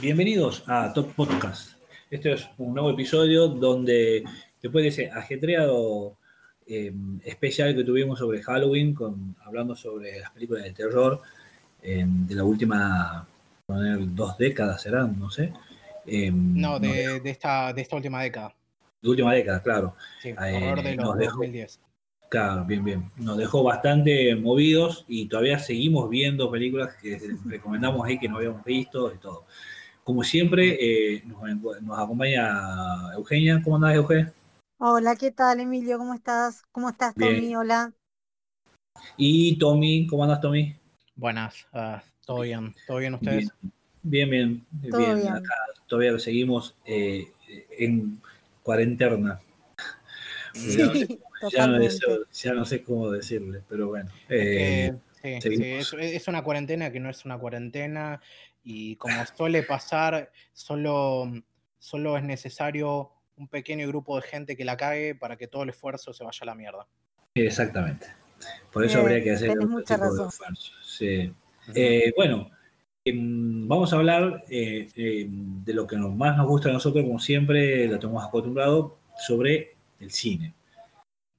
Bienvenidos a Top Podcast. Este es un nuevo episodio donde después de ese ajetreado eh, especial que tuvimos sobre Halloween, con, hablando sobre las películas de terror eh, de la última dos décadas, serán, no sé. Eh, no, de, esta, de esta última década. De última década, claro. Sí, horror de los 2010. Claro, bien, bien. Nos dejó bastante movidos y todavía seguimos viendo películas que recomendamos ahí que no habíamos visto y todo. Como siempre, eh, nos, acompaña Eugenia. ¿Cómo andás, Eugenia? Hola, ¿qué tal, Emilio? ¿Cómo estás? ¿Cómo estás, Tommy? Hola. Y Tommy, ¿cómo andas, Tommy? Buenas, uh, todo bien. ¿Todo bien ustedes? Bien, bien, bien. Acá todavía seguimos eh, en cuarentena. Sí. ya, no sé, cómo decirle, pero bueno. Eh, es, una cuarentena que no es una cuarentena y como suele pasar, solo, solo es necesario un pequeño grupo de gente que la cague para que todo el esfuerzo se vaya a la mierda. Exactamente. Por eso habría que hacer un tipo de esfuerzo. Sí. Eh, bueno, em, vamos a hablar eh, em, de lo que más nos gusta a nosotros, como siempre lo tenemos acostumbrado, sobre el cine.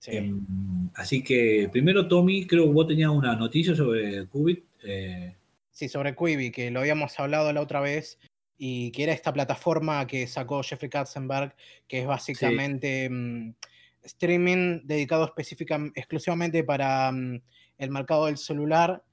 Em, así que primero, Tommy, creo que vos tenías una noticia sobre Qubit. Eh. Sí, sobre Quibi, que lo habíamos hablado la otra vez y que era esta plataforma que sacó Jeffrey Katzenberg, que es básicamente mm, streaming dedicado específicamente, exclusivamente para mm, el mercado del celular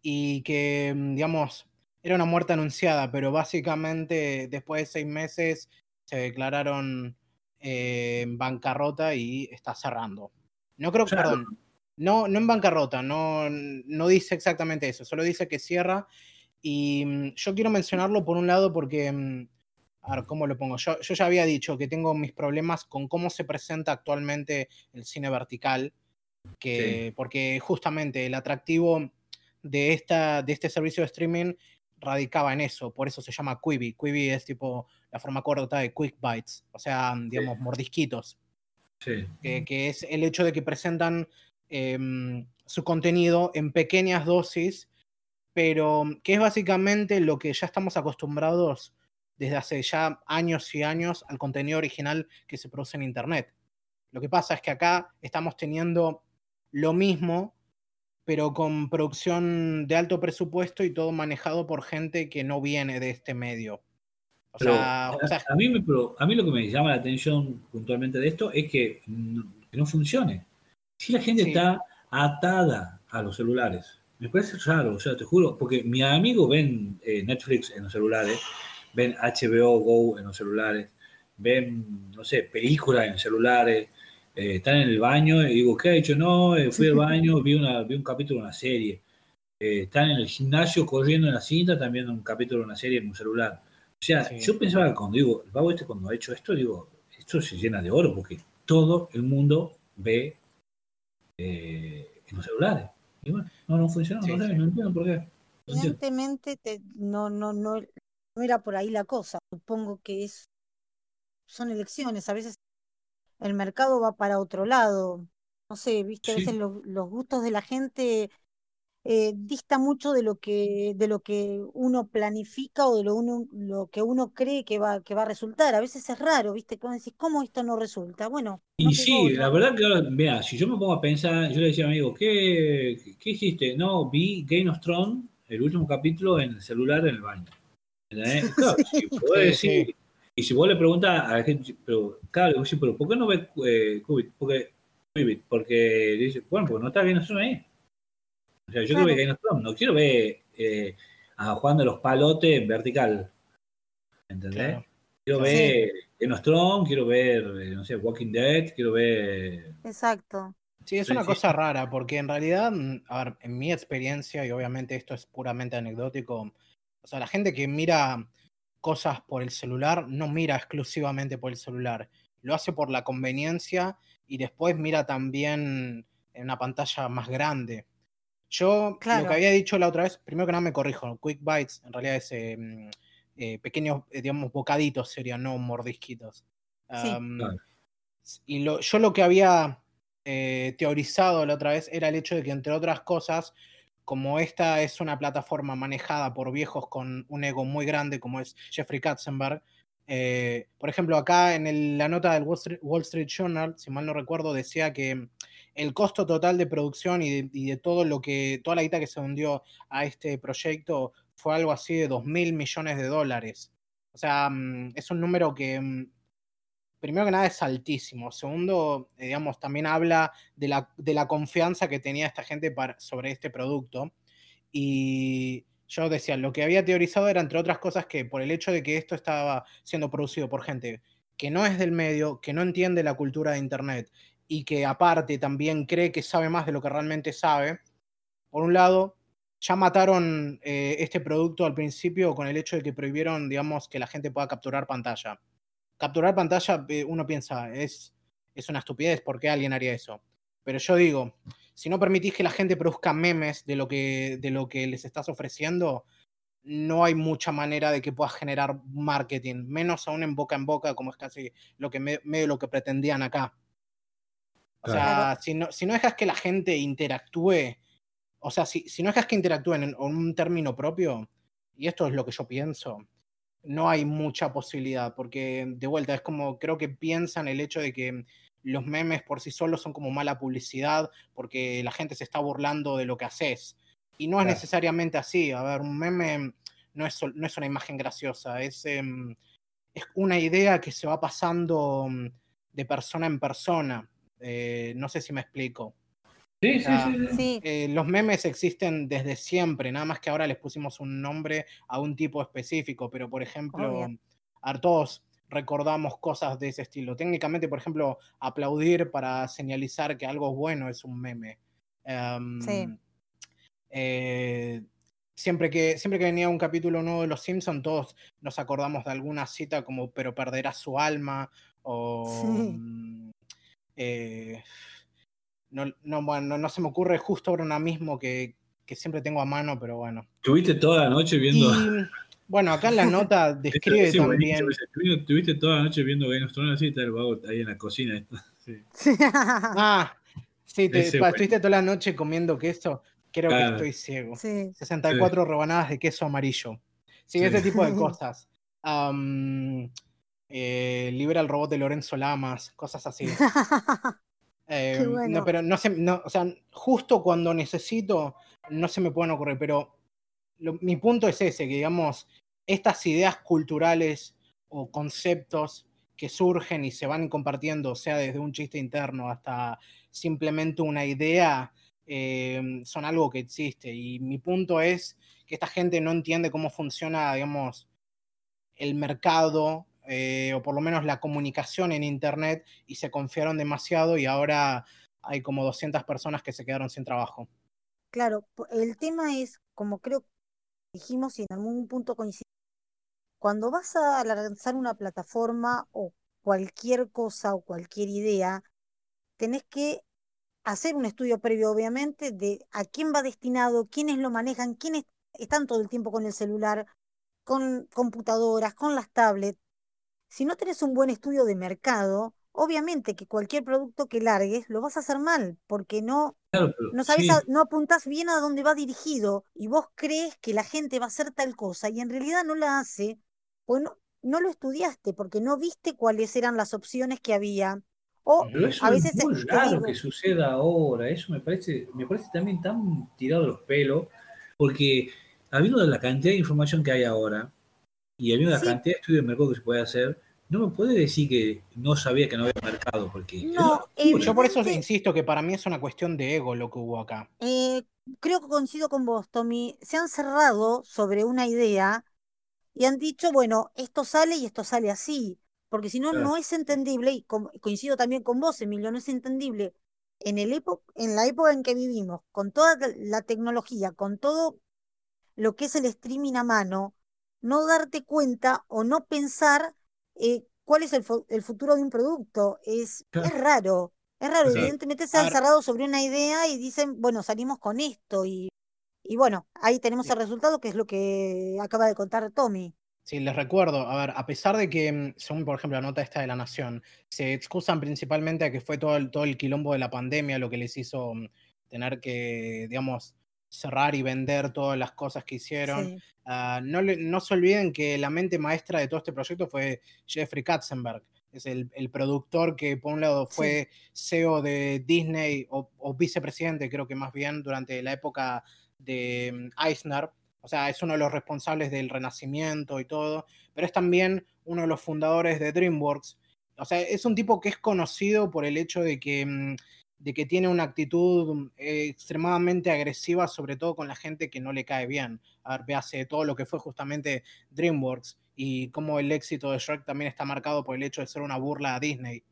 y que, mm, digamos, era una muerte anunciada, pero básicamente después de seis meses se declararon eh, en bancarrota y está cerrando. No creo que, perdón, no, no en bancarrota, no, no dice exactamente eso, solo dice que cierra. Y mm, yo quiero mencionarlo por un lado porque, mm, a ver, ¿cómo lo pongo? Yo, yo ya había dicho que tengo mis problemas con cómo se presenta actualmente el cine vertical, que, porque justamente el atractivo de, esta, de este servicio de streaming radicaba en eso, por eso se llama Quibi. Quibi es tipo la forma corta de quick bites, o sea, digamos, mordisquitos. Sí. Que, es el hecho de que presentan em, su contenido en pequeñas dosis, pero que es básicamente lo que ya estamos acostumbrados desde hace ya años y años al contenido original que se produce en Internet. Lo que pasa es que acá estamos teniendo lo mismo, pero con producción de alto presupuesto y todo manejado por gente que no viene de este medio. a, mí a mí lo que me llama la atención puntualmente de esto es que no, funcione. Si la gente está atada a los celulares, me parece raro, o sea, te juro, porque mis amigos ven eh, Netflix en los celulares, ven HBO Go en los celulares, ven, no sé, películas en celulares, eh, están en el baño y digo, ¿qué ha hecho? No, eh, fui al baño, vi, una, vi un capítulo de una serie. Están en el gimnasio corriendo en la cinta, también un capítulo de una serie en un celular. O sea, yo pensaba que cuando digo, el vago este cuando ha hecho esto, digo, esto se llena de oro porque todo el mundo ve en los celulares. Y bueno, no, no funciona, no, sé, no entiendo por qué. Evidentemente no, no, no, no era por ahí la cosa. Supongo que es son elecciones. A veces el mercado va para otro lado. No sé, viste, a veces los gustos de la gente eh, dista mucho de lo que de lo que uno planifica o de lo uno lo que uno cree que va que va a resultar. A veces es raro, viste, cuando decís cómo esto no resulta. Bueno. Y sí, la verdad que ahora, vea, si yo me pongo a pensar, yo le decía a mi amigo, ¿qué, qué hiciste? No, vi Game of Thrones, el último capítulo en el celular en el baño. Claro, decir, y si vos le preguntas a la gente, pero claro, pero ¿por qué no ves eh, Qubit? Porque, porque dice, bueno, porque no está bien eso ahí. O sea, yo quiero ver Game no quiero ver eh, a Juan de los Palotes en vertical. ¿Entendés? Quiero ver Game of quiero ver, no sé, Walking Dead, quiero ver. Exacto. Sí, es una cosa rara, porque en realidad, mm, a ver, en mi experiencia, y obviamente esto es puramente anecdótico, o sea, la gente que mira cosas por el celular, no mira exclusivamente por el celular, lo hace por la conveniencia y después mira también en una pantalla más grande. Yo lo que había dicho la otra vez, primero que nada me corrijo, Quick Bites en realidad es em, eh, pequeños, eh, digamos, bocaditos serían, no mordisquitos. Y yo lo que había eh, teorizado la otra vez era el hecho de que, entre otras cosas, como esta es una plataforma manejada por viejos con un ego muy grande como es Jeffrey Katzenberg, eh, por ejemplo, acá en la nota del Wall Street, Journal, si mal no recuerdo, decía que el costo total de producción y de, todo lo que, toda la guita que se hundió a este proyecto fue algo así de 2 mil millones de dólares. O sea, mm, es un número que, mm, primero que nada, es altísimo. Segundo, eh, digamos, también habla de la, de la confianza que tenía esta gente para, sobre este producto. Y yo decía, lo que había teorizado era, entre otras cosas, que por el hecho de que esto estaba siendo producido por gente que no es del medio, que no entiende la cultura de Internet y que aparte también cree que sabe más de lo que realmente sabe, por un lado, ya mataron eh, este producto al principio con el hecho de que prohibieron, digamos, que la gente pueda capturar pantalla. Capturar pantalla, eh, uno piensa, es, es una estupidez, ¿por qué alguien haría eso? Pero yo digo, si no permitís que la gente produzca memes de lo que, de lo que les estás ofreciendo, no hay mucha manera de que puedas generar marketing, menos aún en boca en boca, como es casi lo que medio lo que pretendían acá. O sea, si no, si no dejas que la gente interactúe, o sea, si, si no dejas que interactúen en, un término propio, y esto es lo que yo pienso, no hay mucha posibilidad, porque de vuelta es como creo que piensan el hecho de que los memes por sí solos son como mala publicidad porque la gente se está burlando de lo que haces. Y no es necesariamente así. A ver, un meme no es, no es una imagen graciosa, es, em, es una idea que se va pasando mm, de persona en persona. Eh, no sé si me explico. Sí, sí, sí. Eh, los memes existen desde siempre, nada más que ahora les pusimos un nombre a un tipo específico, pero por ejemplo, a todos recordamos cosas de ese estilo. Técnicamente, por ejemplo, aplaudir para señalizar que algo bueno es un meme. Em, sí. Eh, siempre, que, siempre que venía un capítulo nuevo de Los Simpsons, todos nos acordamos de alguna cita como pero perderá su alma o... Mm, eh, no, no, bueno, no se me ocurre justo ahora mismo que, que siempre tengo a mano, pero bueno. Estuviste toda la noche viendo... Bueno, acá en la nota describe también. Estuviste toda la noche viendo Game of Thrones así, está el vago ahí en la cocina. Sí. ah, sí, te, estuviste toda la noche comiendo queso. Creo que estoy ciego. 64 rebanadas de queso amarillo. Sí, ese tipo de cosas. Eh, libera el robot de Lorenzo Lamas, cosas así. Eh, no, pero no sé, no, o sea, justo cuando necesito, no se me pueden ocurrir, pero mi punto es ese, que digamos, estas ideas culturales o conceptos que surgen y se van compartiendo, sea desde un chiste interno hasta simplemente una idea, eh, son algo que existe. Y mi punto es que esta gente no entiende cómo funciona, digamos, el mercado eh, o por lo menos la comunicación en Internet y se confiaron demasiado y ahora hay como 200 personas que se quedaron sin trabajo. Claro, el tema es, como creo dijimos y en algún punto coincidimos, cuando vas a lanzar una plataforma o cualquier cosa o cualquier idea, tenés que hacer un estudio previo, obviamente, de a quién va destinado, quiénes lo manejan, quiénes están todo el tiempo con el celular, con computadoras, con las tablets. Si no tenés un buen estudio de mercado, obviamente que cualquier producto que largues lo vas a hacer mal, porque no, no sabes, no apuntás bien a dónde va dirigido y vos crees que la gente va a hacer tal cosa y en realidad no la hace, pues no, lo estudiaste porque no viste cuáles eran las opciones que había. O a veces es muy raro que suceda ahora, eso me parece, me parece también tan tirado los pelos, porque habiendo la cantidad de información que hay ahora y habiendo la cantidad de estudios de mercado que se puede hacer, no me puede decir que no sabía que no había mercado, porque... No, yo por eso insisto que para mí es una cuestión de ego lo que hubo acá. Eh, creo que coincido con vos, Tommy. Se han cerrado sobre una idea y han dicho, bueno, esto sale y esto sale así, porque si no, no es entendible, y coincido también con vos, Emilio, no es entendible en, el en la época en que vivimos, con toda la tecnología, con todo lo que es el streaming a mano, no darte cuenta o no pensar eh, cuál es el, futuro de un producto. Es, es raro, es raro. Evidentemente se han cerrado sobre una idea y dicen, bueno, salimos con esto y, y bueno, ahí tenemos el resultado que es lo que acaba de contar Tommy. Sí, les recuerdo, a ver, a pesar de que, según por ejemplo la nota esta de la Nación, se excusan principalmente a que fue todo el, todo el quilombo de la pandemia lo que les hizo mm, tener que, digamos, cerrar y vender todas las cosas que hicieron. Ah, no, no se olviden que la mente maestra de todo este proyecto fue Jeffrey Katzenberg. Es el, productor que, por un lado, fue CEO de Disney o, o, vicepresidente, creo que más bien, durante la época de mm, Eisner. O sea, es uno de los responsables del renacimiento y todo, pero es también uno de los fundadores de DreamWorks. O sea, es un tipo que es conocido por el hecho de que mm, de que tiene una actitud eh, extremadamente agresiva, sobre todo con la gente que no le cae bien. A ver, hace todo lo que fue justamente DreamWorks y cómo el éxito de Shrek también está marcado por el hecho de ser una burla a Disney.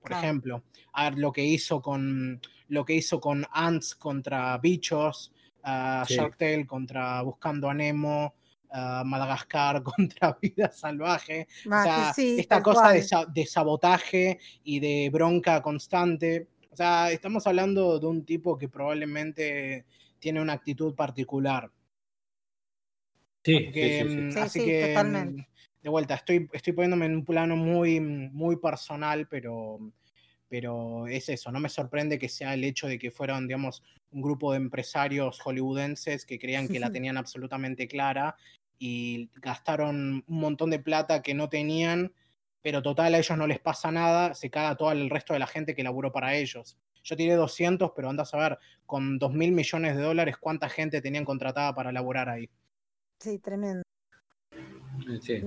Por ejemplo, a ver lo que hizo con lo que hizo con Ants contra bichos, uh, Shark Tale contra Buscando a Nemo, Madagascar contra Vida Salvaje. o sea, esta cosa de, de, sabotaje y de bronca constante. Sea, estamos hablando de un tipo que probablemente tiene una actitud particular. Sí, sí, mm, así que mm, de vuelta, estoy, estoy poniéndome en un plano muy, muy personal, pero, pero es eso, no me sorprende que sea el hecho de que fueran, digamos, un grupo de empresarios hollywoodenses que creían que la tenían absolutamente clara y gastaron un montón de plata que no tenían pero total a ellos no les pasa nada, se caga todo el resto de la gente que laburó para ellos. Yo tiré 200, pero andas a ver, con 2 mil millones de dólares, ¿cuánta gente tenían contratada para laburar ahí? Sí, tremendo. Sí,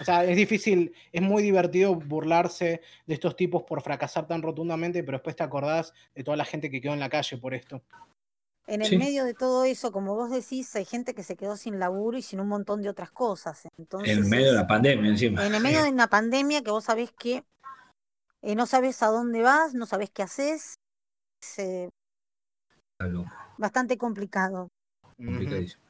o sea, es difícil, es muy divertido burlarse de estos tipos por fracasar tan rotundamente, pero después te acordás de toda la gente que quedó en la calle por esto. En el medio de todo eso, como vos decís, hay gente que se quedó sin laburo y sin un montón de otras cosas. Entonces, en medio de la pandemia encima. En el medio de una pandemia que vos sabés que eh, no sabés a dónde vas, no sabés qué haces. Es, bastante complicado. Complicadísimo.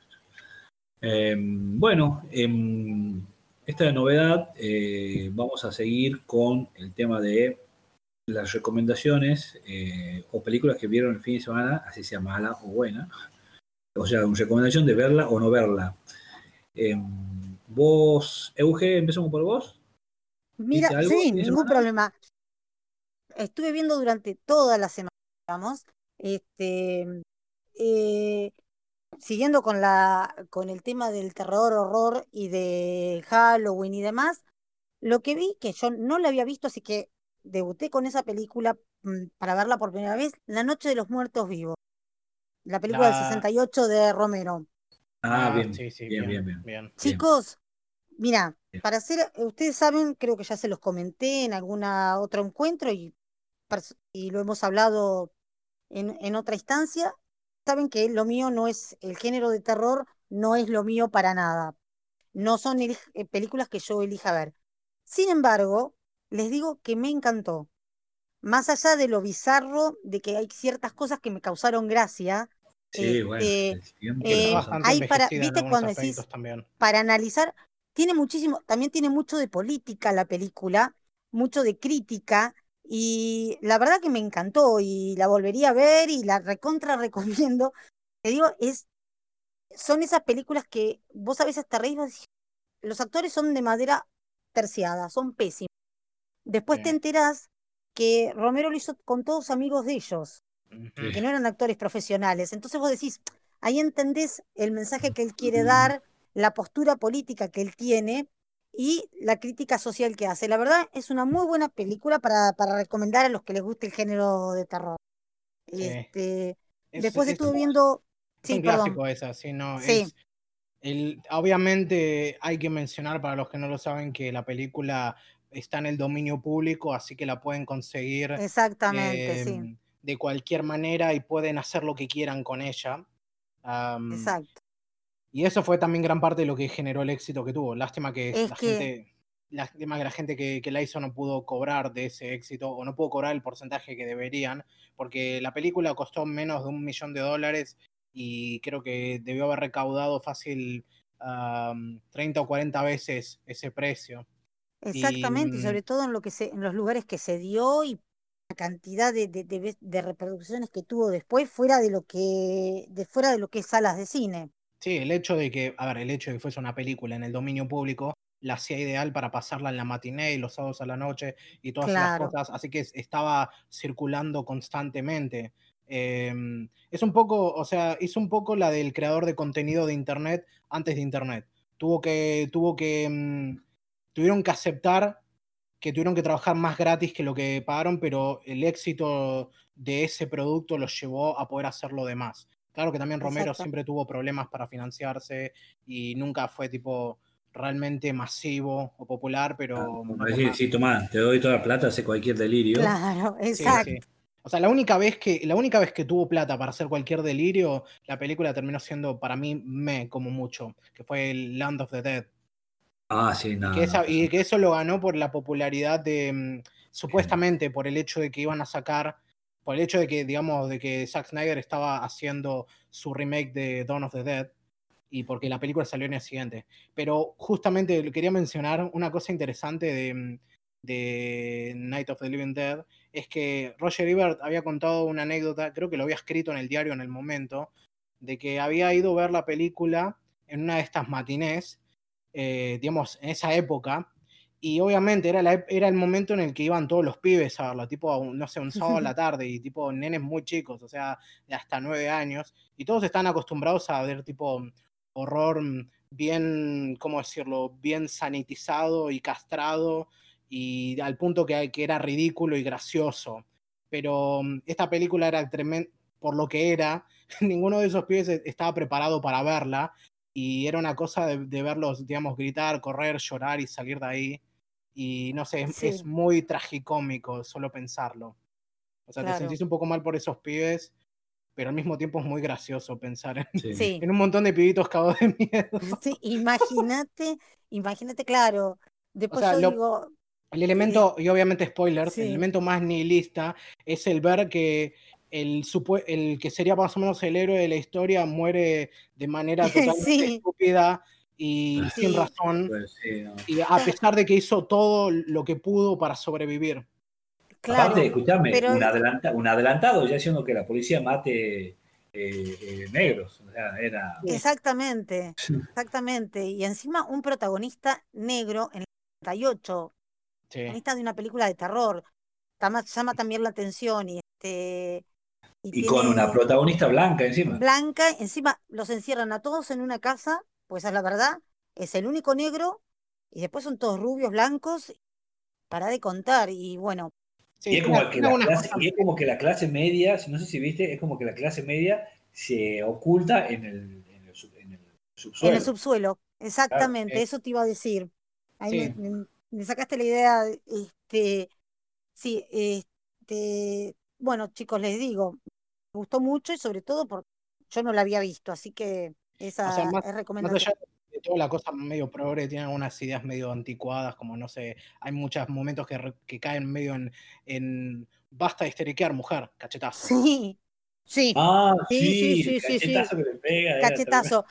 Em, bueno, em, esta novedad eh, vamos a seguir con el tema de las recomendaciones eh, o películas que vieron el fin de semana, así sea mala o buena. O sea, una recomendación de verla o no verla. Em, vos, Euge, empezamos por vos. Mira, sí, ningún problema. Estuve viendo durante toda la semana, digamos, este, eh, siguiendo con la, con el tema del terror, horror y de Halloween y demás, lo que vi, que yo no la había visto, así que debuté con esa película mm, para verla por primera vez, La Noche de los Muertos Vivos, la película del 68 de Romero. Ah, ah, bien, sí, sí, bien, bien, bien, Chicos, mira, para hacer, ustedes saben, creo que ya se los comenté en algún otro encuentro y, y lo hemos hablado en, en otra instancia, saben que lo mío no es, el género de terror no es lo mío para nada. No son eh, películas que yo elija ver. Sin embargo, les digo que me encantó. Más allá de lo bizarro, de que hay ciertas cosas que me causaron gracia. Sí, bueno, eh, eh, hay para, viste cuando decís, para analizar, tiene muchísimo, también tiene mucho de política la película, mucho de crítica, y la verdad que me encantó y la volvería a ver y la recontra recomiendo. Te digo, es, son esas películas que vos a veces te reís, los actores son de madera terciada, son pésimos. Después te enterás que Romero lo hizo con todos amigos de ellos, que no eran actores profesionales. Entonces vos decís, ahí entendés el mensaje que él quiere dar, la postura política que él tiene y la crítica social que hace. La verdad es una muy buena película para, para recomendar a los que les guste el género de terror. Este, después estuve viendo... Sí, un clásico esa, sí, no, el, obviamente hay que mencionar para los que no lo saben que la película está en el dominio público, así que la pueden conseguir Exactamente, em, de cualquier manera y pueden hacer lo que quieran con ella. Exacto. Y eso fue también gran parte de lo que generó el éxito que tuvo. Lástima que la gente, lástima que la gente que, que, la hizo no pudo cobrar de ese éxito o no pudo cobrar el porcentaje que deberían, porque la película costó menos de un millón de dólares y creo que debió haber recaudado fácil 30 o 40 veces ese precio. Exactamente, y, sobre todo en, lo que se, en los lugares que se dio y la cantidad de, de, reproducciones que tuvo después fuera de lo que de fuera de lo que es salas de cine. Sí, el hecho de que, a ver, el hecho de que fuese una película en el dominio público la hacía ideal para pasarla en la matiné y los sábados a la noche y todas esas cosas, así que estaba circulando constantemente. Em, es un poco, o sea, hizo un poco la del creador de contenido de Internet antes de Internet. Tuvo que, tuvo que, mm, tuvieron que aceptar que tuvieron que trabajar más gratis que lo que pagaron, pero el éxito de ese producto los llevó a poder hacer lo demás. Claro que también Romero siempre tuvo problemas para financiarse y nunca fue tipo realmente masivo o popular, pero... Ah, sí, toma, te doy toda la plata, hace cualquier delirio. Claro, exacto. O sea, la única, vez que, la única vez que tuvo plata para hacer cualquier delirio, la película terminó siendo para mí me como mucho, que fue el Land of the Dead. Ah, sí, nada. Y, que eso lo ganó por la popularidad de, mm, supuestamente, por el hecho de que iban a sacar, por el hecho de que, digamos, de que Zack Snyder estaba haciendo su remake de Dawn of the Dead y porque la película salió en el siguiente. Pero justamente quería mencionar una cosa interesante de, mm, de Night of the Living Dead, es que Roger Ebert había contado una anécdota, creo que lo había escrito en el diario en el momento, de que había ido a ver la película en una de estas matinés eh, digamos, en esa época. Y obviamente era, la, era el momento en el que iban todos los pibes a verlo, tipo, no sé, un sábado a la tarde y tipo nenes muy chicos, o sea, de hasta nueve años. Y todos están acostumbrados a ver tipo horror bien, ¿cómo decirlo?, bien sanitizado y castrado y al punto que, que era ridículo y gracioso. Pero esta película era tremenda, por lo que era, ninguno de esos pibes e, estaba preparado para verla y era una cosa de, verlos, digamos, gritar, correr, llorar y salir de ahí. Y no sé, es, muy tragicómico solo pensarlo. O sea, te sentís un poco mal por esos pibes, pero al mismo tiempo es muy gracioso pensar en, en un montón de pibitos cagados de miedo. Sí, imagínate, imagínate, claro. Después yo digo. El elemento, y obviamente spoilers, el elemento más nihilista es el ver que el, el que sería más o menos el héroe de la historia muere de manera totalmente estúpida y sin razón, pues y a pesar de que hizo todo lo que pudo para sobrevivir. Claro, Aparte, escuchame, un, un, adelantado ya diciendo que la policía mate eh, eh, negros. era... Exactamente, exactamente. Y encima un protagonista negro en el 38, protagonista de una película de terror, llama también la atención y este y, con una protagonista blanca encima. Blanca, encima los encierran a todos en una casa, pues es la verdad, es el único negro, y después son todos rubios, blancos, para de contar, y bueno. y, es como que la clase, y es como que la clase media, no sé si viste, es como que la clase media se oculta en el, en el, subsuelo. En el subsuelo, exactamente, eso te iba a decir. Ahí me, sacaste la idea, este, sí, este, bueno, chicos, les digo, me gustó mucho y sobre todo porque yo no la había visto, así que esa es recomendable. Más allá de toda la cosa medio progre, tiene algunas ideas medio anticuadas, como no sé, hay muchos momentos que, que caen medio en, en basta de histeriquear, mujer, cachetazo. Sí, sí. Ah, sí, sí, sí, cachetazo que le pega. Cachetazo.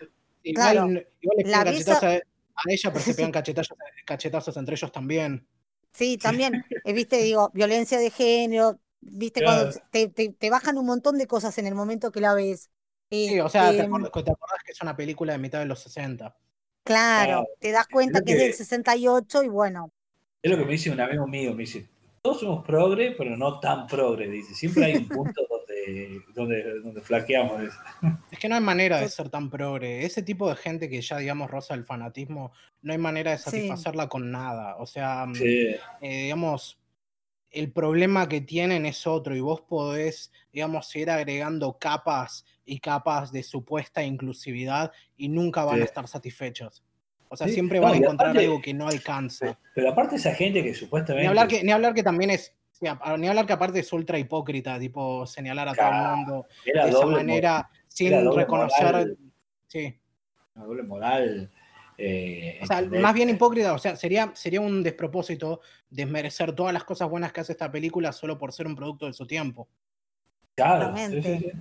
Igual, claro. igual le pega cachetazo a, ella, pero se pegan cachetazos, cachetazos entre ellos también. Sí, también, eh, viste, digo, violencia de género, Viste, cuando te, te, bajan un montón de cosas en el momento que la ves. sí, o sea, te, em acordás, que es una película de mitad de los 60. Claro, te das cuenta que, es del 68 y bueno. Es lo que me dice un amigo mío, me dice, todos somos progre, pero no tan progre, dice. Siempre hay un punto donde, donde, donde flaqueamos. Es que no hay manera de ser tan progre. Ese tipo de gente que ya, digamos, roza el fanatismo, no hay manera de satisfacerla con nada. O sea, mm, eh, digamos, el problema que tienen es otro y vos podés, digamos, ir agregando capas y capas de supuesta inclusividad y nunca van a estar satisfechos. O sea, siempre van a encontrar algo que no alcanza. Pero aparte esa gente que supuestamente... Ni hablar que, ni hablar que también es... Ni hablar que aparte es ultra hipócrita, tipo señalar a todo el mundo de esa manera sin reconocer... sí. Una doble moral eh, o sea, más bien hipócrita, o sea, sería, sería un despropósito desmerecer todas las cosas buenas que hace esta película solo por ser un producto de su tiempo. Claro.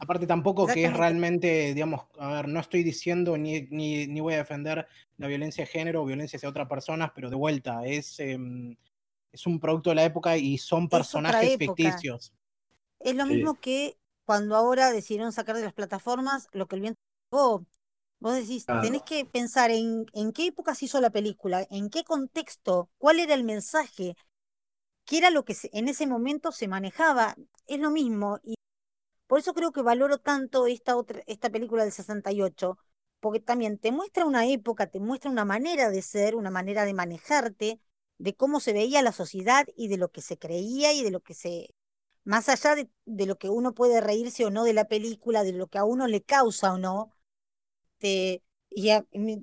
Aparte tampoco que es realmente, digamos, a ver, no estoy diciendo ni, ni, voy a defender la violencia de género o violencia hacia otras personas, pero de vuelta, es, em, es un producto de la época y son personajes ficticios. Es lo mismo que cuando ahora decidieron sacar de las plataformas lo que el viento Vos decís, tenés que pensar en, en qué época se hizo la película, en qué contexto, cuál era el mensaje, qué era lo que en ese momento se manejaba. Es lo mismo. Y Por eso creo que valoro tanto esta, otra, esta película del 68, porque también te muestra una época, te muestra una manera de ser, una manera de manejarte, de cómo se veía la sociedad y de lo que se creía y de lo que se... Más allá de, de lo que uno puede reírse o no de la película, de lo que a uno le causa o no, te, y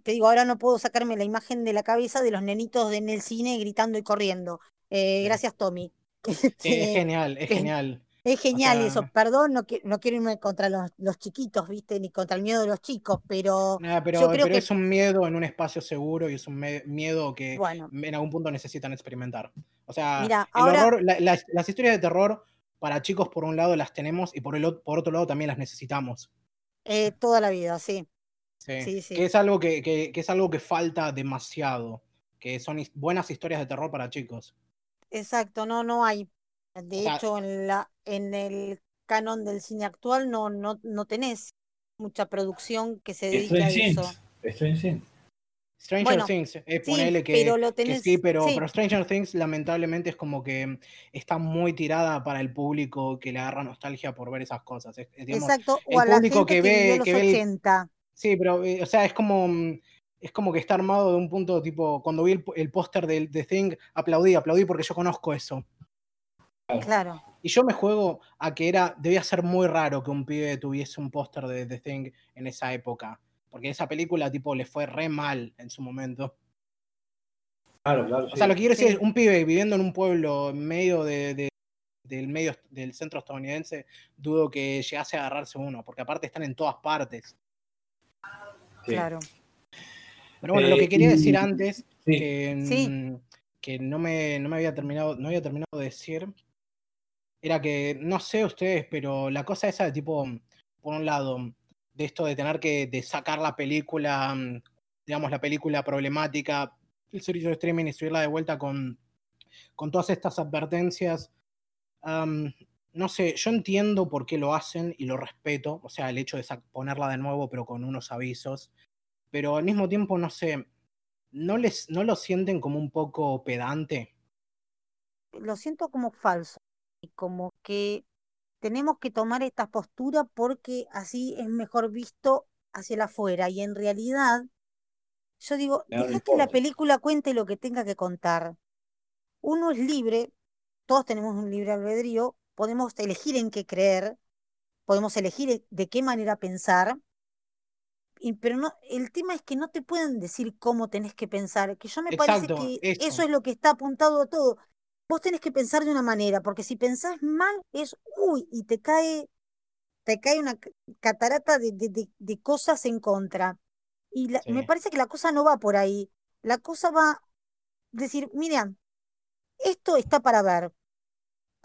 te digo, ahora no puedo sacarme la imagen de la cabeza de los nenitos en el cine gritando y corriendo. Eh, gracias, Tommy. es genial, es genial. Es genial eso, perdón, no, no quiero irme contra los, los, chiquitos, ¿viste? Ni contra el miedo de los chicos, pero. pero, yo creo que... es un miedo en un espacio seguro y es un miedo que en algún punto necesitan experimentar. O sea, las, historias de terror para chicos, por un lado, las tenemos y por, el, por otro lado también las necesitamos. Eh, toda la vida, sí. Sí, sí, Que, es algo que, que, es algo que falta demasiado, que son buenas historias de terror para chicos. Exacto, no, no hay. De hecho, en, la, en el canon del cine actual no, no, no tenés mucha producción que se dedique a eso. Stranger Things, eh, ponele que, pero lo tenés, sí, pero, pero, Stranger Things lamentablemente es como que está muy tirada para el público que le agarra nostalgia por ver esas cosas. Exacto, o el público que, ve, que, ve, 80. Sí, pero, eh, o sea, es como, mm, es como que está armado de un punto tipo, cuando vi el, póster de The Thing, aplaudí, aplaudí porque yo conozco eso. Claro. Y yo me juego a que era, debía ser muy raro que un pibe tuviese un póster de The Thing en esa época. Porque esa película, tipo, le fue re mal en su momento. Claro, claro. O sea, lo que quiero decir es, un pibe viviendo en un pueblo en medio de, del medio del centro estadounidense, dudo que llegase a agarrarse uno, porque aparte están en todas partes. Claro. Pero bueno, lo que quería decir antes, que, que no, me, no me había terminado, no había terminado de decir, era que, no sé ustedes, pero la cosa esa de tipo, por un lado, de esto de tener que de sacar la película, digamos, la película problemática, el servicio de streaming y subirla de vuelta con, con todas estas advertencias. No sé, yo entiendo por qué lo hacen y lo respeto, o sea, el hecho de ponerla de nuevo pero con unos avisos pero al mismo tiempo, no sé, ¿no, les, ¿no lo sienten como un poco pedante? Lo siento como falso, y como que tenemos que tomar esta postura porque así es mejor visto hacia el afuera, y en realidad, yo digo, deja que la película cuente lo que tenga que contar. Uno es libre, todos tenemos un libre albedrío, podemos elegir en qué creer, podemos elegir de qué manera pensar, pero no, el tema es que no te pueden decir cómo tenés que pensar, que yo me parece que eso. es lo que está apuntado a todo. Vos tenés que pensar de una manera, porque si pensás mal es, uy, y te cae, te cae una catarata de, de, cosas en contra. Y me parece que la cosa no va por ahí. La cosa va a decir, mira, esto está para ver.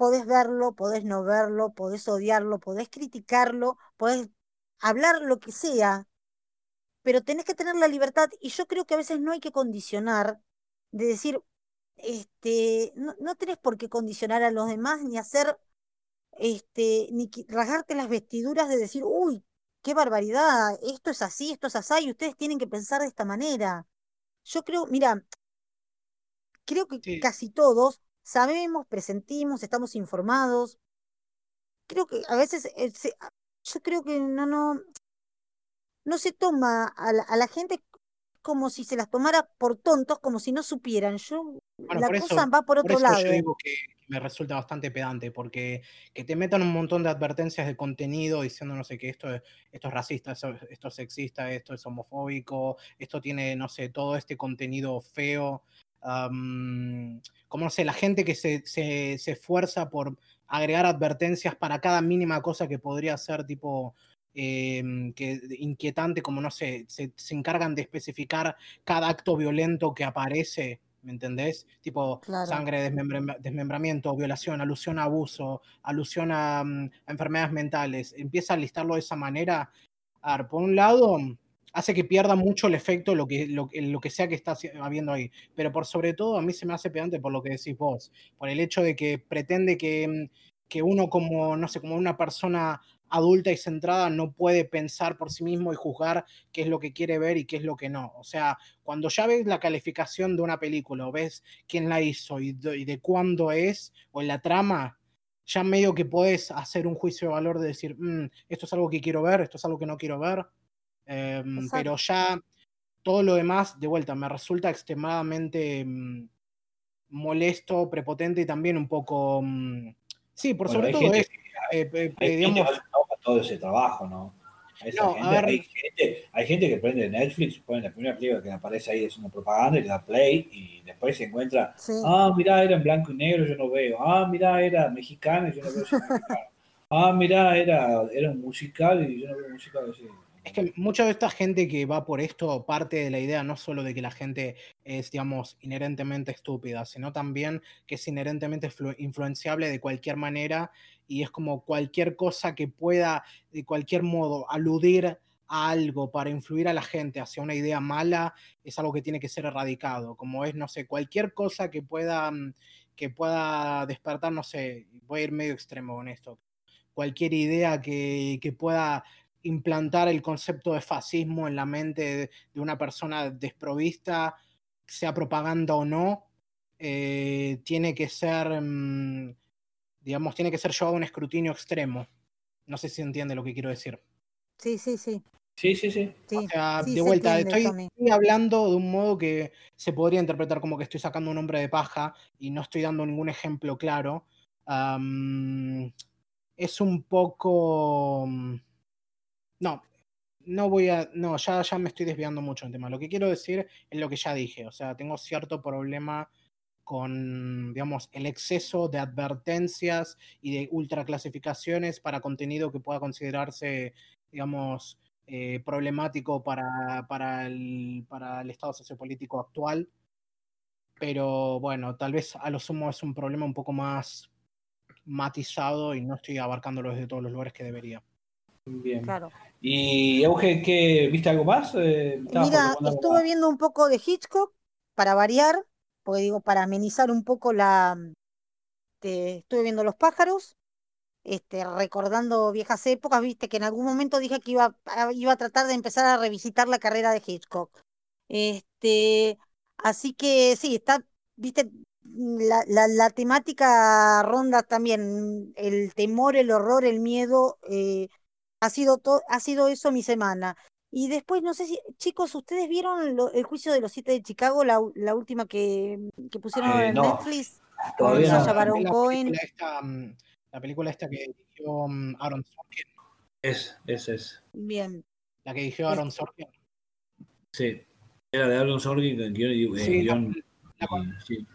Podés verlo, podés no verlo, podés odiarlo, podés criticarlo, podés hablar lo que sea, pero tenés que tener la libertad y yo creo que a veces no hay que condicionar, de decir, este, no, no tenés por qué condicionar a los demás ni hacer, este, ni rasgarte las vestiduras de decir, uy, qué barbaridad, esto es así, esto es así, y ustedes tienen que pensar de esta manera. Yo creo, mira, creo que casi todos sabemos, presentimos, estamos informados. Creo que a veces, eh, yo creo que no, no, no se toma a la, gente como si se las tomara por tontos, como si no supieran. Yo, la cosa va por otro lado. Yo digo que me resulta bastante pedante, porque que te metan un montón de advertencias de contenido diciendo, no sé, que esto, esto es racista, esto, es sexista, esto es homofóbico, esto tiene, no sé, todo este contenido feo. Como no sé, la gente que se, se, se esfuerza por agregar advertencias para cada mínima cosa que podría ser tipo Em, que inquietante, como no sé, se, encargan de especificar cada acto violento que aparece, ¿me entendés? Tipo sangre, desmembramiento, violación, alusión a abuso, alusión mm, a, enfermedades mentales. Empieza a listarlo de esa manera. A ver, por un lado, hace que pierda mucho el efecto lo que, lo, lo que sea que está habiendo ahí. Pero por sobre todo, a mí se me hace pedante por lo que decís vos, por el hecho de que pretende que, mm, que uno como, no sé, como una persona adulta y centrada no puede pensar por sí mismo y juzgar qué es lo que quiere ver y qué es lo que no. O sea, cuando ya ves la calificación de una película o ves quién la hizo y de, cuándo es o en la trama, ya medio que podés hacer un juicio de valor de decir, mm, esto es algo que quiero ver, esto es algo que no quiero ver. Em, pero ya todo lo demás, de vuelta, me resulta extremadamente mm, molesto, prepotente y también un poco... Mm, sí, por sobre todo es, eh, eh, digamos... todo ese trabajo, ¿no? hay, gente, que prende Netflix, pone la primera película que aparece ahí, es una propaganda y le da play y después se encuentra, ah, mira, era en blanco y negro, yo no veo, ah, mira, era mexicano y yo no veo mexicano, ah, mira, era, era un musical y yo no veo un musical así. Es que mucha de esta gente que va por esto parte de la idea no solo de que la gente es, digamos, inherentemente estúpida, sino también que es inherentemente influenciable de cualquier manera y es como cualquier cosa que pueda, de cualquier modo, aludir a algo para influir a la gente hacia una idea mala, es algo que tiene que ser erradicado, como es, no sé, cualquier cosa que pueda, mm, que pueda despertar, no sé, voy a ir medio extremo con esto, cualquier idea que, que pueda implantar el concepto de fascismo en la mente de, una persona desprovista, sea propaganda o no, eh, tiene que ser, mm, digamos, tiene que ser llevado a un escrutinio extremo. No sé si entiende lo que quiero decir. Sí, sí, sí. Sí, sí, sí. o sea, de vuelta, estoy, hablando de un modo que se podría interpretar como que estoy sacando un hombre de paja y no estoy dando ningún ejemplo claro. es un poco mm, no, no voy a. No, ya, ya me estoy desviando mucho del tema. Lo que quiero decir es lo que ya dije. O sea, tengo cierto problema con, digamos, el exceso de advertencias y de ultraclasificaciones para contenido que pueda considerarse, digamos, eh, problemático para, para, el, para el estado sociopolítico actual. Pero bueno, tal vez a lo sumo es un problema un poco más matizado y no estoy abarcándolo desde todos los lugares que debería. Bien. Claro. ¿Y Euge, qué, viste algo más? Eh, Mira, estuve viendo un poco de Hitchcock para variar, porque digo, para amenizar un poco la. estuve viendo Los pájaros, este, recordando viejas épocas, viste que en algún momento dije que iba, iba a tratar de empezar a revisitar la carrera de Hitchcock. Este, así que sí, está, viste, la, la, la temática ronda también el temor, el horror, el miedo. Eh, ha sido, ha sido eso mi semana. Y después, no sé si, chicos, ¿ustedes vieron el juicio de los siete de Chicago, la, la última que, que pusieron en Netflix? Con Sacha Baron Cohen. Mm, la película esta que dirigió mm, Aaron Sorkin. Es, es, es. Bien. La que dirigió Aaron Sorkin. Sí, era de Aaron Sorkin, eh, sí, sí.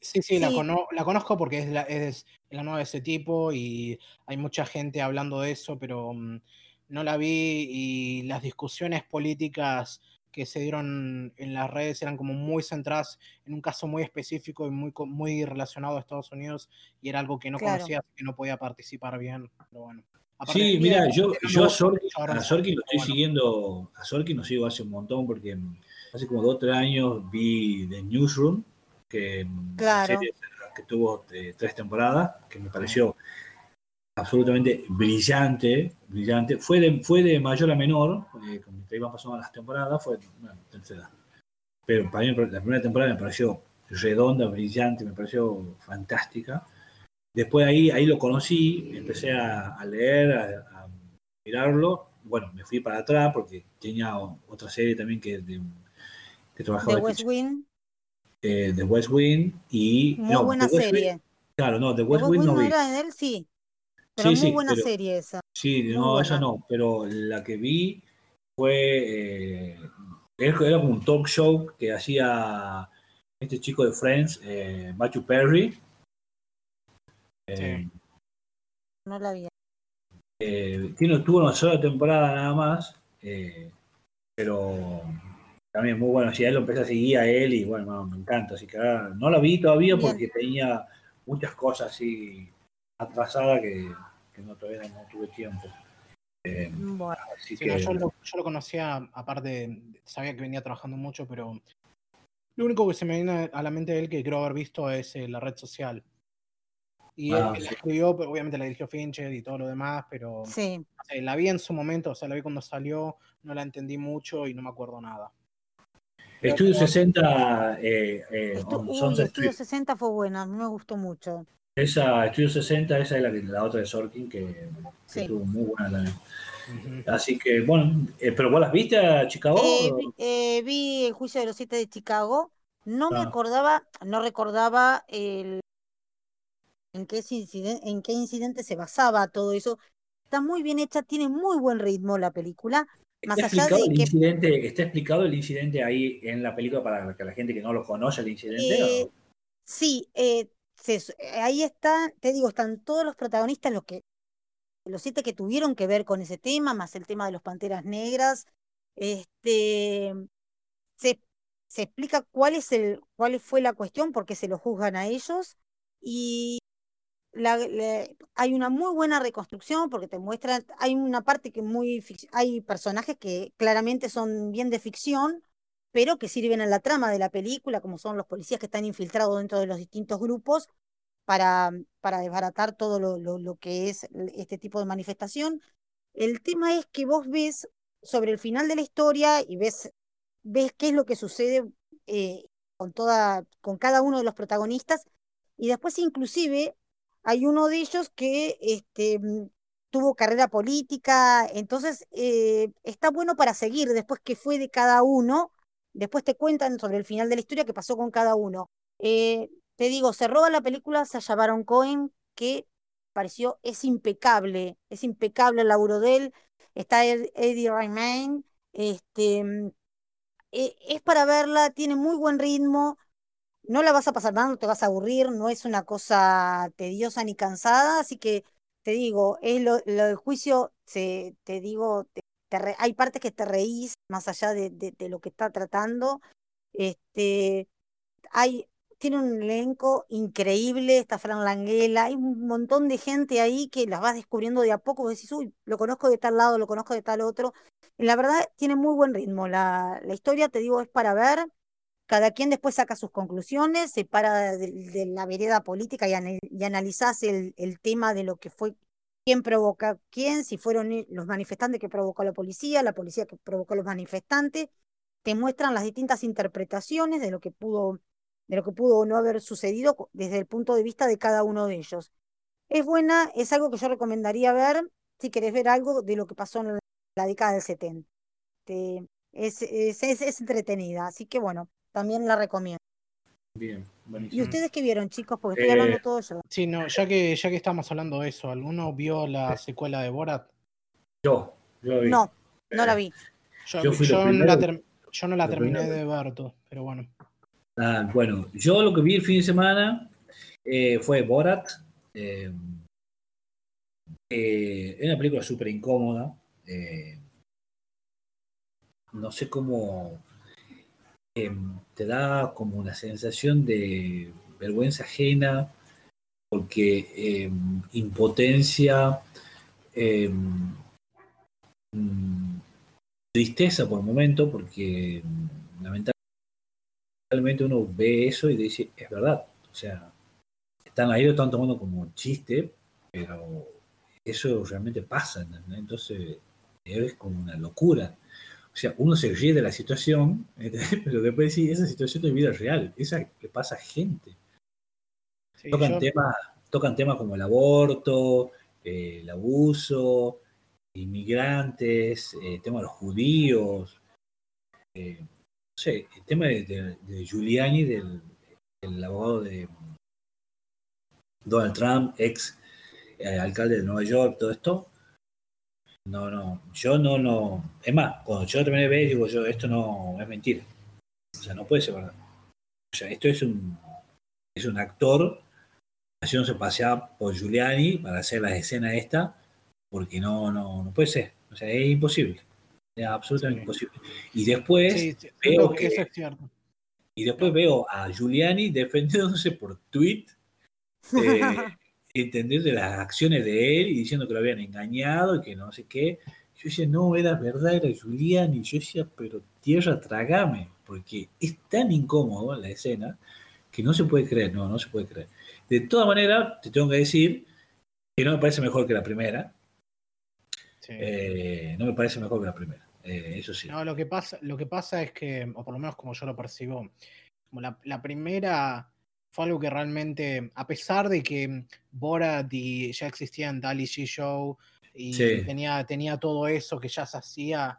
Sí, sí, La, la, conozco porque es la, es la nueva de ese tipo y hay mucha gente hablando de eso, pero mm, no la vi y las discusiones políticas que se dieron en las redes eran como muy centradas en un caso muy específico y muy, muy relacionado a Estados Unidos y era algo que no conocía, que no podía participar bien. Pero bueno. Sí, mira, yo, yo a, Sorkin, lo estoy siguiendo, a Sorkin lo sigo hace un montón porque mm, hace como dos o tres años vi The Newsroom, que, que tuvo eh, tres temporadas, que me pareció absolutamente brillante, brillante. Fue de, fue de mayor a menor, eh, como te iban pasando las temporadas, fue bueno, tercera. Pero para mí la primera temporada me pareció redonda, brillante, me pareció fantástica. Después ahí, ahí lo conocí, empecé a, leer, a, mirarlo. Bueno, me fui para atrás porque tenía otra serie también que, que trabajaba. ¿De West Wing? Eh, The West Wing y... Muy buena serie. claro, no, The West, Wing, no, vi. era de él, sí. Pero muy buena serie esa. Sí, no, esa no, pero la que vi fue... Eh, era como un talk show que hacía este chico de Friends, eh, Matthew Perry. Eh, no la vi. Eh, tiene, tuvo una sola temporada nada más, eh, pero también muy bueno. Si él lo empecé a seguir a él y bueno, me encanta. Así que no lo vi todavía porque tenía muchas cosas así atrasadas que, no todavía no tuve tiempo. Eh, yo, lo, conocía, aparte, sabía que venía trabajando mucho, pero lo único que se me viene a la mente de él que creo haber visto es eh, la red social. Y él, ah, la escribió, pero obviamente la dirigió Fincher y todo lo demás, pero sí. la vi en su momento, o sea, la vi cuando salió, no la entendí mucho y no me acuerdo nada. Estudio 60 eh, eh, Estudio 60 fue buena, a mí me gustó mucho. Esa, Estudio 60, esa es la, la otra de Sorkin, que, estuvo muy buena también. Así que, bueno, eh, ¿pero vos las viste a Chicago? Eh, vi, el juicio de los siete de Chicago. No me ah. acordaba, no recordaba el, en, qué incidente, en qué incidente se basaba todo eso. Está muy bien hecha, tiene muy buen ritmo la película. Más allá de que... incidente, ¿Está explicado el incidente ahí en la película para que la gente que no lo conoce el incidente? Eh, sí, ahí está, te digo, están todos los protagonistas, los que los siete que tuvieron que ver con ese tema, más el tema de los Panteras Negras. Este, se, se explica cuál, es el, cuál fue la cuestión, por qué se lo juzgan a ellos. Y hay una muy buena reconstrucción porque te muestra, hay una parte que muy, hay personajes que claramente son bien de ficción, pero que sirven a la trama de la película, como son los policías que están infiltrados dentro de los distintos grupos, para, para desbaratar todo lo, lo, que es este tipo de manifestación. El tema es que vos ves sobre el final de la historia y ves, ves qué es lo que sucede eh, con, toda, con cada uno de los protagonistas y después inclusive hay uno de ellos que este, mm, tuvo carrera política, entonces eh, está bueno para seguir después qué fue de cada uno, después te cuentan sobre el final de la historia qué pasó con cada uno. Eh, te digo, se roba la película Sasha Baron Cohen, que pareció, es impecable, es impecable el laburo de él. Está Eddie Redmayne, este, mm, e, es para verla, tiene muy buen ritmo, no la vas a pasar mal, no te vas a aburrir, no es una cosa tediosa ni cansada, así que te digo, es lo, del juicio, te digo, hay partes que te reís más allá de, de, lo que está tratando. Este, hay, tiene un elenco increíble, está Fran Languela, hay un montón de gente ahí que las vas descubriendo de a poco, decís, uy, lo conozco de tal lado, lo conozco de tal otro. Y la verdad, tiene muy buen ritmo. La, la historia, te digo, es para ver. Cada quien después saca sus conclusiones, se para de, la vereda política y, y analizás el, tema de lo que fue, quién provoca quién, si fueron los manifestantes que provocó la policía, la policía que provocó los manifestantes. Te muestran las distintas interpretaciones de lo que pudo de lo que pudo o no haber sucedido desde el punto de vista de cada uno de ellos. Es buena, es algo que yo recomendaría ver si querés ver algo de lo que pasó en la década del 70. Es, es, es, entretenida, así que bueno, también la recomiendo. Bien, ¿Y ustedes qué vieron, chicos? Porque estoy hablando eh, todo yo. Sí, no, ya que, ya que estamos hablando de eso, ¿alguno vio la secuela de Borat? Yo, yo vi. No, no la vi. Yo, no, la yo no la terminé de ver todo, pero bueno. Ah, bueno, yo lo que vi el fin de semana eh, fue Borat. Eh, eh, es una película súper incómoda. no sé cómo te da como una sensación de vergüenza ajena, porque impotencia, mm, tristeza por el momento, porque lamentablemente uno ve eso y dice, es verdad. O sea, están ahí, lo están tomando como chiste, pero eso realmente pasa. Entonces, es como una locura. O sea, uno se ríe de la situación, pero después sí, esa situación de vida real, esa que pasa a gente. tocan, temas, tocan temas como el aborto, eh, el abuso, inmigrantes, el eh, tema de los judíos. Eh, sé, el tema de, Giuliani, del, abogado de Donald Trump, ex alcalde de Nueva York, todo esto. No, no, yo no, no. Es más, cuando yo terminé de ver, digo yo, esto no es mentira. O sea, no puede ser verdad. O sea, esto es un, es un actor haciéndose pasear por Giuliani para hacer la escena esta, porque no, no, no puede ser. O sea, es imposible absolutamente imposible. Y después veo que, y después veo a Giuliani defendiéndose por tweet, eh, entendiendo las acciones de él y diciendo que lo habían engañado y que no sé qué. Yo decía, no, era verdad, era Giuliani. Yo decía, pero tierra, trágame, porque es tan incómodo la escena que no se puede creer, no, no se puede creer. De todas maneras, te tengo que decir que no me parece mejor que la primera. Eh, no me parece mejor que la primera. Eh, eso sí. No, lo que, pasa, lo que pasa es que, o por lo menos como yo lo percibo, como la, primera fue algo que realmente, a pesar de que Borat y ya existían Dali G Show y tenía, tenía todo eso que ya se hacía,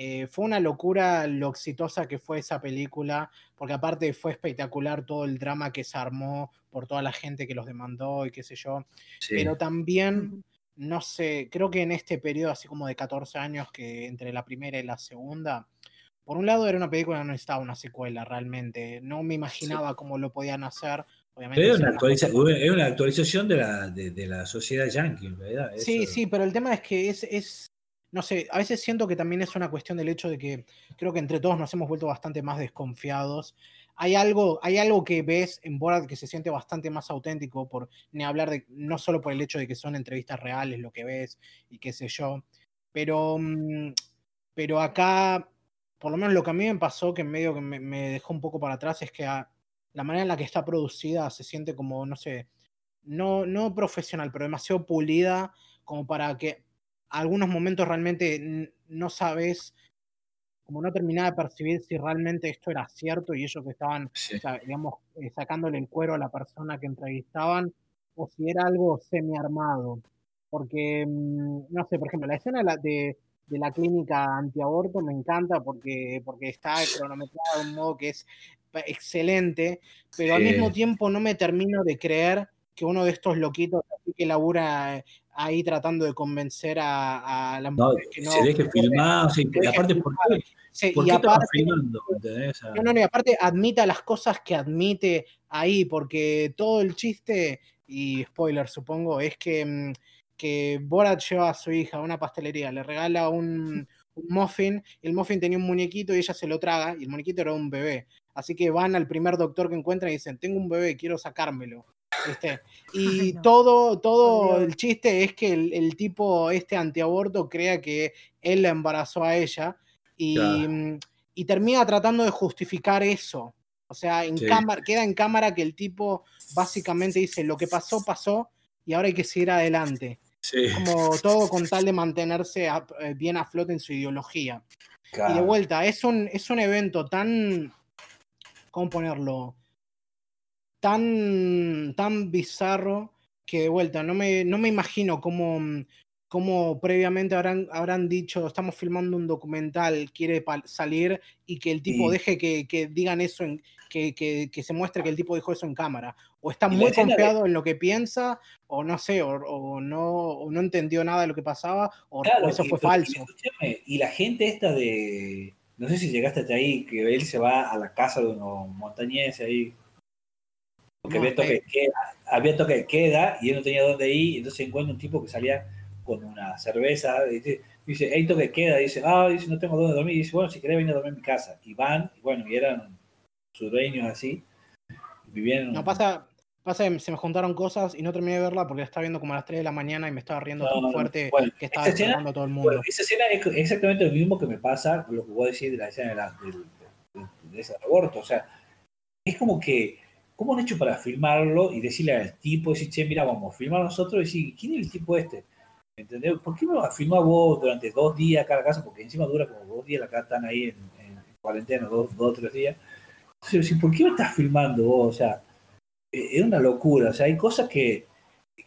eh, fue una locura lo exitosa que fue esa película, porque aparte fue espectacular todo el drama que se armó por toda la gente que los demandó y qué sé yo. Pero también, no sé, creo que en este periodo así como de 14 años que entre la primera y la segunda, por un lado era una película no necesitaba una secuela realmente, no me imaginaba cómo lo podían hacer. Obviamente, es, una actualización de la, de, la sociedad yankee, ¿verdad? Sí, sí, pero el tema es que es, es, no sé, a veces siento que también es una cuestión del hecho de que creo que entre todos nos hemos vuelto bastante más desconfiados. Hay algo, hay algo que ves en Borat que se siente bastante más auténtico, por ni hablar de, no solo por el hecho de que son entrevistas reales lo que ves y qué sé yo, pero, mm, pero acá por lo menos lo que a mí me pasó, que en medio que me, dejó un poco para atrás, es que la manera en la que está producida se siente como, no sé, no, no profesional, pero demasiado pulida, como para que algunos momentos realmente no sabes, como no terminaba de percibir si realmente esto era cierto y ellos que estaban, digamos, eh, sacándole el cuero a la persona que entrevistaban, o si era algo semi-armado. Porque, mm, no sé, por ejemplo, la escena de, de la clínica antiaborto me encanta porque, porque está cronometrado de un modo que es excelente, pero al mismo tiempo no me termino de creer que uno de estos loquitos que labura ahí tratando de convencer a, a las mujeres que no. Se deje filmar, sí, aparte, ¿por qué? ¿Por qué aparte, filmando? No, no, no, y aparte admita las cosas que admite ahí, porque todo el chiste, y spoiler supongo, es que mm, que Borat lleva a su hija a una pastelería, le regala un, muffin, el muffin tenía un muñequito y ella se lo traga, y el muñequito era un bebé. Así que van al primer doctor que encuentran y dicen, tengo un bebé, quiero sacármelo. Y todo, todo el chiste es que el, tipo, este antiaborto, crea que él la embarazó a ella y, y termina tratando de justificar eso. O sea, en cámara, queda en cámara que el tipo básicamente dice, lo que pasó, pasó y ahora hay que seguir adelante. Como todo con tal de mantenerse eh, bien a flote en su ideología. Y de vuelta, es un, es un evento tan. ¿Cómo ponerlo? Tan, tan bizarro que de vuelta, no me, no me imagino cómo, cómo previamente habrán, habrán dicho, estamos filmando un documental, quiere salir y que el tipo deje que, que, digan eso, en, que, que, se muestre que el tipo dijo eso en cámara. O está muy confiado en lo que piensa, o no sé, o, no, no entendió nada de lo que pasaba, o, eso fue falso. Y la gente esta de, no sé si llegaste hasta ahí, que él se va a la casa de unos montañeses ahí. Porque había, toque de queda, había toque de queda y él no tenía dónde ir, y entonces encuentra un tipo que salía con una cerveza, dice, dice, hey, toque queda, dice, ah, dice, no tengo dónde dormir, dice, bueno, si querés venir a dormir en mi casa. Y van, y bueno, y eran dueños así, vivían... No, pasa, pasa que se me juntaron cosas y no terminé de verla porque la estaba viendo como a las 3 de la mañana y me estaba riendo tan fuerte que estaba escena, todo el mundo. esa escena es exactamente lo mismo que me pasa con lo que vos decís de la escena de, la, de, ese aborto, o sea, es como que ¿cómo han hecho para filmarlo y decirle al tipo, decir, che, mira, vamos filmar nosotros y decir, ¿quién es el tipo este? ¿Entendés? ¿Por qué no filmás vos durante dos días cada casa? Porque encima dura como dos días, acá están ahí en, cuarentena, dos o tres días. ¿Por qué no estás filmando vos? O sea, e, es una locura. O sea, hay cosas que,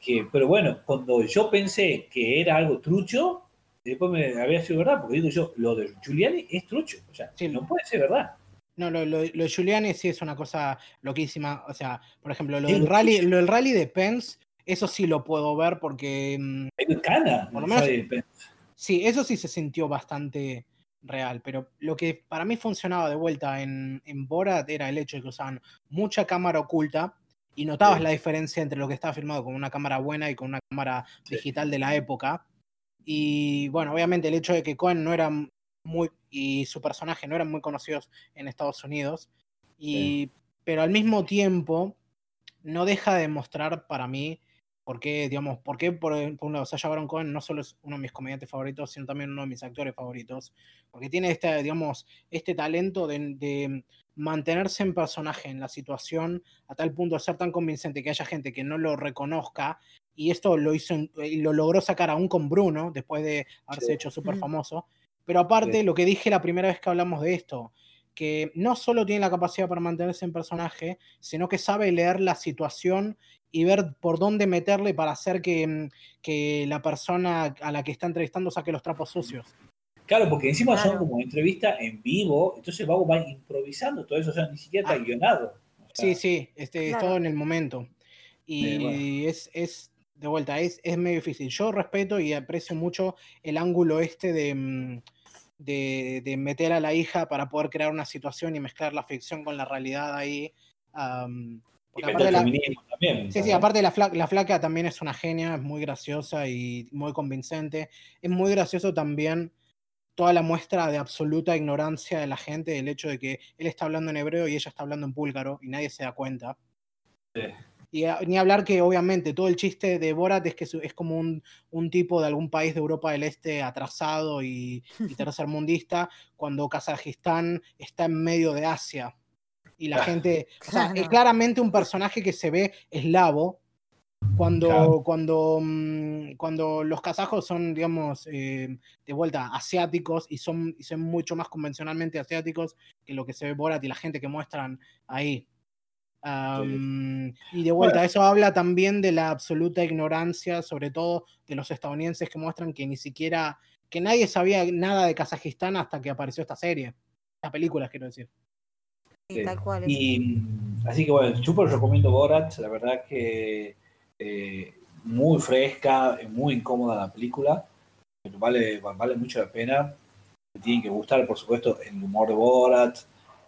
que, pero bueno, cuando yo pensé que era algo trucho, después me había sido verdad, porque digo yo, lo de Giuliani es trucho. O sea, no puede ser verdad. No, lo, lo, de Giuliani sí es una cosa loquísima. O sea, por ejemplo, lo del rally, lo del rally de Pence eso sí lo puedo ver porque. Mm, Cana, por lo menos. Sí, eso sí se sintió bastante real, pero lo que para mí funcionaba de vuelta en, en Borat era el hecho de que usaban mucha cámara oculta y notabas la diferencia entre lo que estaba filmado con una cámara buena y con una cámara digital de la época. Y bueno, obviamente el hecho de que Cohen no era muy y su personaje no eran muy conocidos en Estados Unidos, y, pero al mismo tiempo no deja de mostrar para mí ¿Por qué, digamos, por qué, por, un lado, Sasha Baron Cohen no solo es uno de mis comediantes favoritos, sino también uno de mis actores favoritos? Porque tiene este, digamos, este talento de, mantenerse en personaje, en la situación, a tal punto de ser tan convincente que haya gente que no lo reconozca. Y esto lo hizo lo logró sacar aún con Bruno, después de haberse hecho súper famoso. Pero aparte, lo que dije la primera vez que hablamos de esto, que no solo tiene la capacidad para mantenerse en personaje, sino que sabe leer la situación y ver por dónde meterle para hacer que, mm, que la persona a la que está entrevistando saque los trapos sucios. Claro, porque encima son como entrevistas en vivo, entonces vamos va improvisando todo eso, o sea, ni siquiera está ah. guionado. sí, sí, este, es todo en el momento. Y es, es, de vuelta, es, es medio difícil. Yo respeto y aprecio mucho el ángulo este de, mm, de, de, meter a la hija para poder crear una situación y mezclar la ficción con la realidad ahí. aparte la, también, sí, sí, aparte la flaca, la flaca también es una genia, es muy graciosa y muy convincente. Es muy gracioso también toda la muestra de absoluta ignorancia de la gente, del hecho de que él está hablando en hebreo y ella está hablando en búlgaro y nadie se da cuenta. Sí. Y ni hablar que obviamente todo el chiste de Borat es que es como un, un tipo de algún país de Europa del Este atrasado y, y tercermundista, cuando Kazajistán está en medio de Asia. Y la gente, o sea, es claramente un personaje que se ve eslavo, cuando, cuando, mm, cuando los kazajos son, digamos, eh, de vuelta asiáticos y son, y son mucho más convencionalmente asiáticos que lo que se ve Borat y la gente que muestran ahí y de vuelta, eso habla también de la absoluta ignorancia, sobre todo de los estadounidenses que muestran que ni siquiera, que nadie sabía nada de Kazajistán hasta que apareció esta serie, esta película, quiero decir. Sí, tal cual. Y, así que bueno, súper recomiendo Borat, la verdad que eh, muy fresca, muy incómoda la película, vale, vale mucho la pena. Tienen que gustar, por supuesto, el humor de Borat,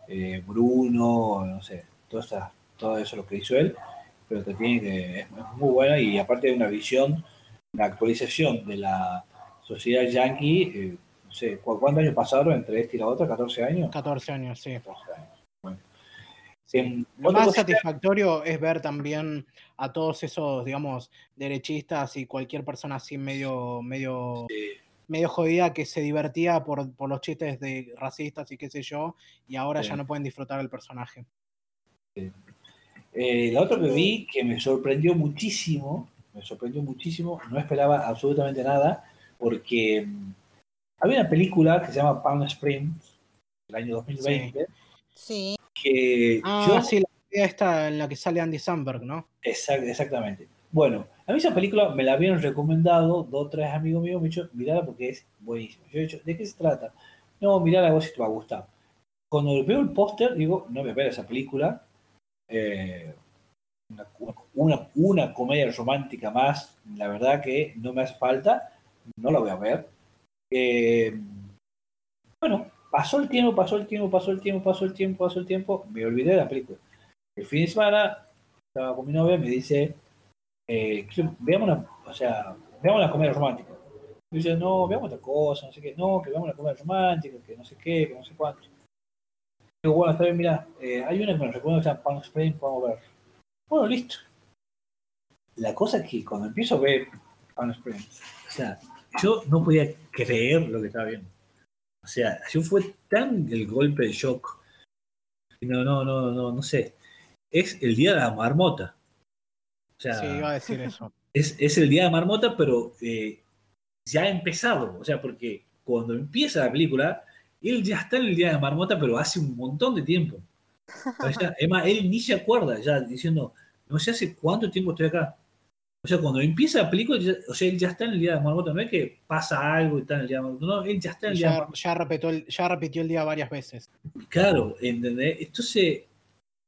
eh, Bruno, no sé, todas estas todo eso lo que hizo él, pero que tiene que, es, muy buena y aparte de una visión, una actualización de la sociedad yankee, eh, no sé, ¿cuántos años pasaron entre este y la otra? ¿14 años? 14 años, sí. lo más satisfactorio es ver también a todos esos, digamos, derechistas y cualquier persona así medio, medio, medio jodida que se divertía por, por, los chistes de racistas y qué sé yo, y ahora ya no pueden disfrutar del personaje. Eh, la otra que vi que me sorprendió muchísimo, me sorprendió muchísimo, no esperaba absolutamente nada, porque mm, había una película que se llama Palm Springs, del año 2020. Sí. Que ah, yo, sí, la idea está en la que sale Andy Samberg, ¿no? exactamente. Bueno, a mí esa película me la habían recomendado dos o tres amigos míos, me han dicho, mirala porque es buenísima. Yo he dicho, ¿de qué se trata? No, mirala vos si te va a gustar. Cuando veo el póster, digo, no me ver esa película, eh, una, una, comedia romántica más, la verdad que no me hace falta, no la voy a ver. Eh, bueno, pasó el tiempo, pasó el tiempo, pasó el tiempo, pasó el tiempo, pasó el tiempo, me olvidé de la película. El fin de semana estaba con mi novia, me dice, eh, veamos una, o sea, veamos una comedia romántica. Me dice, no, veamos otra cosa, no sé qué, no, que veamos una comedia romántica, que no sé qué, que no sé cuánto. Digo, bueno, está bien, mira, eh, hay una que me recuerdo que se llama Palm Springs, vamos a ver. Bueno, listo. La cosa es que cuando empiezo a ver Palm Springs, o sea, yo no podía creer lo que estaba viendo. O sea, yo fue tan el golpe de shock. No, no, no, no, no sé. Es el día de la marmota. O sea, sí, iba a decir eso. Es, es el día de la marmota, pero eh, ya ha empezado. O sea, porque cuando empieza la película, él ya está en el día de marmota, pero hace un montón de tiempo. Además, él ni se acuerda, ya diciendo, no sé hace cuánto tiempo estoy acá. O sea, cuando empieza la película, o sea, él ya está en el día de marmota, no es que pasa algo y está en el día de marmota, no, él ya está en el día de marmota. Ya repitió, el, ya repitió el día varias veces. Claro, ¿entendés? Entonces,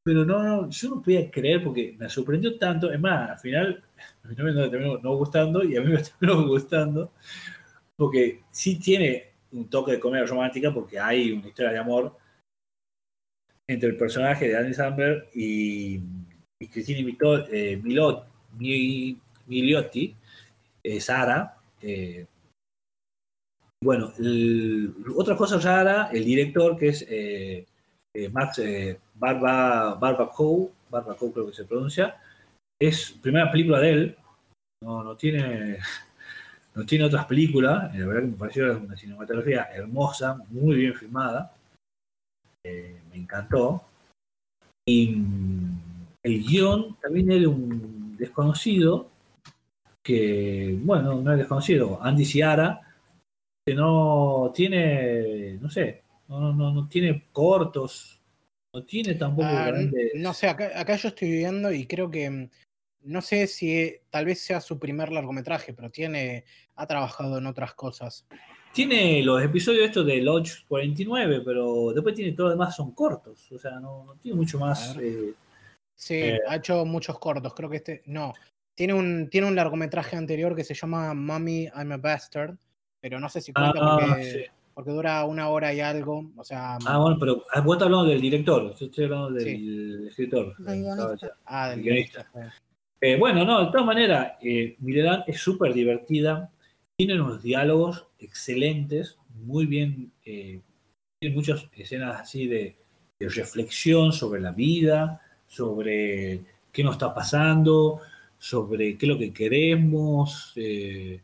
pero no, no, yo no podía creer porque me sorprendió tanto. Es más, al final, a mí me terminó no gustando y a mí me terminó gustando porque sí tiene un toque de comedia romántica porque hay una historia de amor entre el personaje de Andy Samberg y, y Cristina eh, Miliotti, eh, Sara. Eh, bueno, otra cosa rara, el director que es eh, Max Barba, Barbacow, Barbacow creo que se pronuncia, es primera película de él, no, no tiene no tiene otras películas, la verdad que me pareció una cinematografía hermosa, muy bien filmada, eh, me encantó. Y mm, el guion también era un desconocido, que, bueno, no es desconocido, Andy Ciara, que no tiene, no sé, no, no, no tiene cortos, no tiene tampoco ah, No sé, acá, acá, yo estoy viendo y creo que, mm, no sé si tal vez sea su primer largometraje, pero tiene, ha trabajado en otras cosas. Tiene los episodios estos de Lodge 49, pero después tiene todo lo demás son cortos, o sea, no, tiene mucho más. Eh, sí, eh, ha hecho muchos cortos, creo que este, no. Tiene un, tiene un largometraje anterior que se llama Mommy, I'm a Bastard, pero no sé si cuenta ah, porque, porque, dura una hora y algo, o sea... Ah, bueno, pero ah, vos estás hablando del director, yo estoy hablando del escritor. ah, del guionista. Eh, bueno, no, de todas maneras, eh, es súper divertida, tiene unos diálogos excelentes, muy bien, eh, tiene muchas escenas así de, reflexión sobre la vida, sobre qué nos está pasando, sobre qué es lo que queremos, eh,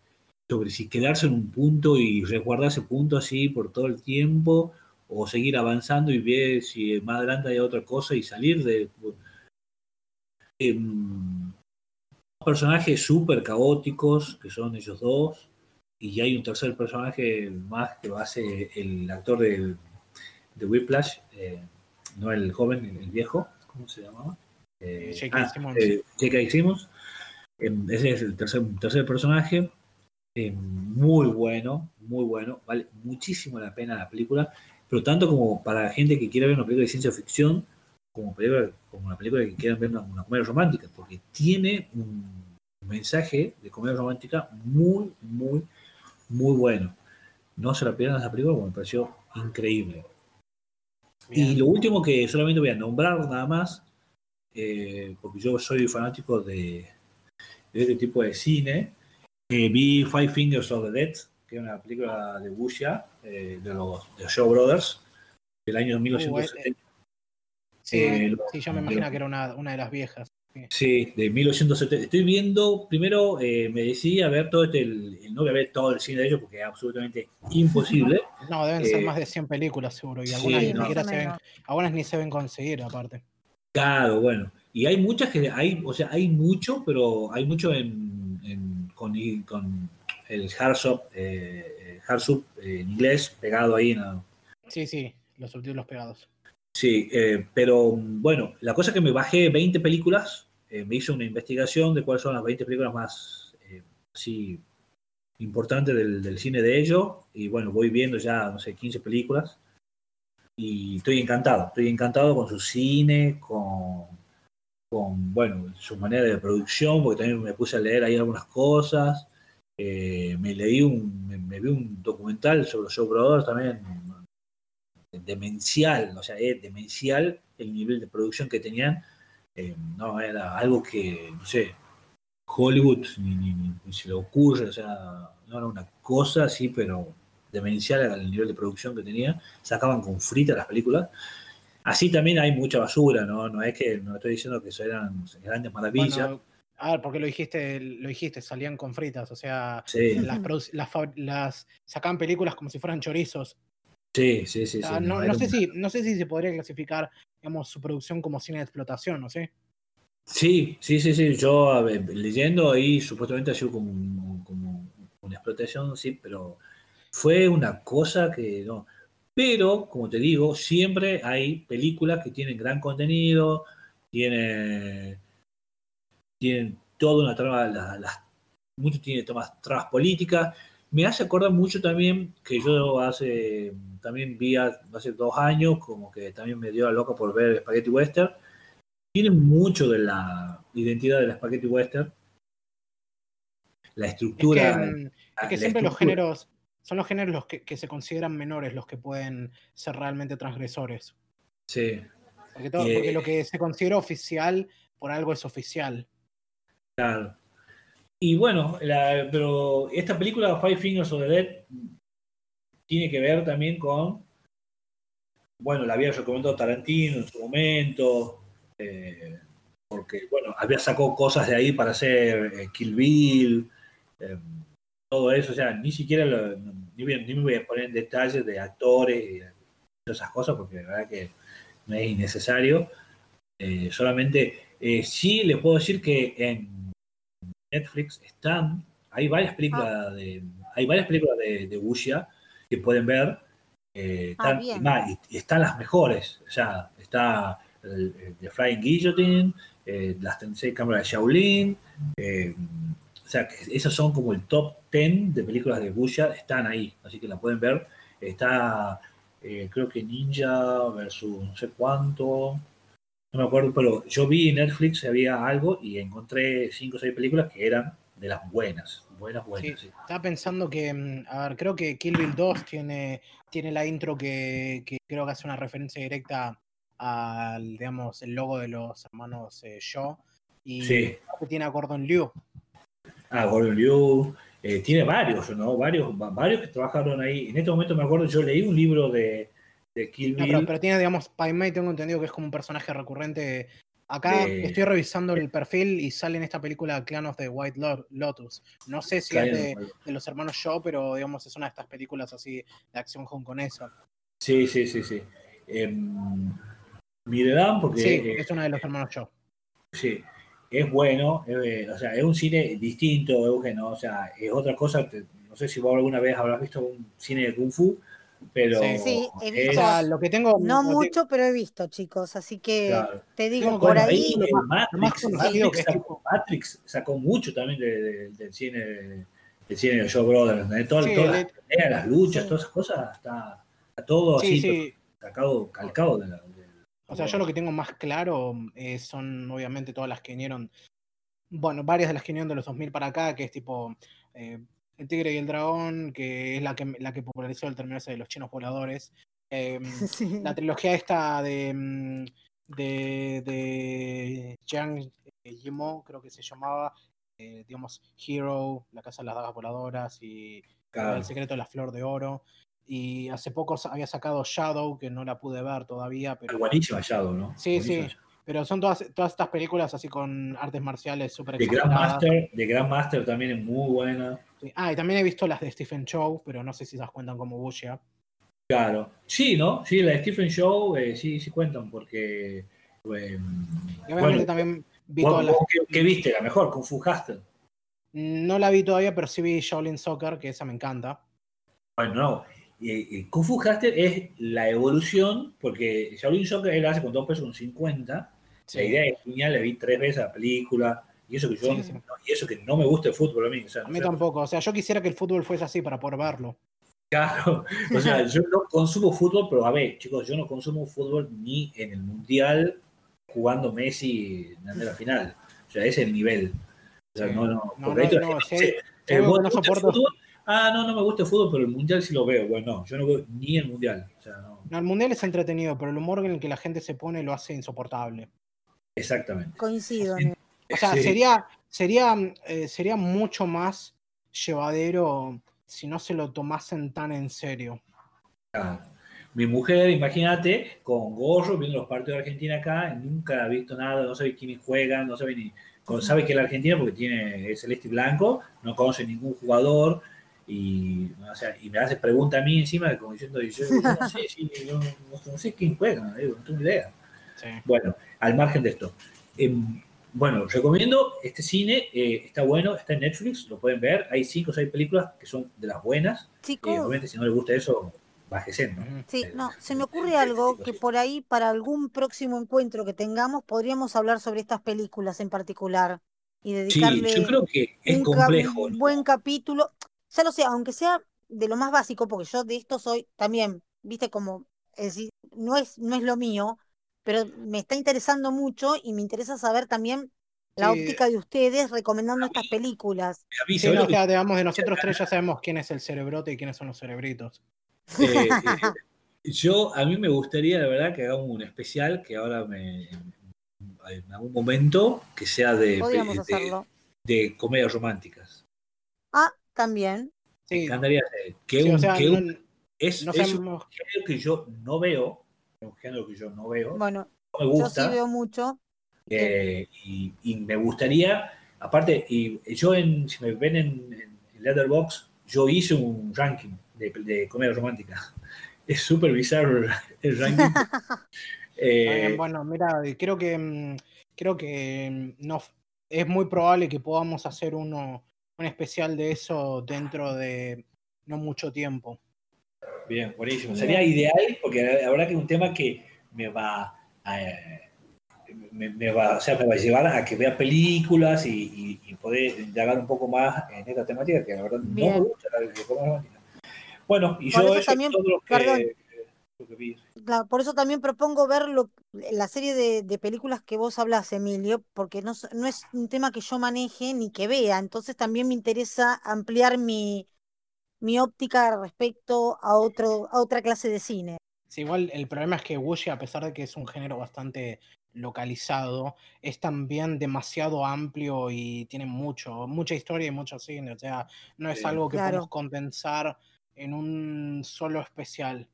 sobre si quedarse en un punto y resguardar ese punto así por todo el tiempo, o seguir avanzando y ver si más adelante hay otra cosa y salir de... personajes súper caóticos, que son ellos dos, y hay un tercer personaje más que lo hace el actor de, de Whiplash, eh, no el joven, el viejo, ¿cómo se llamaba? Eh, J.K. Ah, Simmons. Eh, Simmons. Em, ese es el tercer, tercer personaje. Em, muy bueno, muy bueno. Vale muchísimo la pena la película, pero tanto como para la gente que quiera ver una película de ciencia ficción, como, película, como una película que quiera ver una, una comedia romántica, porque tiene un mensaje de comedia romántica muy, muy muy bueno. No se la pierdan esa película porque me pareció increíble. Y lo último que solamente voy a nombrar nada más, eh, porque yo soy fanático de, este tipo de cine, vi Five Fingers of the Dead, que es una película de Wuxia, eh, de los de Shaw Brothers, del año 1970. Sí, sí, yo me imagino que era una, una de las viejas. Sí, de 1970. Estoy viendo, primero eh, me decidí a ver todo este, no voy a ver todo el cine de ellos porque es absolutamente imposible. No, deben ser eh, más de 100 películas seguro y algunas, ni siquiera se ven, algunas ni se ven conseguir aparte. Claro, bueno. Y hay muchas que hay, o sea, hay mucho, pero hay mucho en, con, con, el Harsop, eh, en inglés pegado ahí. ¿no? Sí, sí, los subtítulos pegados. Sí, eh, pero bueno, la cosa es que me bajé 20 películas, eh, me hice una investigación de cuáles son las 20 películas más eh, importantes del, cine de ellos, y bueno, voy viendo ya, no sé, 15 películas, y estoy encantado, estoy encantado con su cine, con, con bueno, su manera de producción, porque también me puse a leer ahí algunas cosas, me leí un, me, vi un documental sobre los Show Brothers también demencial, o sea, es demencial el nivel de producción que tenían. Eh, no, era algo que, no sé, Hollywood ni, se le ocurre, o sea, no era una cosa así, pero demencial el nivel de producción que tenía. Sacaban con frita las películas. Así también hay mucha basura, ¿no? No es que no estoy diciendo que eso eran grandes maravillas. a ver, porque lo dijiste, lo dijiste, salían con fritas, o sea, las, las, sacaban películas como si fueran chorizos. Sí, sí, sí. no, sé si, no sé si se podría clasificar, digamos, su producción como cine de explotación, ¿no sé? Sí, sí, sí, sí. Yo leyendo ahí supuestamente ha sido como, como una explotación, sí, pero fue una cosa que no. Pero, como te digo, siempre hay películas que tienen gran contenido, tienen, tienen toda una trama, las, las, mucho tiene tomas trabas políticas. Me hace acordar mucho también que yo hace también vi hace dos años, como que también me dio la loca por ver Spaghetti Western. Tiene mucho de la identidad de la Spaghetti Western. La estructura. Es que, siempre los géneros son los géneros los que, se consideran menores los que pueden ser realmente transgresores. Sí. Porque, lo que se considera oficial por algo es oficial. Claro. Y bueno, pero esta película, Five Fingers of the Dead, tiene que ver también con, bueno, la había recomendado Tarantino en su momento, eh, porque, bueno, había sacado cosas de ahí para hacer eh, Kill Bill, eh, todo eso, o sea, ni siquiera ni, me voy a poner en detalles de actores y esas cosas, porque la verdad que no es innecesario. solamente sí les puedo decir que en Netflix están, hay varias películas ah. de, hay varias películas de, de que pueden ver. Eh, ah, y, están las mejores. O sea, está The Flying Guillotine, eh, las 36 cámaras de Shaolin. Eh, o sea, que esos son como el top 10 de películas de Busha, están ahí, así que la pueden ver. Está, creo que Ninja versus no sé cuánto, no me acuerdo, pero yo vi en Netflix, había algo y encontré 5 o 6 películas que eran de las buenas, buenas, buenas. Sí, Estaba pensando que, mm, a ver, creo que Kill Bill 2 tiene, tiene la intro que, creo que hace una referencia directa al, digamos, el logo de los hermanos eh, Shaw. Y sí. tiene a Gordon Liu. Ah, Gordon Liu. Eh, tiene varios, ¿no? Varios, varios que trabajaron ahí. En este momento me acuerdo, yo leí un libro de, de Kill Bill. pero, tiene, digamos, Pai Mei tengo entendido que es como un personaje recurrente Acá estoy revisando el perfil y sale en esta película Clan of the White Lotus. No sé si es de, los hermanos Shaw, pero digamos es una de estas películas así de acción hongkonesa. Sí, sí, sí, sí. Eh, porque... Sí, es una de los hermanos Shaw. Sí, es bueno, eh, o sea, es un cine distinto, Eugenio, o sea, es otra cosa, no sé si vos alguna vez habrás visto un cine de Kung Fu, pero sí, he visto. lo que tengo. No mucho, pero he visto, chicos. Así que te digo, por ahí. Matrix, sacó, mucho también del cine del cine de Joe Brothers. ¿no? todas, las, las luchas, todas esas cosas, está, todo así sacado, calcado de la. o sea, yo lo que tengo más claro eh, son obviamente todas las que vinieron. Bueno, varias de las que vinieron de los 2000 para acá, que es tipo. Eh, el Tigre y el Dragón, que es la que, la que popularizó el término de los chinos voladores. Em, la trilogía esta de, mm, de, de Jiang Yimou, creo que se llamaba, eh, digamos, Hero, La Casa de las Dagas Voladoras y El Secreto de la Flor de Oro. Y hace poco había sacado Shadow, que no la pude ver todavía. Pero... Buenísima Shadow, ¿no? Sí, sí. Pero son todas, todas estas películas así con artes marciales súper De Grandmaster, de Grandmaster también es muy buena. Ah, y también he visto las de Stephen Chow, pero no sé si las cuentan como Bushia. Claro. Sí, ¿no? Sí, las de Stephen Chow eh, sí, sí cuentan, porque. Eh, y obviamente también vi todas las... ¿qué, viste? La mejor, Kung Fu Hustle. No la vi todavía, pero sí vi Shaolin Soccer, que esa me encanta. Bueno, no. Y, Kung Fu Hustle es la evolución, porque Shaolin Soccer él hace con dos pesos un 50. La idea es genial, le vi tres veces la película y eso que yo, No, y eso que no me gusta el fútbol a mí. a mí tampoco. O sea, yo quisiera que el fútbol fuese así para poder verlo. Claro, o sea, yo no consumo fútbol, pero a ver, chicos, yo no consumo fútbol ni en el mundial jugando Messi en la final. O sea, ese es el nivel. O sea, no, no. No, no, no. Ah, no, no me gusta el fútbol, pero el mundial sí lo veo. Bueno, no, yo no veo ni el mundial. O sea, no. el mundial es entretenido, pero el humor en el que la gente se pone lo hace insoportable. Exactamente. Coincido. O sea, sería, sería, eh, sería mucho más llevadero si no se lo tomasen tan en serio. Mi mujer, imagínate, con gorro, viendo los partidos de Argentina acá, nunca ha visto nada, no sabe quiénes juegan, no sabe ni. Sabe que la Argentina porque tiene celeste y blanco, no conoce ningún jugador y, y me hace pregunta a mí encima, como diciendo, yo, no sé, no, sé quién juega, no tengo idea. Bueno, al margen de esto. Em, bueno, recomiendo este cine, eh, está bueno, está en Netflix, lo pueden ver. Hay cinco o seis películas que son de las buenas. Chicos. obviamente, si no les gusta eso, bájese, ¿no? Sí, no, se me ocurre algo que por ahí, para algún próximo encuentro que tengamos, podríamos hablar sobre estas películas en particular y dedicarle sí, yo creo que es un, complejo, un buen capítulo. Ya lo sé, aunque sea de lo más básico, porque yo de esto soy también, viste, como, es decir, no es, no es lo mío, pero me está interesando mucho y me interesa saber también la óptica de ustedes recomendando estas películas. Sí, no, digamos, de nosotros tres ya sabemos quién es el cerebrote y quiénes son los cerebritos. Eh, eh, yo, a mí me gustaría, de verdad, que hagamos un especial que ahora me, en algún momento, que sea de, de, de, comedias románticas. Ah, también. Sí. Me encantaría que, un, que es, es un género que yo no veo, un género que yo no veo. Bueno, me gusta, yo sí veo mucho. Eh, y, me gustaría, aparte, y yo en, si me ven en, Letterboxd, yo hice un ranking de, de comedia romántica. Es súper bizarro el ranking. Eh, bueno, mira, creo que mm, creo que mm, no es muy probable que podamos hacer uno un especial de eso dentro de no mucho tiempo. Bien, buenísimo. Sería ideal porque la verdad que es un tema que me va a, me, va, o sea, me va a llevar a que vea películas y, poder indagar un poco más en esta temática que la verdad no me gusta la Bueno, y yo eso también, todo lo que, por eso también propongo ver la serie de, películas que vos hablas, Emilio, porque no, no es un tema que yo maneje ni que vea, entonces también me interesa ampliar mi, mi óptica respecto a, otro, a otra clase de cine. Sí, igual el problema es que Wuxi, a pesar de que es un género bastante localizado, es también demasiado amplio y tiene mucho, mucha historia y mucho cine. O sea, no es algo que podemos condensar en un solo especial.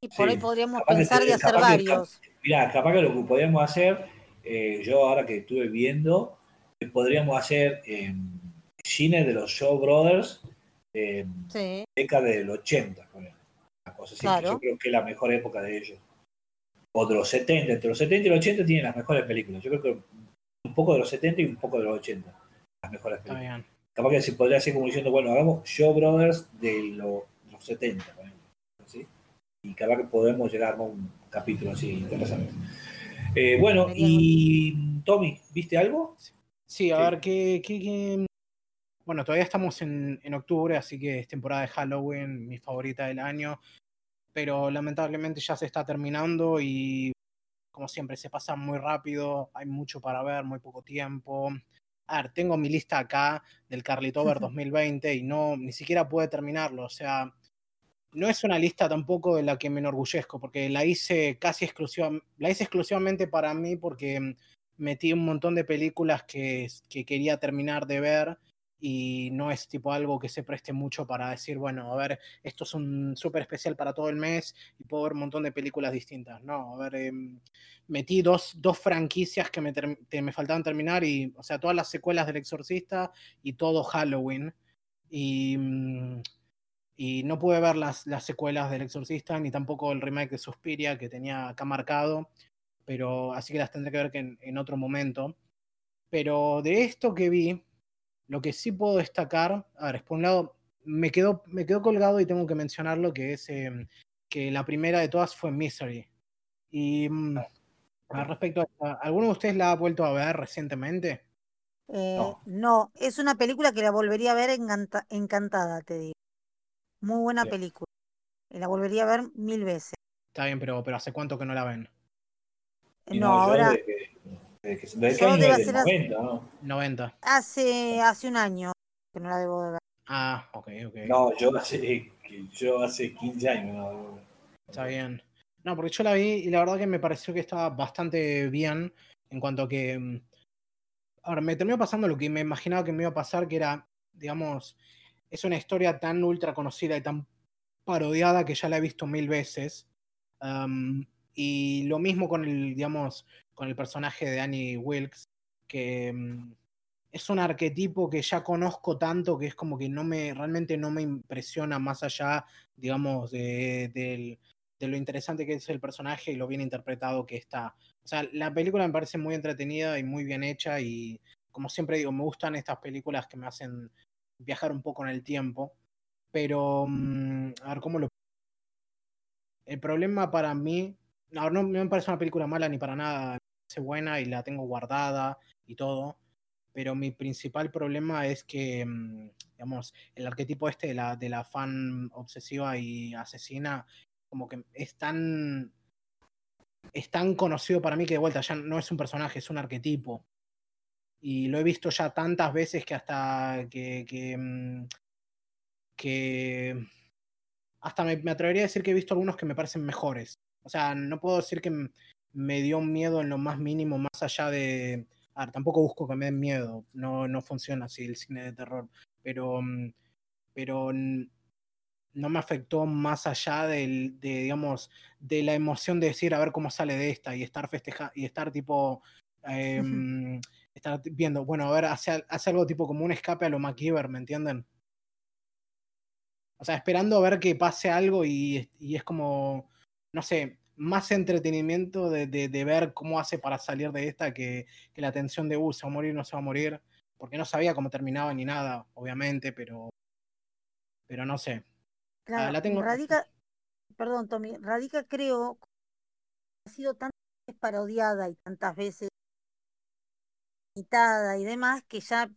Y por ahí podríamos pensar de, hacer varios. Mira, capaz que lo que podríamos hacer, eh, yo ahora que estuve viendo, eh, podríamos hacer eh, cine de los Show Brothers, eh, década del 80, yo creo que es la mejor época de ellos. O de los 70, entre los 70 y los 80 tienen las mejores películas. Yo creo que un poco de los 70 y un poco de los 80, las mejores películas. Capaz que se podría hacer como diciendo, bueno, hagamos Show Brothers de los, 70, y capaz que podemos llegar a un capítulo así interesante. Eh, bueno, y Tommy, ¿viste algo? Sí, a ver, ¿qué, Bueno, todavía estamos en, en, octubre, así que es temporada de Halloween, mi favorita del año, pero lamentablemente ya se está terminando y como siempre se pasa muy rápido, hay mucho para ver, muy poco tiempo. A ver, tengo mi lista acá del Carlitover 2020 y no, ni siquiera pude terminarlo, o sea, no es una lista tampoco de la que me enorgullezco, porque la hice casi exclusiva, la hice exclusivamente para mí porque metí un montón de películas que, que, quería terminar de ver y no es tipo algo que se preste mucho para decir, bueno, a ver, esto es un súper especial para todo el mes y puedo ver un montón de películas distintas. No, a ver, em, metí dos, dos franquicias que me, me faltaban terminar y, o sea, todas las secuelas del Exorcista y todo Halloween. Y... Mm, y no pude ver las, las secuelas del Exorcista ni tampoco el remake de Suspiria que tenía acá marcado, pero así que las tendré que ver que en, otro momento. Pero de esto que vi, lo que sí puedo destacar, a ver, por un lado, me quedó, me quedó colgado y tengo que mencionarlo, que es em, que la primera de todas fue Misery. Y mm, respecto a esta, ¿alguno de ustedes la ha vuelto a ver recientemente? Eh, no. es una película que la volvería a ver encantada, te digo. Muy buena película. La volvería a ver mil veces. Está bien, pero, pero ¿hace cuánto que no la ven? No, ahora. Desde que, desde 90, ¿no? 90. Hace, hace un año que no la debo de ver. Ah, ok, ok. No, yo hace, yo hace 15 años no Está bien. No, porque yo la vi y la verdad que me pareció que estaba bastante bien en cuanto a que. Mm, ahora, me terminó pasando lo que me imaginaba que me iba a pasar, que era, digamos, es una historia tan ultra conocida y tan parodiada que ya la he visto mil veces. y lo mismo con el, digamos, con el personaje de Annie Wilkes, que mm, es un arquetipo que ya conozco tanto que es como que no me, realmente no me impresiona más allá, digamos, de, de, lo interesante que es el personaje y lo bien interpretado que está. O sea, la película me parece muy entretenida y muy bien hecha y como siempre digo, me gustan estas películas que me hacen viajar un poco en el tiempo. Pero, mm, a ver, ¿cómo lo... El problema para mí, no, no me parece una película mala ni para nada, buena y la tengo guardada y todo, pero mi principal problema es que, mm, digamos, el arquetipo este de la, de la fan obsesiva y asesina, como que es tan, es tan conocido para mí que de vuelta ya no es un personaje, es un arquetipo y lo he visto ya tantas veces que hasta que, que, mm, hasta me, atrevería a decir que he visto algunos que me parecen mejores. O sea, no puedo decir que me dio miedo en lo más mínimo, más allá de... A ver, tampoco busco que me den miedo, no, no funciona así el cine de terror, pero, mm, pero no me afectó más allá del, de, digamos, de la emoción de decir a ver cómo sale de esta y estar festejando y estar tipo... Em, estar viendo, bueno, a ver, hace, hace algo tipo como un escape a lo MacGyver, ¿me entienden? O sea, esperando a ver que pase algo y, y es como, no sé, más entretenimiento de, de, ver cómo hace para salir de esta que, que la tensión de, uh, se va a morir, no se va a morir, porque no sabía cómo terminaba ni nada, obviamente, pero, pero no sé. Ah, la tengo. Radica, perdón, Tommy, Radica creo ha sido tantas veces parodiada y tantas veces imitada y demás que ya,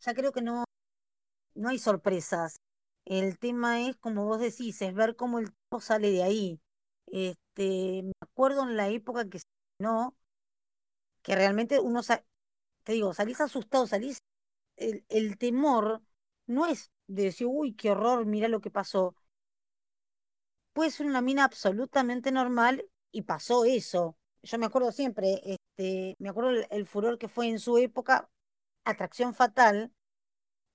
ya creo que no, no hay sorpresas. El tema es, como vos decís, es ver cómo el tipo sale de ahí. Este, me acuerdo en la época que no, que realmente uno, te digo, salís asustado, salís, el, temor no es de decir, uy, qué horror, mira lo que pasó. Puede ser una mina absolutamente normal y pasó eso. Yo me acuerdo siempre, este, me acuerdo el, furor que fue en su época, Atracción Fatal,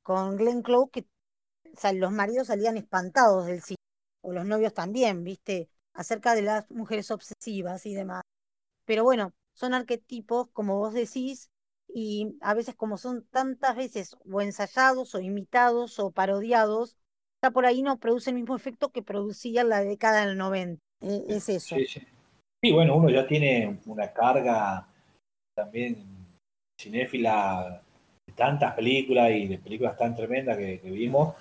con Glenn Close, que los maridos salían espantados del cine, o los novios también, ¿viste? Acerca de las mujeres obsesivas y demás. Pero bueno, son arquetipos, como vos decís, y a veces como son tantas veces o ensayados o imitados o parodiados, ya por ahí no produce el mismo efecto que producía en la década del 90. E, es eso. Sí, sí. bueno, uno ya tiene una carga también cinéfila de tantas películas y de películas tan tremendas que, vimos,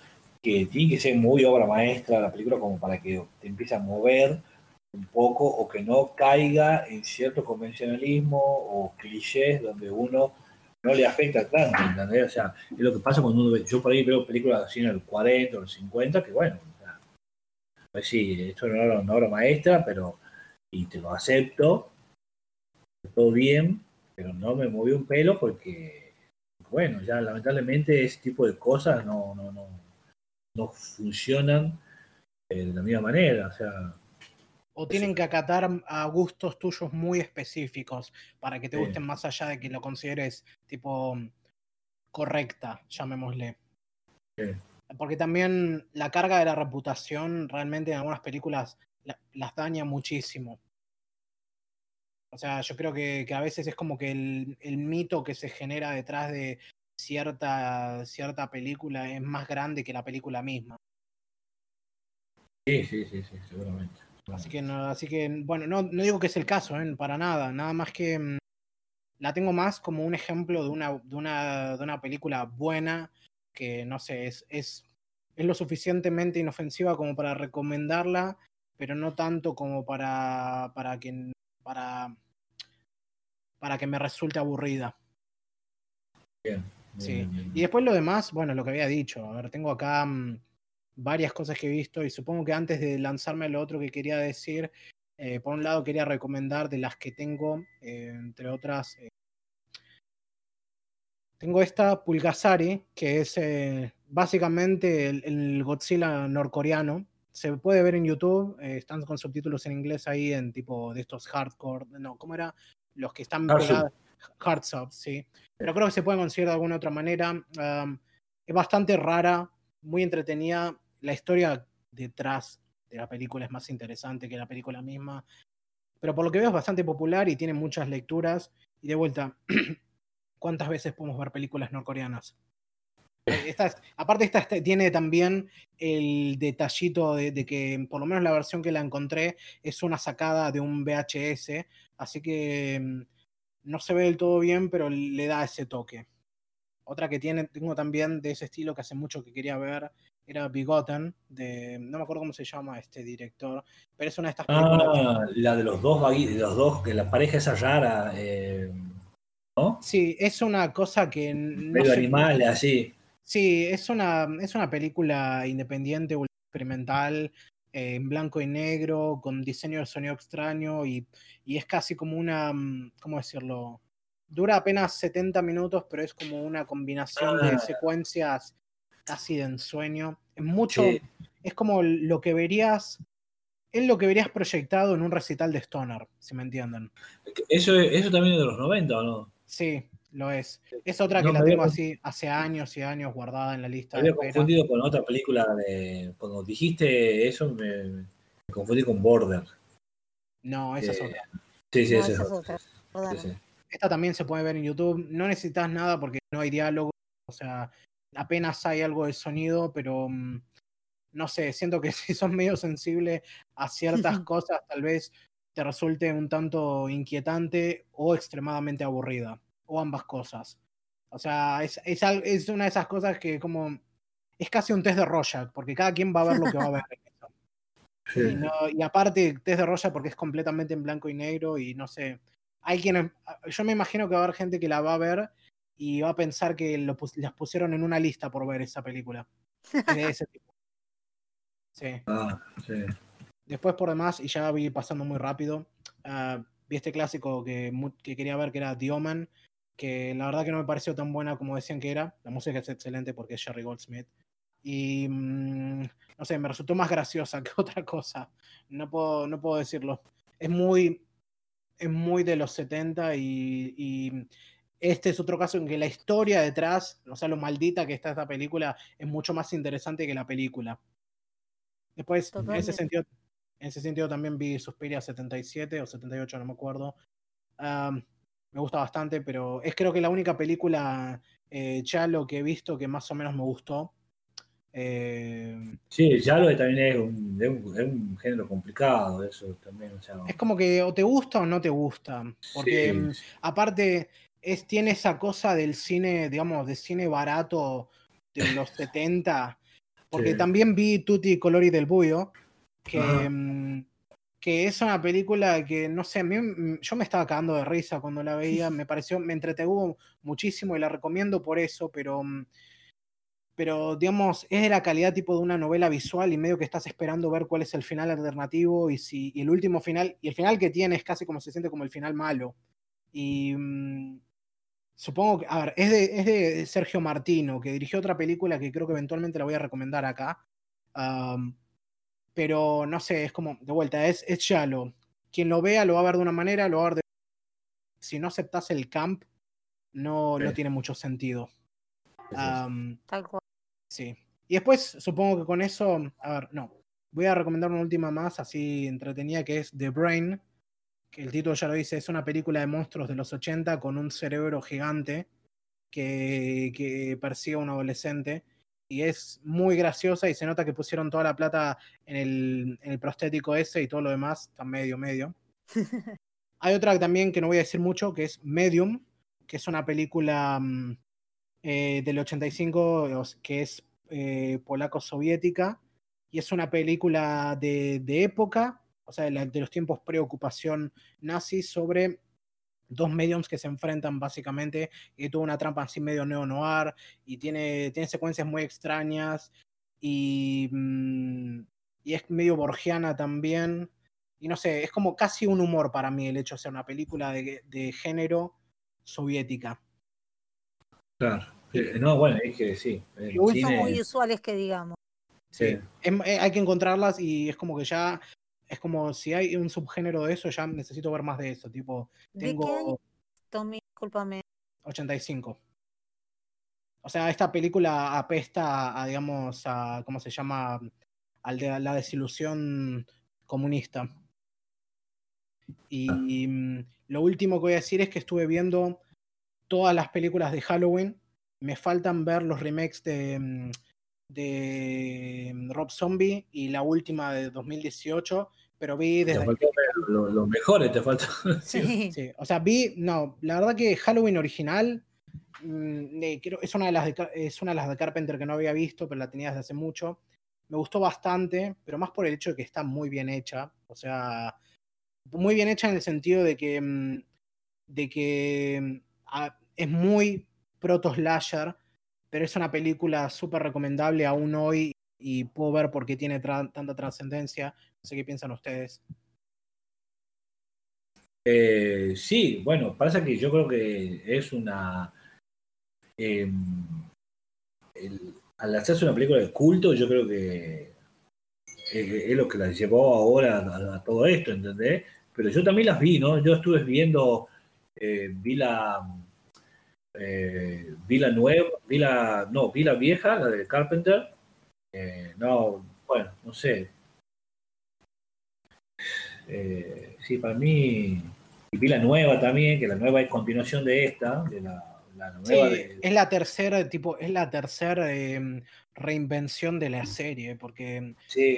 que tiene que ser muy obra maestra la película como para que te empiece a mover un poco o que no caiga en cierto convencionalismo o clichés donde uno no le afecta tanto, ¿entendés? O sea, es lo que pasa cuando uno ve, yo por ahí veo películas así en el 40 o el 50, que bueno, pues sí, esto no era una obra maestra, pero, y te lo acepto, todo bien, pero no me movió un pelo porque, bueno, ya lamentablemente ese tipo de cosas no, no, no, no funcionan eh, de la misma manera, o sea, o tienen que acatar a gustos tuyos muy específicos para que te gusten más allá de que lo consideres tipo correcta, llamémosle. Porque también la carga de la reputación realmente en algunas películas las daña muchísimo. O sea, yo creo que, a veces es como que el, el, mito que se genera detrás de cierta, cierta película es más grande que la película misma. Sí, sí, sí, sí, seguramente. Así que, no, así que bueno, no, no digo que es el caso, ¿eh? para nada. Nada más que mm, la tengo más como un ejemplo de una, de una, de una película buena que, no sé, es, es, es, lo suficientemente inofensiva como para recomendarla, pero no tanto como para, para, que, para, para que me resulte aburrida. Bien. Sí. Y después lo demás, bueno, lo que había dicho. A ver, tengo acá. Mm, varias cosas que he visto y supongo que antes de lanzarme a lo otro que quería decir, eh, por un lado quería recomendar de las que tengo, eh, entre otras, eh, tengo esta Pulgasari, que es básicamente el, Godzilla norcoreano. Se puede ver en YouTube, están con subtítulos en inglés ahí en tipo de estos hardcore, no, ¿cómo era? Los que están pegados, hard sí. Pero creo que se puede conseguir de alguna otra manera. es bastante rara, muy entretenida la historia detrás de la película es más interesante que la película misma. Pero por lo que veo es bastante popular y tiene muchas lecturas. Y de vuelta, ¿cuántas veces podemos ver películas norcoreanas? Eh, aparte, esta, tiene también el detallito de, que, por lo menos la versión que la encontré, es una sacada de un VHS. Así que mm, no se ve del todo bien, pero le da ese toque. Otra que tiene, tengo también de ese estilo que hace mucho que quería ver, era Bigotten, de, no me acuerdo cómo se llama este director, pero es una de estas películas. Ah, la de los dos, los dos, que la pareja esa rara, eh, ¿no? Sí, es una cosa que. No animales, así. Sí, es una, es una película independiente, experimental, en blanco y negro, con diseño de sonido extraño y, y es casi como una. Mm, ¿Cómo decirlo? Dura apenas 70 minutos, pero es como una combinación de ah. secuencias casi de ensueño. Es mucho, es como lo que verías, es lo que verías proyectado en un recital de Stoner, si me entienden. Eso, eso también es de los 90, ¿o no? Sí, lo es. Es otra que la tengo así hace años y años guardada en la lista. Me había confundido con otra película de. Cuando dijiste eso, me, confundí con Border. No, esa es otra. Sí, sí, esa es otra. Esta también se puede ver en YouTube. No necesitas nada porque no hay diálogo. O sea, apenas hay algo de sonido, pero mm, no sé, siento que si sos medio sensible a ciertas cosas, tal vez te resulte un tanto inquietante o extremadamente aburrida, o ambas cosas. O sea, es, es, es una de esas cosas que como es casi un test de Rorschach, porque cada quien va a ver lo que va a ver. Y, aparte, test de Rorschach porque es completamente en blanco y negro y no sé. Hay quienes, yo me imagino que va a haber gente que la va a ver y va a pensar que las pusieron en una lista por ver esa película. De ese tipo. Sí. Ah, sí. Después, por demás, y ya vi pasando muy rápido, ah, vi este clásico que, que, quería ver, que era The Omen, que la verdad que no me pareció tan buena como decían que era. La música es excelente porque es Jerry Goldsmith. Y mm, no sé, me resultó más graciosa que otra cosa. No puedo, no puedo decirlo. Es muy, es muy de los 70 y, y este es otro caso en que la historia detrás, o sea, lo maldita que está esta película, es mucho más interesante que la película. Después, en ese sentido, en ese sentido también vi Suspiria 77 o 78, no me acuerdo. Me gusta bastante, pero es creo que la única película eh, Chalo que he visto que más o menos me gustó. Eh, sí, Chalo también es un, es, un, género complicado, eso también. Es como que o te gusta o no te gusta. Porque mm, aparte es, tiene esa cosa del cine, digamos, de cine barato de los 70 porque también vi Tutti Colori del Buio, que, que es una película que, no sé, a mí, mm, yo me estaba cagando de risa cuando la veía, me pareció, me entretuvo muchísimo y la recomiendo por eso, pero, mm, pero digamos, es de la calidad tipo de una novela visual y medio que estás esperando ver cuál es el final alternativo y si el último final, y el final que tiene es casi como se siente como el final malo. Y, Supongo que, a ver, es de, es de, Sergio Martino, que dirigió otra película que creo que eventualmente la voy a recomendar acá. Pero no sé, es como, de vuelta, es, es Shallow. Quien lo vea lo va a ver de una manera, lo va a ver de... Si no aceptas el camp, no, no tiene mucho sentido. Tal cual. Sí. Y después, supongo que con eso, a ver, no. Voy a recomendar una última más, así entretenida, que es The Brain, el título ya lo dice, es una película de monstruos de los 80 con un cerebro gigante que, persigue a un adolescente. Y es muy graciosa y se nota que pusieron toda la plata en el, en el prostético ese y todo lo demás está medio, medio. Hay otra también que no voy a decir mucho, que es Medium, que es una película mm, eh, del 85 que es eh, polaco-soviética y es una película de, de época o sea, de, los tiempos preocupación nazi sobre dos mediums que se enfrentan básicamente y tuvo una trampa así medio neo-noir y tiene, tiene secuencias muy extrañas y, mm, y es medio borgiana también. Y no sé, es como casi un humor para mí el hecho de ser una película de, de género soviética. Claro, no, bueno, es que sí. Son muy usuales que digamos. Sí, eh, hay que encontrarlas y es como que ya es como si hay un subgénero de eso, ya necesito ver más de eso. Tipo, tengo. Tommy, discúlpame. 85. O sea, esta película apesta a, digamos, a, ¿cómo se llama? De la desilusión comunista. Y, y mm, lo último que voy a decir es que estuve viendo todas las películas de Halloween. Me faltan ver los remakes de, mm, de mm, Rob Zombie y la última de 2018, pero vi desde... Los mejores te faltan. sí. sí. o sea, vi, no, la verdad que Halloween original mm, es, una de las de, es una de las de Carpenter que no había visto, pero la tenía desde hace mucho. Me gustó bastante, pero más por el hecho de que está muy bien hecha. O sea, muy bien hecha en el sentido de que, mm, de que es muy proto-slasher, pero es una película súper recomendable aún hoy y puedo ver por qué tiene tanta trascendencia. Sé qué piensan ustedes. Eh, sí, bueno, pasa que yo creo que es una... Em, al hacerse una película de culto, yo creo que es, lo que la llevó ahora a, todo esto, ¿entendés? Pero yo también las vi, ¿no? Yo estuve viendo, eh, vi la eh, vi la nueva, vi la, no, vi la vieja, la de Carpenter. Eh, no, bueno, no sé. Eh, sí, para mí, y vi la nueva también, que la nueva es continuación de esta, de la, nueva. Es la tercera, tipo, es la tercera em, reinvención de la serie, porque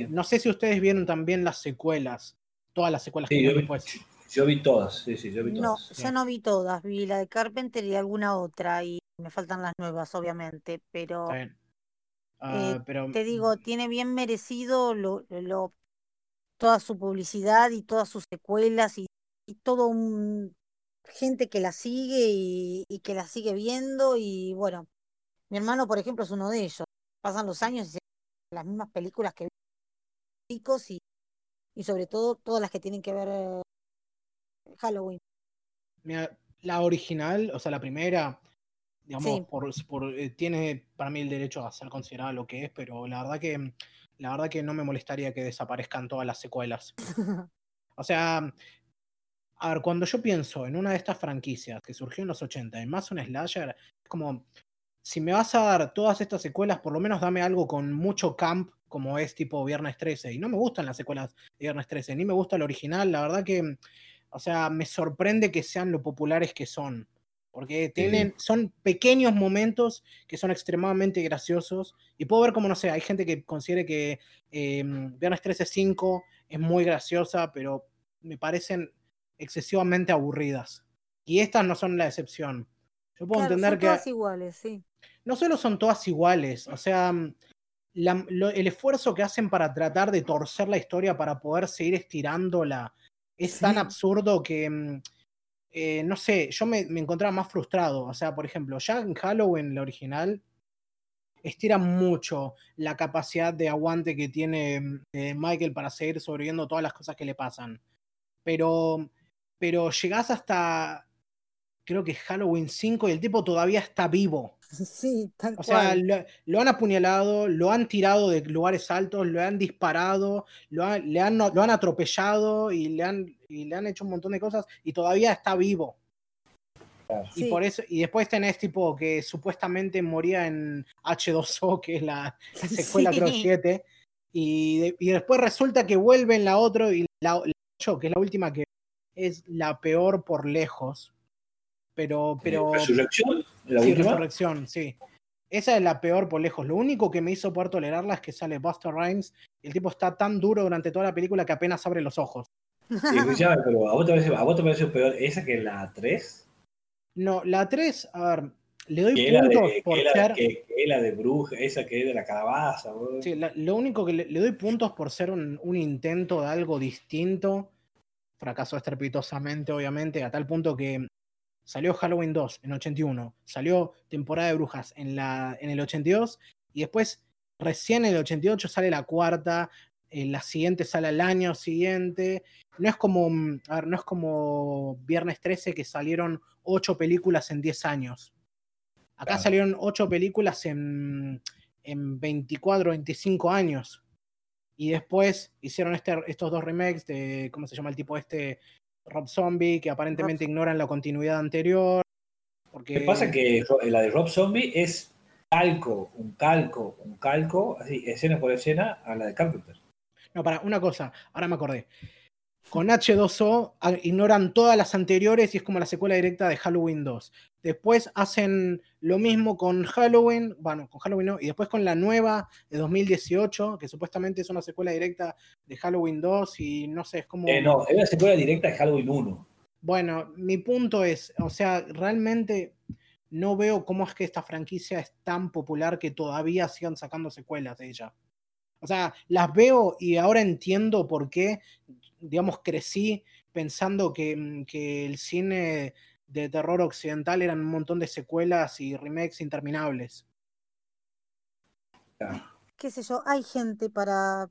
no sé si ustedes vieron también las secuelas, todas las secuelas que después. Yo vi todas, sí, sí, yo vi todas. No, yo no vi todas, vi la de Carpenter y alguna otra, y me faltan las nuevas, obviamente, pero Ah, pero... Te digo, tiene bien merecido lo, toda su publicidad y todas sus secuelas y, todo un gente que la sigue y, que la sigue viendo y bueno, mi hermano por ejemplo es uno de ellos. Pasan los años y se las mismas películas que chicos y, y sobre todo todas las que tienen que ver eh, Halloween. Mira, la original, o sea, la primera, digamos, por, eh, tiene para mí el derecho a ser considerada lo que es, pero la verdad que la verdad que no me molestaría que desaparezcan todas las secuelas. o sea, a ver, cuando yo pienso en una de estas franquicias que surgió en los 80, y más un slasher, es como, si me vas a dar todas estas secuelas, por lo menos dame algo con mucho camp, como es tipo Viernes 13. Y no me gustan las secuelas de Viernes 13, ni me gusta el original. La verdad que, o sea, me sorprende que sean lo populares que son porque tienen, son pequeños momentos que son extremadamente graciosos. Y puedo ver como, no sé, hay gente que considere que eh, Viernes 13.5 es muy graciosa, pero me parecen excesivamente aburridas. Y estas no son la excepción. Yo puedo entender son que. Todas iguales, sí. No solo son todas iguales, o sea, el esfuerzo que hacen para tratar de torcer la historia para poder seguir estirándola es tan absurdo que mm, eh, no sé, yo me, encontraba más frustrado. O sea, por ejemplo, ya en Halloween, la original, estira mucho la capacidad de aguante que tiene eh, Michael para seguir sobreviviendo todas las cosas que le pasan. Pero, pero llegás hasta, creo que Halloween 5 y el tipo todavía está vivo. Sí, tal O sea, lo, han apuñalado, lo han tirado de lugares altos, lo han disparado, lo, le han, lo han atropellado y le han, y le han hecho un montón de cosas y todavía está vivo. Y por eso, y después tenés tipo que supuestamente moría en H2O, que es la, secuela sí. 7, y, y, después resulta que vuelve en la otra, y la, la 8, que es la última que es la peor por lejos. Pero, pero. ¿Resurrección? ¿La sí, Resurrección, sí. Esa es la peor por lejos. Lo único que me hizo poder tolerarla es que sale Buster Rhymes y el tipo está tan duro durante toda la película que apenas abre los ojos. Sí, pero ¿a vos, te parece, ¿a vos te parece peor esa que la 3? No, la 3, a ver, le doy puntos por ser. Que, es la de bruja, esa que es de la calabaza. Sí, lo único que le, doy puntos por ser un, un, intento de algo distinto. Fracasó estrepitosamente, obviamente, a tal punto que salió Halloween 2 en 81, salió Temporada de Brujas en, la, en el 82, y después, recién en el 88, sale la cuarta, en la siguiente sale el año siguiente. No es como, mm, no es como Viernes 13 que salieron 8 películas en 10 años. Acá salieron 8 películas en, en 24, 25 años. Y después hicieron este, estos dos remakes de, ¿cómo se llama el tipo este? Rob Zombie, que aparentemente ignoran la continuidad anterior. Porque... Lo que pasa que la de Rob Zombie es calco, un calco, un calco, así, escena por escena, a la de Carpenter. No, para, una cosa, ahora me acordé. Con H2O ignoran todas las anteriores y es como la secuela directa de Halloween 2. Después hacen lo mismo con Halloween, bueno, con Halloween no, y después con la nueva de 2018, que supuestamente es una secuela directa de Halloween 2 y no sé, es como... Eh, no, es una secuela directa de Halloween 1. Bueno, mi punto es, o sea, realmente no veo cómo es que esta franquicia es tan popular que todavía sigan sacando secuelas de ella. O sea, las veo y ahora entiendo por qué digamos, crecí pensando que, mm, que, el cine de terror occidental eran un montón de secuelas y remakes interminables. Qué sé yo, hay gente para...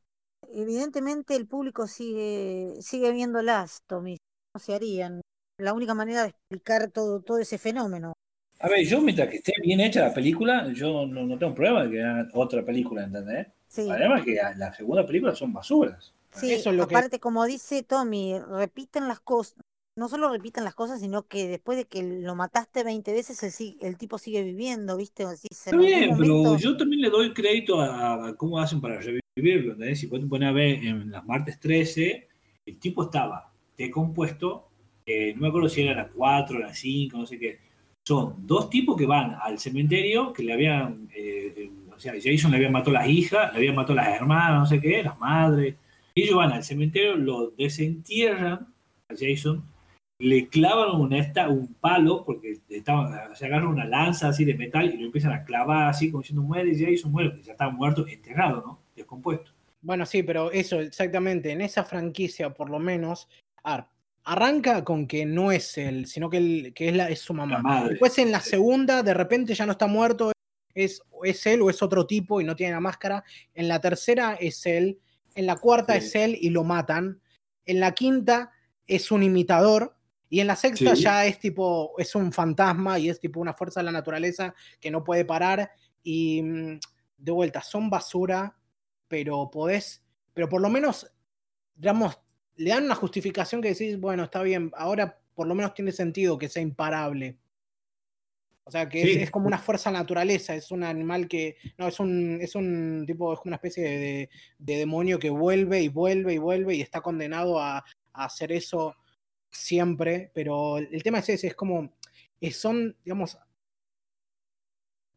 Evidentemente el público sigue, sigue viéndolas, Tommy. No se harían. La única manera de explicar todo, todo ese fenómeno. A ver, yo mientras que esté bien hecha la película, yo no, no tengo problema de que hagan otra película, ¿entendés? Sí. Además que la segunda película son basuras. Sí, Eso es lo aparte, como dice Tommy, repiten las cosas. No solo repiten las cosas, sino que después de que lo mataste 20 veces, el, el tipo sigue viviendo, ¿viste? Está bien, pero yo también le doy crédito a, cómo hacen para revivirlo. ¿entendés? Si pueden poner a ver en las martes 13, el tipo estaba decompuesto, eh, no me acuerdo si era la 4, la 5, no sé qué. Son dos tipos que van al cementerio, que le habían, eh, eh, o sea, Jason le habían matado a las hijas, le habían matado a las hermanas, no sé qué, las madres ellos van al cementerio, lo desentierran a Jason le clavan una esta, un palo, porque estaban, se agarran una lanza así de metal y lo empiezan a clavar así, como diciendo muere Jason, muere, ya está muerto, enterrado, ¿no? Descompuesto. Bueno, sí, pero eso, exactamente, en esa franquicia, por lo menos, arranca con que no es él, sino que, que es, la, es su mamá. Después en la segunda, de repente ya no está muerto, es, es él o es otro tipo y no tiene la máscara. En la tercera es él. En la cuarta es él y lo matan. En la quinta es un imitador y en la sexta ya es tipo, es un fantasma y es tipo una fuerza de la naturaleza que no puede parar. Y mm, de vuelta, son basura, pero podés, pero por lo menos, digamos, le dan una justificación que decís, bueno, está bien, ahora por lo menos tiene sentido que sea imparable. O sea, que es, como una fuerza naturaleza, es un animal que. No, es un, es un tipo, es como una especie de, demonio que vuelve y vuelve y vuelve y está condenado a, a hacer eso siempre, pero el tema es ese, es como, eh, son, digamos,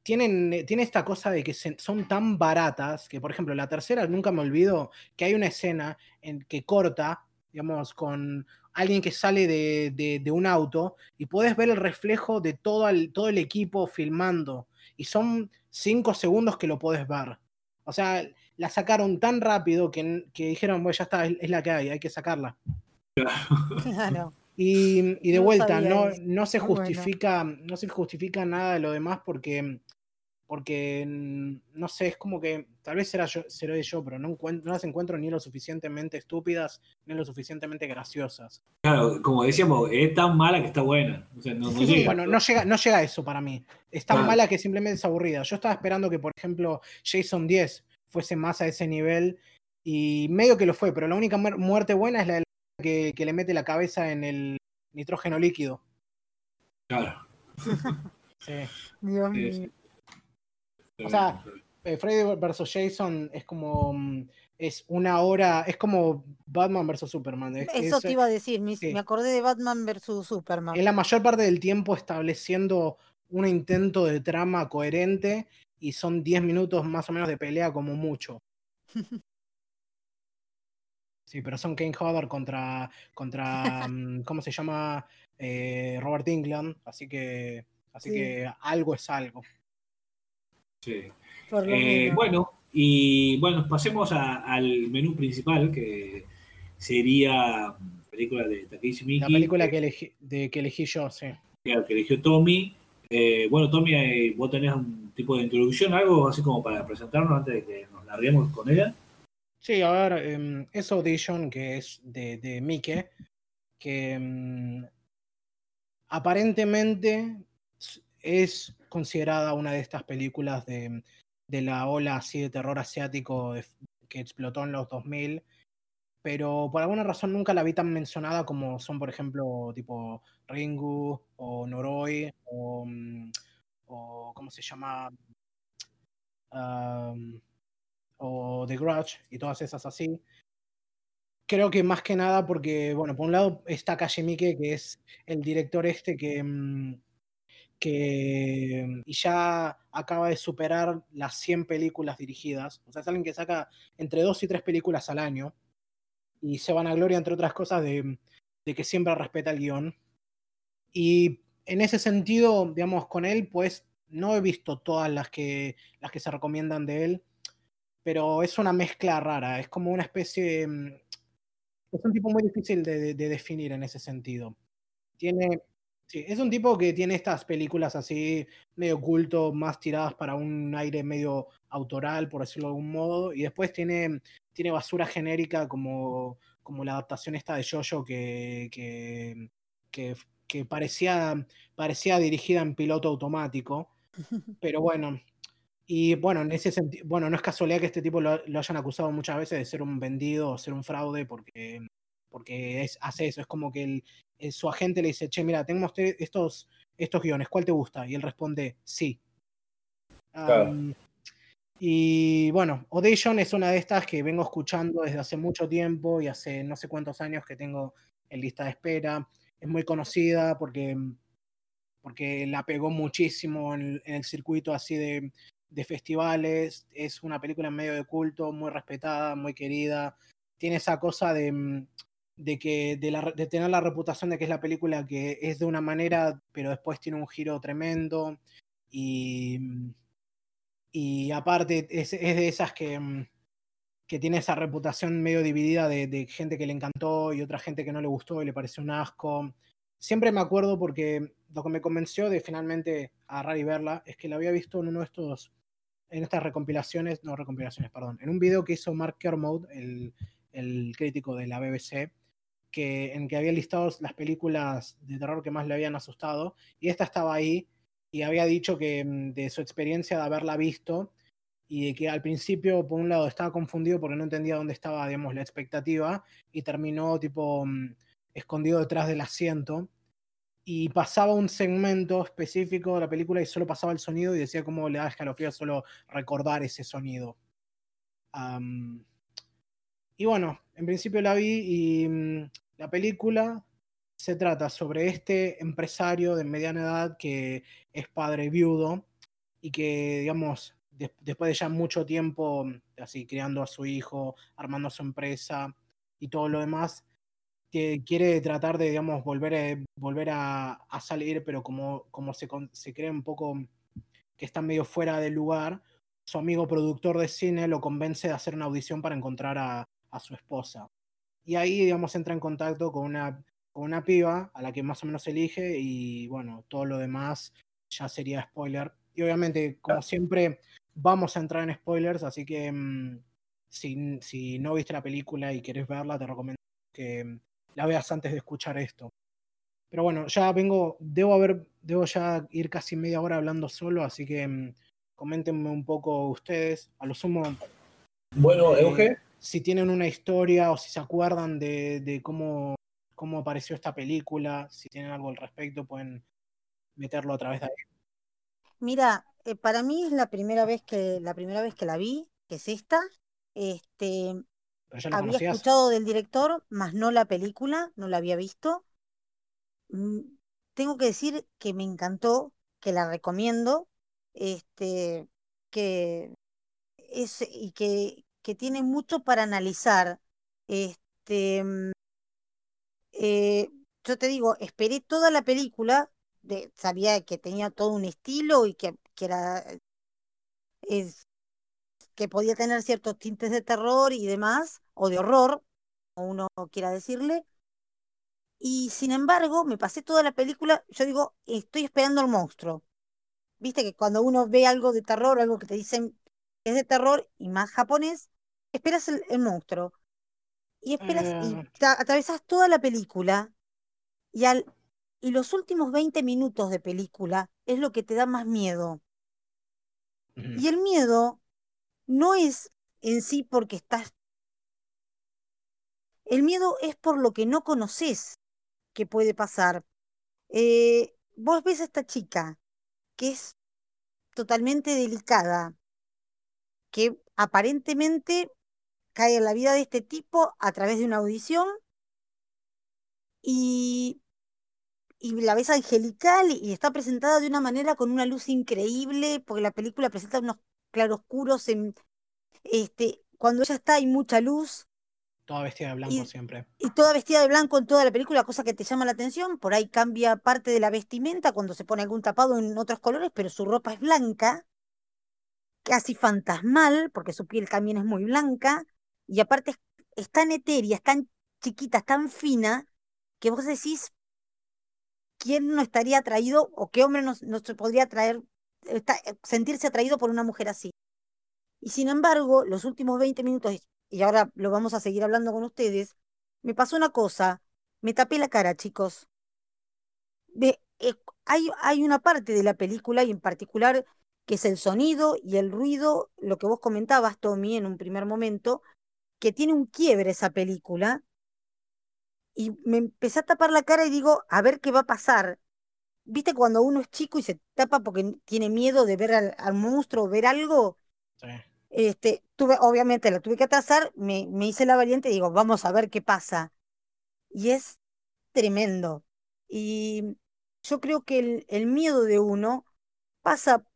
tienen, eh, tiene esta cosa de que son tan baratas que, por ejemplo, la tercera nunca me olvido que hay una escena en que corta, digamos, con alguien que sale de, de, un auto y puedes ver el reflejo de todo el, todo el equipo filmando. Y son cinco segundos que lo puedes ver. O sea, la sacaron tan rápido que, que dijeron, bueno, ya está, es la que hay, hay que sacarla. Y, de vuelta, no, no, se justifica, no se justifica nada de lo demás porque, porque no sé, es como que tal vez será yo, seré yo, pero no, no las encuentro ni lo suficientemente estúpidas ni lo suficientemente graciosas. Claro, como decíamos, es tan mala que está buena. no, llega. Bueno, no llega, no llega a eso para mí. Es tan mala que simplemente es aburrida. Yo estaba esperando que, por ejemplo, Jason 10 fuese más a ese nivel y medio que lo fue, pero la única muerte buena es la de que, le mete la cabeza en el nitrógeno líquido. Claro. sí. Dios mío. O sea, eh, Freddy vs. Jason es como. Mm, es una hora. Es como Batman vs. Superman. Eso te iba a decir. Me, acordé de Batman vs. Superman. Es la mayor parte del tiempo estableciendo un intento de trama coherente y son 10 minutos más o menos de pelea como mucho. Sí, pero son Kane Hodder contra, contra mm, ¿cómo se llama? Eh, Robert England, así que, así que algo es algo. Sí. Eh, bueno, y bueno, pasemos al menú principal, que sería película de Takeshi Miki. La película que elegí, de, que elegí yo, sí. Que eligió Tommy. Eh, bueno, Tommy, vos tenés un tipo de introducción, algo así como para presentarnos antes de que nos larguemos con ella. Sí, a ver, em, es Audition, que es de, de Mike, que em, aparentemente es considerada una de estas películas de, de la ola así de terror asiático que explotó en los 2000, pero por alguna razón nunca la vi tan mencionada como son, por ejemplo, tipo Ringu o Noroi o, mm, o ¿cómo se llama? o The Grudge y todas esas así. Creo que más que nada porque, bueno, por un lado está Kashimike, que es el director este que, mm, que y ya acaba de superar las 100 películas dirigidas. O sea, es alguien que saca entre 2 y 3 películas al año. Y se van a gloria, entre otras cosas, de, de que siempre respeta el guion. Y en ese sentido, digamos, con él, pues no he visto todas las que, las que se recomiendan de él pero es una mezcla rara, es como una especie... Mm, es un tipo muy difícil de, definir en ese sentido. Tiene... Sí, es un tipo que tiene estas películas así medio culto, más tiradas para un aire medio autoral, por decirlo de algún modo, y después tiene, tiene basura genérica como, como la adaptación esta de Jojo que, que, que, que parecía, parecía dirigida en piloto automático. Pero bueno, y bueno, en ese sentido, bueno, no es casualidad que este tipo lo, hayan acusado muchas veces de ser un vendido o ser un fraude porque, porque es, hace eso. Es como que el, su agente le dice, che, mira, tenemos estos, estos guiones, ¿cuál te gusta? Y él responde, sí. y bueno, Audition es una de estas que vengo escuchando desde hace mucho tiempo y hace no sé cuántos años que tengo en lista de espera. Es muy conocida porque, porque la pegó muchísimo en el circuito así de, de festivales, es una película en medio de culto, muy respetada, muy querida, tiene esa cosa de, mm, de que de, tener la reputación de que es la película que es de una manera, pero después tiene un giro tremendo. Y, y aparte es, de esas que, mm, que, tiene esa reputación medio dividida de, gente que le encantó y otra gente que no le gustó y le pareció un asco. Siempre me acuerdo porque lo que me convenció de finalmente agarrar y verla es que la había visto en uno de estos, en estas recompilaciones, no recompilaciones, perdón, en un video que hizo Mark Kermode, el, el crítico de la BBC, que, en que había listado las películas de terror que más le habían asustado, y esta estaba ahí, y había dicho que mm, de su experiencia de haberla visto, y que al principio, por un lado, estaba confundido porque no entendía dónde estaba, digamos, la expectativa, y terminó tipo mm, escondido detrás del asiento, y pasaba un segmento específico de la película y solo pasaba el sonido y decía cómo le da escalofríos solo recordar ese sonido. Y bueno, en principio la vi y mm, la película se trata sobre este empresario de mediana edad que es padre viudo y que, digamos, después de ya mucho tiempo mm, así criando a su hijo, armando su empresa y todo lo demás, que quiere tratar de, digamos, volver, a, volver a, salir, pero como, como se, se cree un poco que está medio fuera del lugar, su amigo productor de cine lo convence de hacer una audición para encontrar a, a su esposa. Y ahí, digamos, entra en contacto con una, con una piba a la que más o menos elige y bueno, todo lo demás ya sería spoiler. Y obviamente, como siempre, vamos a entrar en spoilers, así que mm, si, si, no viste la película y quieres verla, te recomiendo que mm, la veas antes de escuchar esto. Pero bueno, ya vengo, debo haber, debo ya ir casi media hora hablando solo, así que mm, coméntenme un poco ustedes. A lo sumo. Bueno, eh, Euge si tienen una historia o si se acuerdan de, cómo, cómo apareció esta película, si tienen algo al respecto, pueden meterlo a través de ahí. Mira, eh, para mí es la primera vez que la primera vez que la vi, que es esta. Este, había escuchado del director, más no la película, no la había visto. Mm, tengo que decir que me encantó, que la recomiendo, este, que es y que que tiene mucho para analizar. Este, mm, eh, yo te digo, esperé toda la película, sabía que tenía todo un estilo y que, que era es, que podía tener ciertos tintes de terror y demás, o de horror, como uno quiera decirle. Y sin embargo, me pasé toda la película, yo digo, estoy esperando al monstruo. Viste que cuando uno ve algo de terror, algo que te dicen es de terror y más japonés, esperas el, monstruo y esperas y eh. atravesas toda la película y al y los últimos 20 minutos de película es lo que te da más miedo. Y el miedo no es en sí porque estás el miedo es por lo que no conoces que puede pasar. Eh, vos ves a esta chica que es totalmente delicada, que aparentemente cae en la vida de este tipo a través de una audición y, y la ves angelical y está presentada de una manera con una luz increíble, porque la película presenta unos claroscuros en este cuando ella está hay mucha luz. Toda vestida de blanco siempre. Y toda vestida de blanco en toda la película, cosa que te llama la atención. Por ahí cambia parte de la vestimenta cuando se pone algún tapado en otros colores, pero su ropa es blanca, casi fantasmal, porque su piel también es muy blanca y aparte es, tan etérea, es tan chiquita, es tan fina, que vos decís, ¿quién no estaría atraído o qué hombre no, se podría atraer, sentirse atraído por una mujer así? Y sin embargo, los últimos 20 minutos, y ahora lo vamos a seguir hablando con ustedes, me pasó una cosa, me tapé la cara, chicos. De, eh, hay, hay una parte de la película, y en particular, que es el sonido y el ruido, lo que vos comentabas, Tommy, en un primer momento, que tiene un quiebre esa película. Y me empecé a tapar la cara y digo, a ver qué va a pasar. ¿Viste cuando uno es chico y se tapa porque tiene miedo de ver al, monstruo, ver algo? Este, tuve, obviamente la tuve que atrasar, me, me hice la valiente y digo, vamos a ver qué pasa. Y es tremendo. Y yo creo que el, el miedo de uno pasa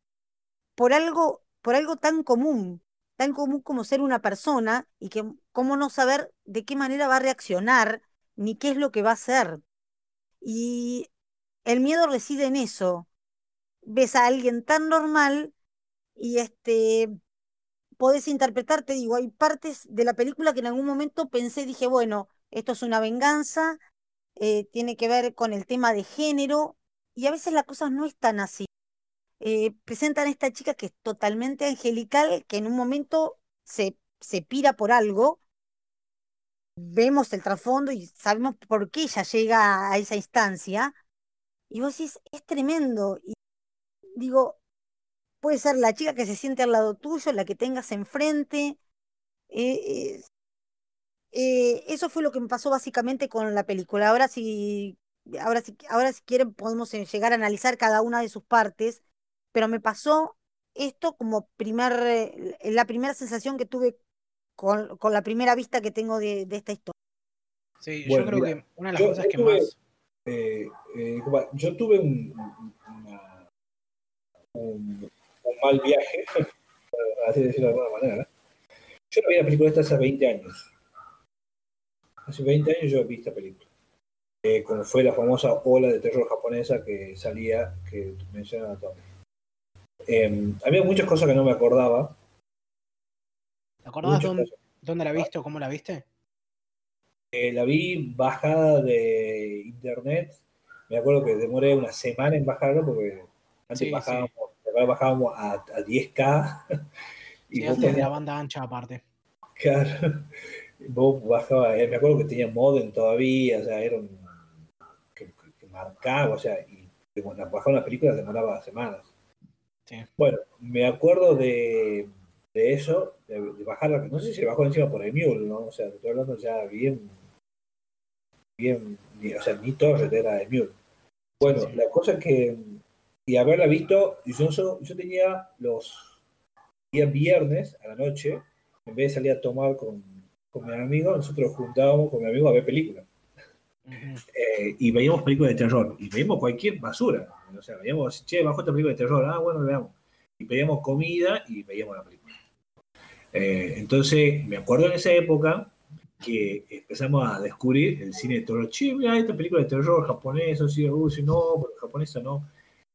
por algo, por algo tan común, tan común como ser una persona y que cómo no saber de qué manera va a reaccionar ni qué es lo que va a hacer. Y el miedo reside en eso. Ves a alguien tan normal y este podés interpretar, te digo, hay partes de la película que en algún momento pensé, dije, bueno, esto es una venganza, eh, tiene que ver con el tema de género, y a veces las cosas no están así. Eh, presentan a esta chica que es totalmente angelical, que en un momento se, se pira por algo, vemos el trasfondo y sabemos por qué ella llega a esa instancia, y vos decís, es tremendo, y digo, puede ser la chica que se siente al lado tuyo, la que tengas enfrente, eh, eh, eso fue lo que me pasó básicamente con la película. Ahora si, ahora si, ahora si quieren podemos llegar a analizar cada una de sus partes, pero me pasó esto como primer, eh, la primera sensación que tuve con, con, la primera vista que tengo de, de esta historia. Sí, yo creo que una de las cosas que más... yo tuve un, un, mal viaje, así decirlo de alguna manera. Yo no vi la película esta hace 20 años Hace 20 años yo vi esta película. Eh, como fue la famosa ola de terror japonesa que salía, que mencionaba Tommy. Eh, había muchas cosas que no me acordaba. ¿Te acordabas dónde, dónde, la viste o cómo la viste? Eh, la vi bajada de internet. Me acuerdo que demoré una semana en bajarla porque antes bajábamos, bajábamos a, a 10K. y sí, antes de la banda ancha aparte. Claro vos bajaba, eh, me acuerdo que tenía modem todavía, o sea, era un, que, marcaba, o sea, y bajar una película demoraba semanas. Bueno, me acuerdo de, de eso, de, bajarla, no sé si bajó encima por el Mule, ¿no? O sea, estoy hablando ya bien, bien, o sea, ni torre era de Mule. Bueno, la cosa que, y haberla visto, yo, yo tenía los días viernes a la noche, en vez de salir a tomar con con mi amigo, nosotros juntábamos con mi amigo a ver películas. Eh, y veíamos películas de terror, y veíamos cualquier basura. O sea, veíamos, che, bajo esta película de terror, ah, bueno, veamos. Y pedíamos comida y veíamos la película. Eh, entonces, me acuerdo en esa época que empezamos a descubrir el cine de terror. Che, mira, esta película de terror japonesa, sí, uh, sí, no, pero japonesa no.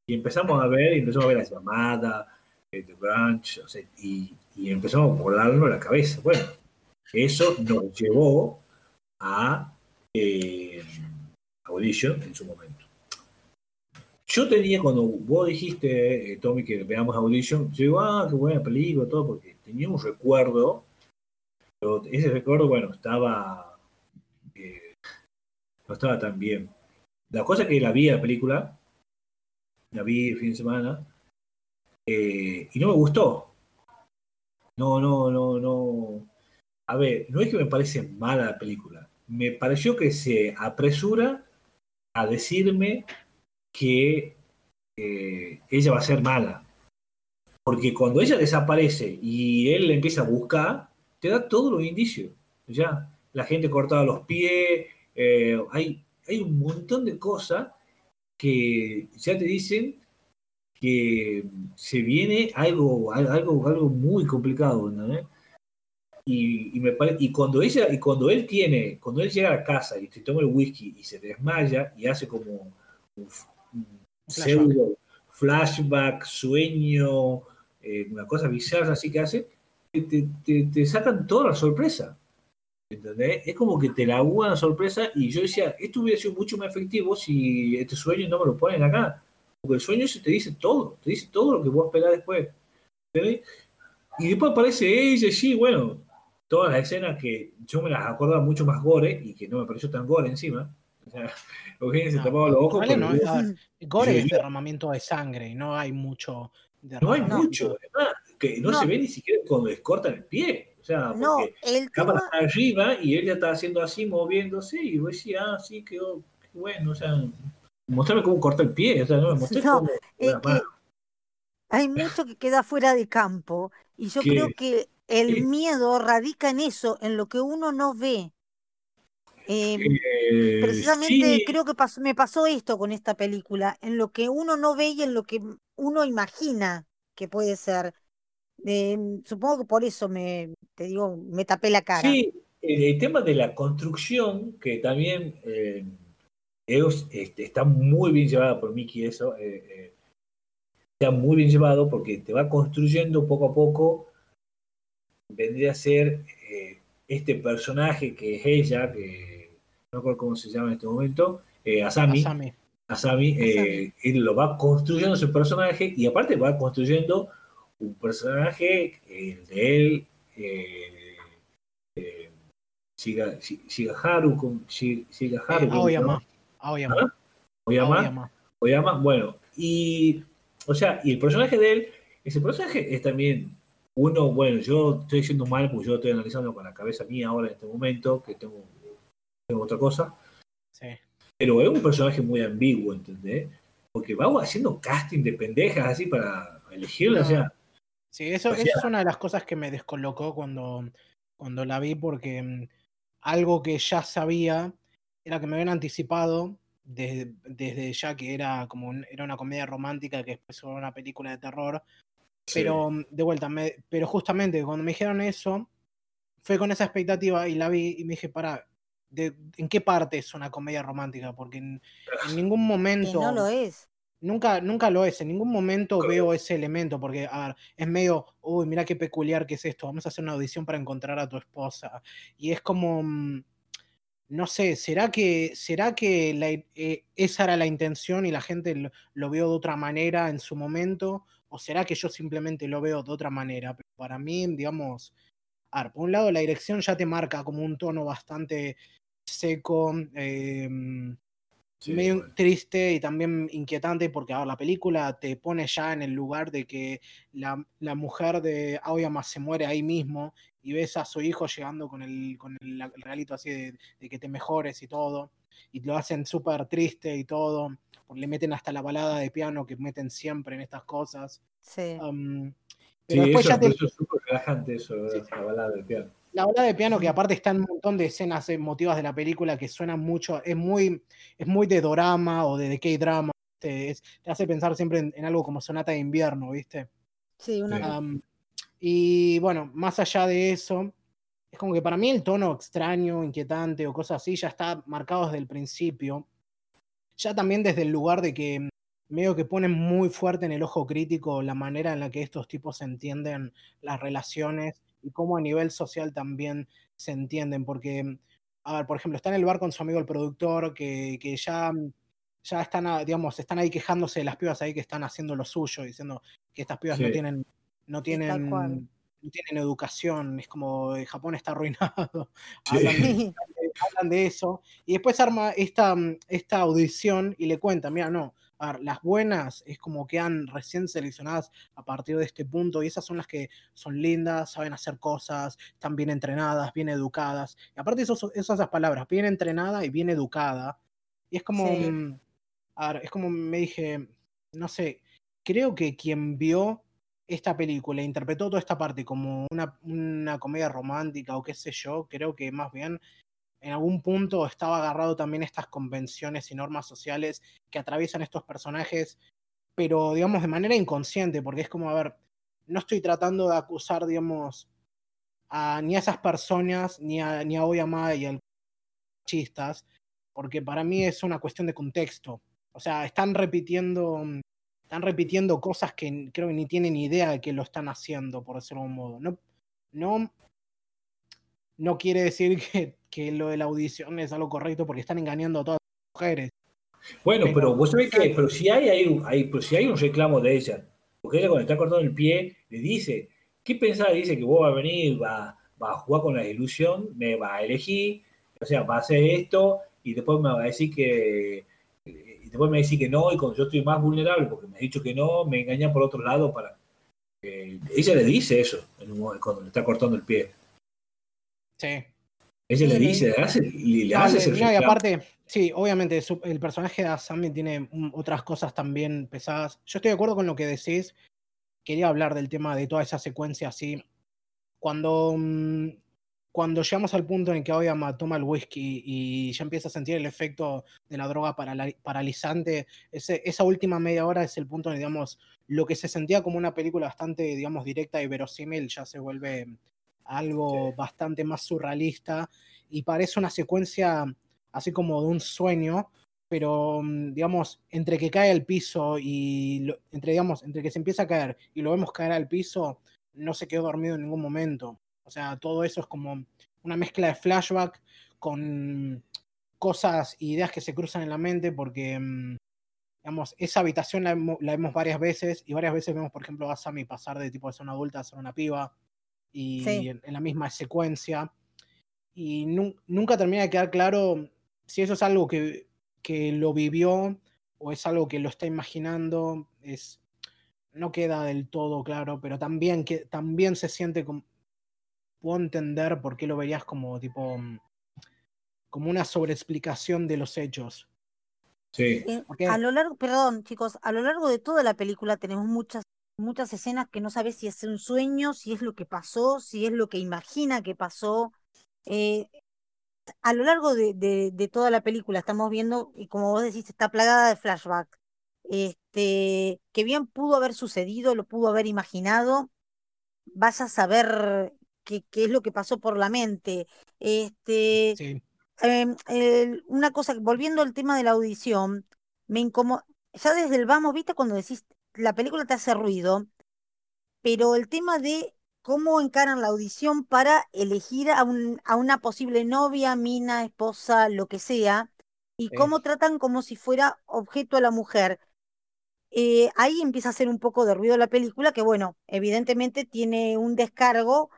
Y empezamos a ver, y empezamos a ver La Llamada, eh, The Branch, y empezamos a volarnos la cabeza. Bueno, eso nos llevó a eh, Audition en su momento. Yo tenía, cuando vos dijiste, eh, Tommy, que veamos Audition, yo digo, ah, qué buena película, todo, porque tenía un recuerdo, pero ese recuerdo, bueno, estaba, eh, no estaba tan bien. La cosa que la vi la película, la vi el fin de semana, y no me gustó. No, no, no, no a ver, no es que me parece mala la película, me pareció que se apresura a decirme que eh, ella va a ser mala. Porque cuando ella desaparece y él le empieza a buscar, te da todos los indicios. Ya, la gente cortada los pies, eh, hay, hay un montón de cosas que ya te dicen que se viene algo, algo, algo muy complicado, ¿no? Y, me y cuando ella y cuando él tiene cuando él llega a casa y se toma el whisky y se desmaya y hace como pseudo flashback sueño eh, una cosa bizarra así que hace te, te, sacan toda la sorpresa. ¿entendés? es como que te la la sorpresa y yo decía esto hubiera sido mucho más efectivo si este sueño no me lo ponen acá. Porque el sueño se te dice todo te dice todo lo que vos esperás después. Y después aparece ella sí bueno todas las escenas que yo me las acordaba mucho más gore y que no me pareció tan gore encima. O sea, Eugenio se tapaba los ojos. no, gore es derramamiento de sangre y no hay mucho. No hay mucho, además, que no, se ve ni siquiera cuando les cortan el pie. O sea, porque el cámara está arriba y él ya está haciendo así, moviéndose, y vos decís, ah, sí, quedó, bueno, o sea, mostrarme cómo corta el pie, o sea, no me mostré cómo. hay mucho que queda fuera de campo, y yo creo que el miedo radica en eso, en lo que uno no ve. Em, eh, precisamente creo que me pasó esto con esta película, en lo que uno no ve y en lo que uno imagina que puede ser. Em, supongo que por eso me, te digo, me tapé la cara. Sí, el, tema de la construcción, que también eh, este, está muy bien llevada por Mickey eso, eh, está muy bien llevado porque te va construyendo poco a poco, vendría a ser este personaje que es ella, que no recuerdo cómo se llama en este momento, Asami. Asami. Asami, él lo va construyendo su personaje y aparte va construyendo un personaje, el de él, Siga, Shigaharu, Shigaharu. Eh, Aoyama. Aoyama. Aoyama. Aoyama. Bueno, y, o sea, y el personaje de él, ese personaje es también uno, bueno, yo estoy diciendo mal porque yo estoy analizando con la cabeza mía ahora en este momento, que tengo, otra cosa. Sí. Pero es un personaje muy ambiguo, ¿entendés? Porque va haciendo casting de pendejas así para elegirla, o sea. Sí, eso, eso, es una de las cosas que me descolocó cuando, cuando la vi, porque mm, algo que ya sabía era que me habían anticipado desde, ya que era como era una comedia romántica que después fue una película de terror. Pero mm, de vuelta, pero justamente cuando me dijeron eso, fue con esa expectativa y la vi y me dije, ¿en qué parte es una comedia romántica? Porque en, ningún momento... no lo es. Nunca, nunca lo es, en ningún momento veo ese elemento, porque es medio, uy, mira qué peculiar que es esto, vamos a hacer una audición para encontrar a tu esposa. Y es como, mm, no sé, ¿será que, será que eh, esa era la intención y la gente lo, vio de otra manera en su momento? ¿O será que yo simplemente lo veo de otra manera? Pero para mí, digamos, a ver, por un lado la dirección ya te marca como un tono bastante seco, eh, medio triste y también inquietante porque ahora la película te pone ya en el lugar de que la, la, mujer de Aoyama se muere ahí mismo y ves a su hijo llegando con el, con el, realito así de, que te mejores y todo y lo hacen súper triste y todo le meten hasta la balada de piano que meten siempre en estas cosas. Sí, pero después ya te... eso es súper relajante eso, la balada de piano la ola de piano, que aparte está en un montón de escenas emotivas de la película que suenan mucho, es muy, es muy de dorama o de, K-drama. Te, hace pensar siempre en, algo como Sonata de Invierno, ¿viste? Sí, una. y bueno, más allá de eso, es como que para mí el tono extraño, inquietante o cosas así ya está marcado desde el principio. Ya también desde el lugar de que medio que ponen muy fuerte en el ojo crítico la manera en la que estos tipos entienden las relaciones y cómo a nivel social también se entienden, porque, a ver, por ejemplo, está en el bar con su amigo el productor, que, que ya, ya están, digamos, están ahí quejándose de las pibas ahí que están haciendo lo suyo, diciendo que estas pibas no tienen, no tienen, no tienen educación, es como Japón está arruinado. Hablan, de, eso. Y después arma esta, esta audición y le cuenta, mira, no, las buenas es como que han recién seleccionadas a partir de este punto y esas son las que son lindas, saben hacer cosas, están bien entrenadas, bien educadas. Y aparte esas esas palabras, bien entrenada y bien educada. Y es como, mm, es como me dije, no sé, creo que quien vio esta película interpretó toda esta parte como una, una comedia romántica o qué sé yo, creo que más bien en algún punto estaba agarrado también estas convenciones y normas sociales que atraviesan estos personajes, pero digamos de manera inconsciente, porque es como, a ver, no estoy tratando de acusar, digamos, a, ni a esas personas, ni a, ni a Oyama y al chistas, porque para mí es una cuestión de contexto. O sea, están repitiendo, están repitiendo cosas que creo que ni tienen idea de que lo están haciendo, por decirlo de algún modo. No, no, no quiere decir que que lo de la audición es algo correcto porque están engañando a todas las mujeres. Bueno, pero, vos sabés que, pero si hay, hay, pero si hay un reclamo de ella, porque ella cuando está cortando el pie, le dice, ¿qué pensás? Dice que vos vas a venir, va, va a jugar con la ilusión, me va a elegir, o sea, va a hacer esto, y después me va a decir que, y después me va a decir que no, y cuando yo estoy más vulnerable, porque me ha dicho que no, me engaña por otro lado para... ella le dice eso cuando le está cortando el pie. Sí. Ella le dice, le hace, le hace y aparte, sí, obviamente el personaje de Asami tiene otras cosas también pesadas. Yo estoy de acuerdo con lo que decís. Quería hablar del tema de toda esa secuencia así. Cuando, mm, cuando llegamos al punto en que Oyama toma el whisky y ya empieza a sentir el efecto de la droga paralizante, ese, esa última media hora es el punto donde, digamos, lo que se sentía como una película bastante, digamos, directa y verosímil ya se vuelve algo bastante más surrealista y parece una secuencia así como de un sueño, pero mm, digamos, entre que cae al piso y entre digamos, entre que se empieza a caer y lo vemos caer al piso, no se quedó dormido en ningún momento. O sea, todo eso es como una mezcla de flashback con cosas e ideas que se cruzan en la mente porque mm, digamos, esa habitación la, vemos varias veces y varias veces vemos, por ejemplo, a Sammy pasar de tipo de ser una adulta a ser una piba y en, la misma secuencia. Y nunca termina de quedar claro si eso es algo que, que, lo vivió o es algo que lo está imaginando. Es, no queda del todo claro, pero también, que, también se siente como... Puedo entender por qué lo verías como tipo como una sobreexplicación de los hechos. Sí. Eh, a lo largo, perdón, chicos, a lo largo de toda la película tenemos muchas, muchas escenas que no sabes si es un sueño, si es lo que pasó, si es lo que imagina que pasó. Eh, a lo largo de, de, toda la película estamos viendo, y como vos decís, está plagada de flashback. Este, que bien pudo haber sucedido, lo pudo haber imaginado. Vas a saber qué, qué es lo que pasó por la mente. Este, sí. Em, una cosa, volviendo al tema de la audición, me incomoda, ya desde el vamos, viste, cuando decís, la película te hace ruido, pero el tema de cómo encaran la audición para elegir a, un, a una posible novia, mina, esposa, lo que sea, y cómo tratan como si fuera objeto a la mujer. Eh, ahí empieza a hacer un poco de ruido la película, que bueno, evidentemente tiene un descargo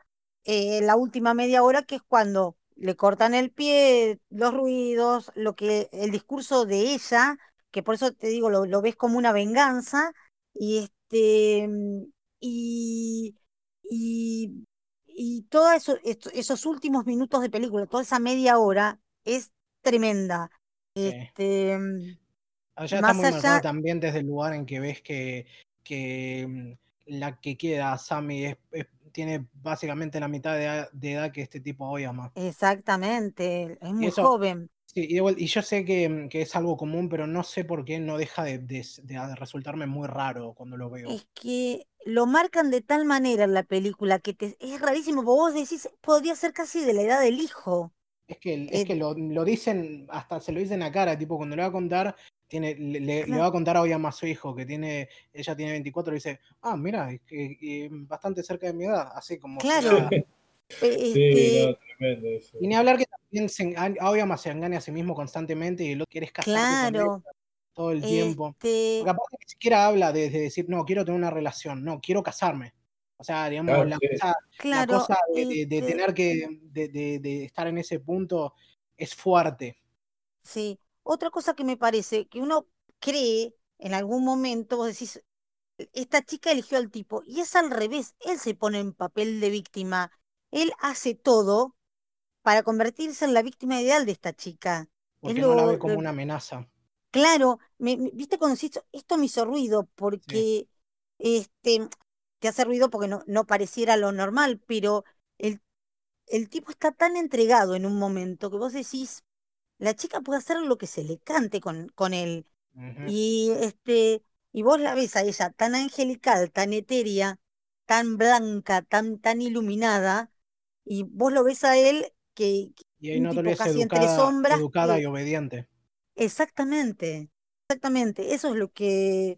eh, la última media hora, que es cuando le cortan el pie, los ruidos, lo que el discurso de ella, que por eso te digo, lo, ves como una venganza, y este y, y, y todos eso, esos últimos minutos de película, toda esa media hora, es tremenda. Este, Allá está muy allá... también desde el lugar en que ves que, que mm, la que queda, Sammy, es tiene básicamente la mitad de edad, que este tipo hoy ama. Exactamente, es muy joven. Sí, y, yo sé que, es algo común, pero no sé por qué no deja de, resultarme muy raro cuando lo veo. Es que lo marcan de tal manera en la película que te, es rarísimo, vos decís, podría ser casi de la edad del hijo. Es que, es que lo, lo, dicen, hasta se lo dicen a cara, tipo, cuando le va a contar, tiene, le, va a contar hoy a su hijo que tiene, ella tiene 24 y dice, ah, mira, que, bastante cerca de mi edad, así como... Claro. Eh, sí, este tremendo eso. Y ni hablar que también se, Aoyama se engaña a sí mismo constantemente y lo quieres casar claro. todo el tiempo. Este Porque aparte ni siquiera habla de, decir, no, quiero tener una relación, no, quiero casarme. O sea, digamos, la, cosa, de, este tener que, de, estar en ese punto es fuerte. Sí, otra cosa que me parece, que uno cree en algún momento, vos decís, esta chica eligió al tipo, y es al revés, él se pone en papel de víctima, él hace todo para convertirse en la víctima ideal de esta chica. Porque no la ve como una amenaza. Claro, me, viste cuando esto me hizo ruido, porque este, te hace ruido porque no, no pareciera lo normal, pero el, el tipo está tan entregado en un momento que vos decís, la chica puede hacer lo que se le cante con, con él. Y este, y vos la ves a ella tan angelical, tan etérea, tan blanca, tan, tan iluminada, y vos lo ves a él que, y ahí no te casi entre sombras. Educada y obediente. Exactamente, exactamente. Eso es lo que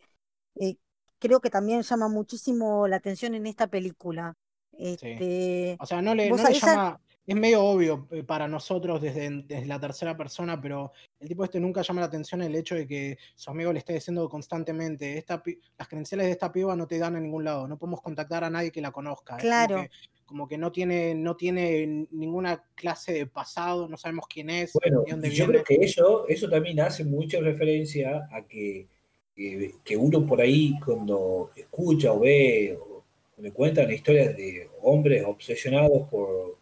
eh, creo que también llama muchísimo la atención en esta película. Este, O sea, no le, llama, es medio obvio eh, para nosotros desde, desde, la tercera persona, pero el tipo este nunca llama la atención el hecho de que su amigo le esté diciendo constantemente, esta, las credenciales de esta piba no te dan a ningún lado, no podemos contactar a nadie que la conozca. Claro. Como que, no, tiene, no tiene ninguna clase de pasado, no sabemos quién es. Bueno, yo creo que eso, eso también hace mucha referencia a que, que, uno por ahí cuando escucha o ve o le cuentan historias de hombres obsesionados por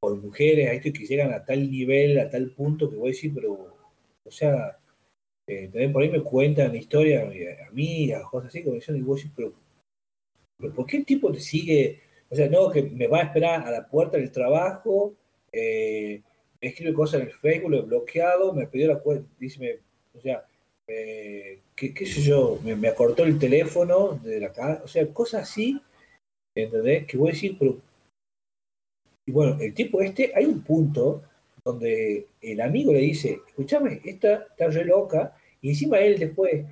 por mujeres, a esto que llegan a tal nivel, a tal punto que voy a decir, pero, o sea, eh, también por ahí me cuentan historias, amigas, cosas así, como dicen, y voy a decir, pero, pero, ¿por qué el tipo te sigue? O sea, no, que me va a esperar a la puerta del trabajo, eh, me escribe cosas en el Facebook, lo he bloqueado, me pidió la cuenta, dice, o sea, eh, ¿qué, ¿qué, sé yo? Me, me, acortó el teléfono de la casa, o sea, cosas así, ¿entendés? Que voy a decir, pero Y bueno, el tipo este, hay un punto donde el amigo le dice, escúchame, esta está re loca, y encima él después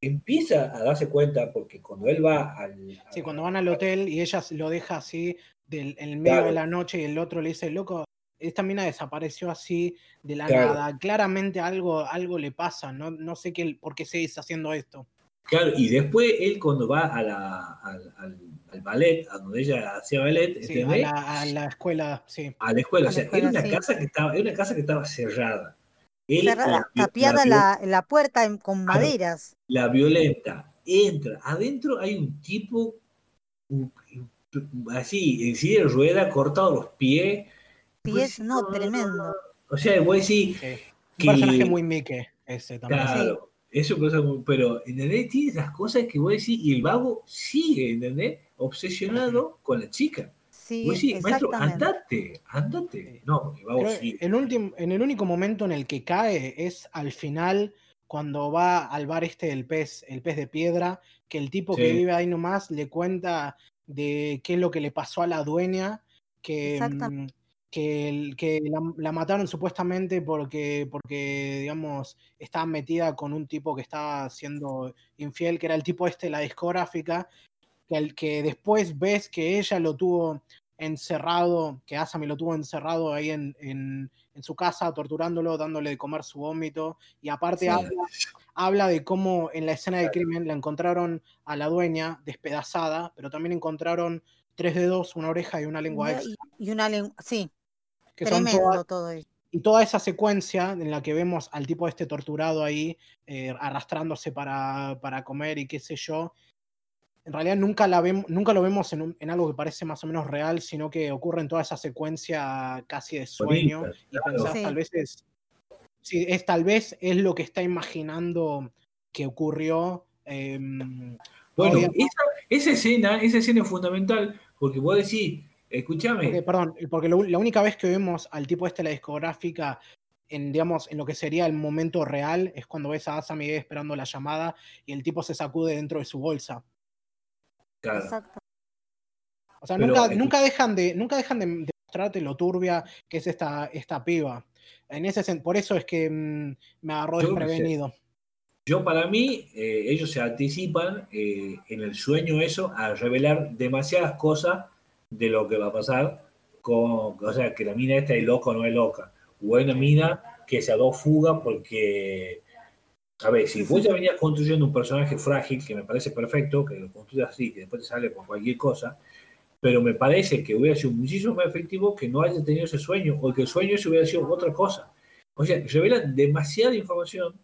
empieza a darse cuenta, porque cuando él va al... Sí, cuando van al hotel y ella lo deja así del, en el medio de la noche y el otro le dice, loco, esta mina desapareció así de la nada. Claramente algo, algo le pasa, no, no sé qué, por qué se está haciendo esto. Claro, y después él cuando va a la, al, ballet, a donde ella hacía ballet, sí, a, la, a, la, escuela, sí. A la escuela, o sea, era una, casa que estaba, era una casa que estaba cerrada. Cerrada, tapiada la, la, puerta con maderas. La violenta, entra, adentro hay un tipo así, en silla de rueda, cortado los pies, pies, no, tremendo. O sea, voy a decir. Un personaje muy Mickey, ese también. Claro, eso cosa muy. Pero, ¿entendés? Tiene esas cosas que voy a decir, y el vago sigue, ¿entendés? Obsesionado con la chica. Sí, a decir, maestro, andate, andate. No, sigue. El último, en el único momento en el que cae es al final cuando va al bar este del pez, el pez de piedra, que el tipo que vive ahí nomás le cuenta de qué es lo que le pasó a la dueña, que, mm, que, que la, mataron supuestamente porque, porque, digamos, estaba metida con un tipo que estaba siendo infiel, que era el tipo este, la discográfica, que, el, que después ves que ella lo tuvo encerrado, que Asami lo tuvo encerrado ahí en, en, su casa, torturándolo, dándole de comer su vómito, y aparte habla, habla, de cómo en la escena del crimen la encontraron a la dueña despedazada, pero también encontraron tres dedos, una oreja y una lengua extra. Y una lengua, sí. Tremendo todo eso. Y toda esa secuencia en la que vemos al tipo este torturado ahí, eh, arrastrándose para, para, comer y qué sé yo, en realidad nunca, la vemos, nunca lo vemos en, en, algo que parece más o menos real, sino que ocurre en toda esa secuencia casi de sueño. y pensás, tal vez es, sí, es, tal vez es lo que está imaginando que ocurrió. Em, bueno, esa, esa, escena, esa escena es fundamental, porque vos decís, Escúchame. perdón, porque la única vez que vemos al tipo este de la discográfica en, digamos, en lo que sería el momento real es cuando ves a Asami esperando la llamada y el tipo se sacude dentro de su bolsa. Claro. Exacto. O sea, nunca, nunca, dejan de, nunca dejan de, mostrarte lo turbia que es esta, esta piba. En ese por eso es que mm, me agarró desprevenido. Yo para mí, eh, ellos se anticipan eh, en el sueño eso a revelar demasiadas cosas de lo que va a pasar con, o sea, que la mina esta es loca o no es loca. O una mina que se ha dado fuga porque, a ver, si vos ya venías construyendo un personaje frágil, que me parece perfecto, que lo construyas así, que después te sale con cualquier cosa, pero me parece que hubiera sido muchísimo más efectivo que no haya tenido ese sueño, o que el sueño se hubiera sido otra cosa. O sea, revela demasiada información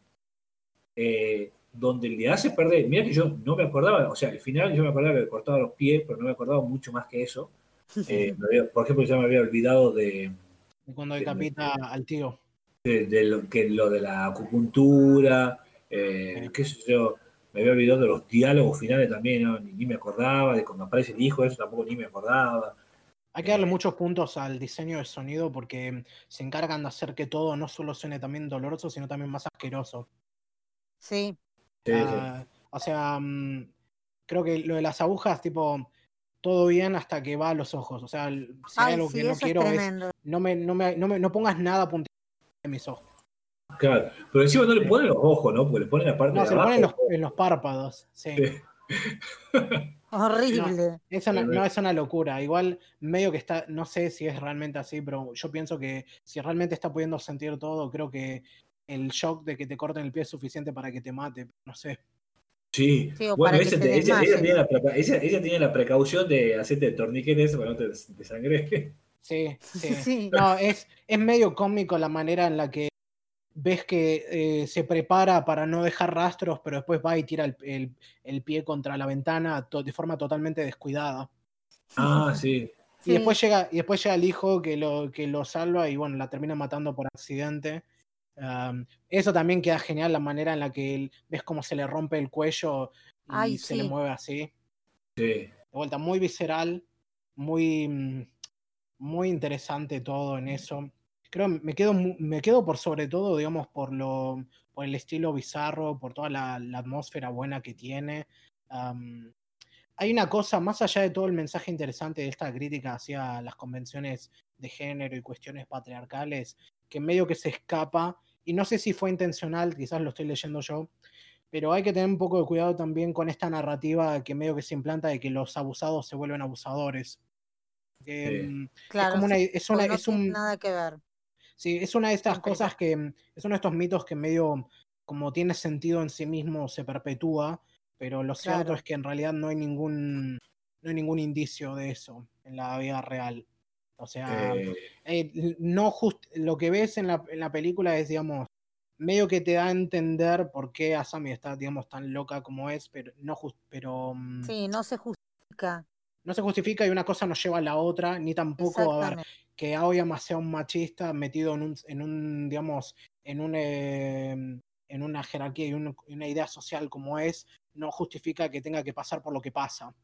eh, donde le hace perder. Mira que yo no me acordaba, o sea, al final yo me acordaba que le cortaba los pies, pero no me acordaba mucho más que eso. Eh, por ejemplo, ya me había olvidado de. cuando decapita al tío. De, lo, que, lo de la acupuntura, eh, qué sé yo. Me había olvidado de los diálogos finales también, ni, me acordaba, de cuando aparece el hijo, eso tampoco ni me acordaba. Hay que darle eh, muchos puntos al diseño de sonido porque se encargan de hacer que todo no solo suene también doloroso, sino también más asqueroso. Sí, Ah, o sea, mm, creo que lo de las agujas, tipo, todo bien hasta que va a los ojos. O sea, si hay algo que no quiero es, no me, no me, no me, no pongas nada en mis ojos. Claro, pero encima no le ponen los ojos, ¿no? Porque le ponen la parte no, de se abajo. ponen los, en los párpados, sí. Horrible. No, no, es una locura. Igual, medio que está, no sé si es realmente así, pero yo pienso que si realmente está pudiendo sentir todo, creo que el shock de que te corten el pie es suficiente para que te mate, no sé. Sí, bueno, ella, tiene la, precaución de hacerte torniquetes para no te desangre. Sí, sí. No, es, es medio cómico la manera en la que ves que eh, se prepara para no dejar rastros, pero después va y tira el, el, pie contra la ventana de forma totalmente descuidada. Ah, sí. Y después llega, y después llega el hijo que lo, que lo salva y bueno, la termina matando por accidente eso también queda genial, la manera en la que ves cómo se le rompe el cuello y se le mueve así. De vuelta, muy visceral, muy, muy interesante todo en eso. Creo me quedo, me quedo por sobre todo, digamos, por, lo, por el estilo bizarro, por toda la, atmósfera buena que tiene. hay una cosa, más allá de todo el mensaje interesante de esta crítica hacia las convenciones de género y cuestiones patriarcales, que medio que se escapa, y no sé si fue intencional, quizás lo estoy leyendo yo, pero hay que tener un poco de cuidado también con esta narrativa que medio que se implanta de que los abusados se vuelven abusadores. Mm, claro, es, una, es, un, nada que ver. Sí, es una de estas cosas que, mm, es uno de estos mitos que medio, como tiene sentido en sí mismo, se perpetúa, pero lo cierto es que en realidad no hay ningún, no hay ningún indicio de eso en la vida real. O sea, eh. Eh, no just, lo que ves en la, en la película es, digamos, medio que te da a entender por qué Asami está, digamos, tan loca como es, pero no just, pero mm, Sí, no se justifica. No se justifica y una cosa no lleva a la otra, ni tampoco a ver que Aoyama sea un machista metido en un, en un digamos, en un em, en una jerarquía y una idea social como es, no justifica que tenga que pasar por lo que pasa.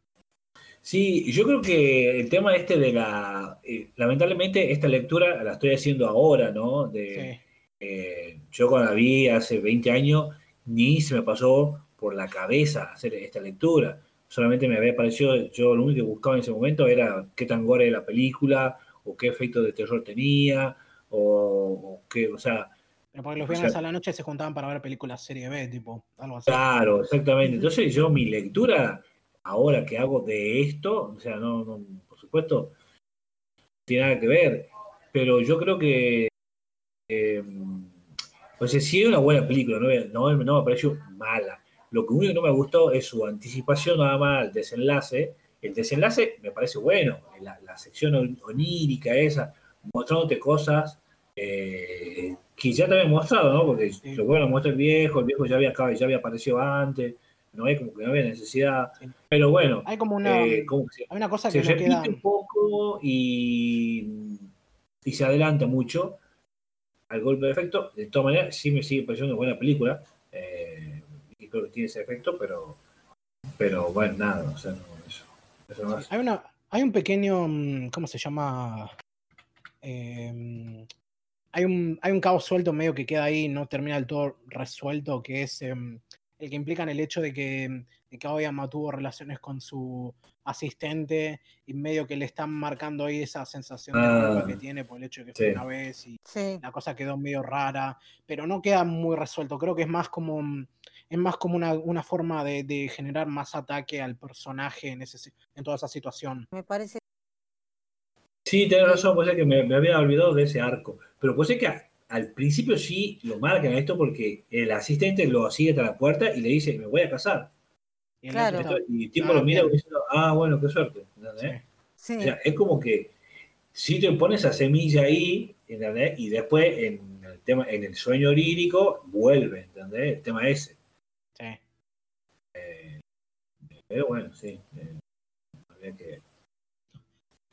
Sí, yo creo que el tema este de la. Eh, lamentablemente, esta lectura la estoy haciendo ahora, ¿no? De, eh, yo cuando la vi hace 20 años, ni se me pasó por la cabeza hacer esta lectura. Solamente me había parecido, yo lo único que buscaba en ese momento era qué tan gore era la película, o qué efecto de terror tenía, o, qué, o sea. Pero porque los viernes a la noche se juntaban para ver películas serie B, tipo, algo así. Claro, exactamente. Entonces yo mi lectura ahora que hago de esto, o sea, no, no por supuesto, no tiene nada que ver, pero yo creo que, eh, o sea, sí es una buena película, no, no, me pareció mala. Lo que único que no me gustó es su anticipación nada más al desenlace. El desenlace me parece bueno, la, la sección onírica esa, mostrándote cosas eh, que ya te había mostrado, ¿no? Porque lo bueno muestra el viejo, el viejo ya había, ya había aparecido antes no hay como que no había necesidad. Pero bueno, hay como una, eh, hay una cosa que se repite un poco y, y se adelanta mucho al golpe de efecto. De todas maneras, sí me sigue pareciendo una buena película. Eh, creo que tiene ese efecto, pero, pero bueno, nada, o sea, no, eso, Hay, una, hay un pequeño, mm, ¿cómo se llama? Em, hay un, hay un cabo suelto medio que queda ahí, no termina del todo resuelto, que es em, el que implican el hecho de que, de que Aoyama tuvo relaciones con su asistente y medio que le están marcando ahí esa sensación de culpa que ah, tiene por el hecho de que fue una vez y la cosa quedó medio rara, pero no queda muy resuelto. Creo que es más como es más como una, una forma de, generar más ataque al personaje en, ese, en toda esa situación. Me parece. Sí, tienes razón, pues es que me, me, había olvidado de ese arco. Pero pues es que al principio sí lo marcan esto porque el asistente lo sigue hasta la puerta y le dice, me voy a casar. Y, el tipo lo mira diciendo, ah, bueno, qué suerte. es como que si te pones esa semilla ahí, Y después en el tema, en el sueño lírico, vuelve, ¿entendés? El tema ese. Sí. Eh, pero bueno, sí. Eh,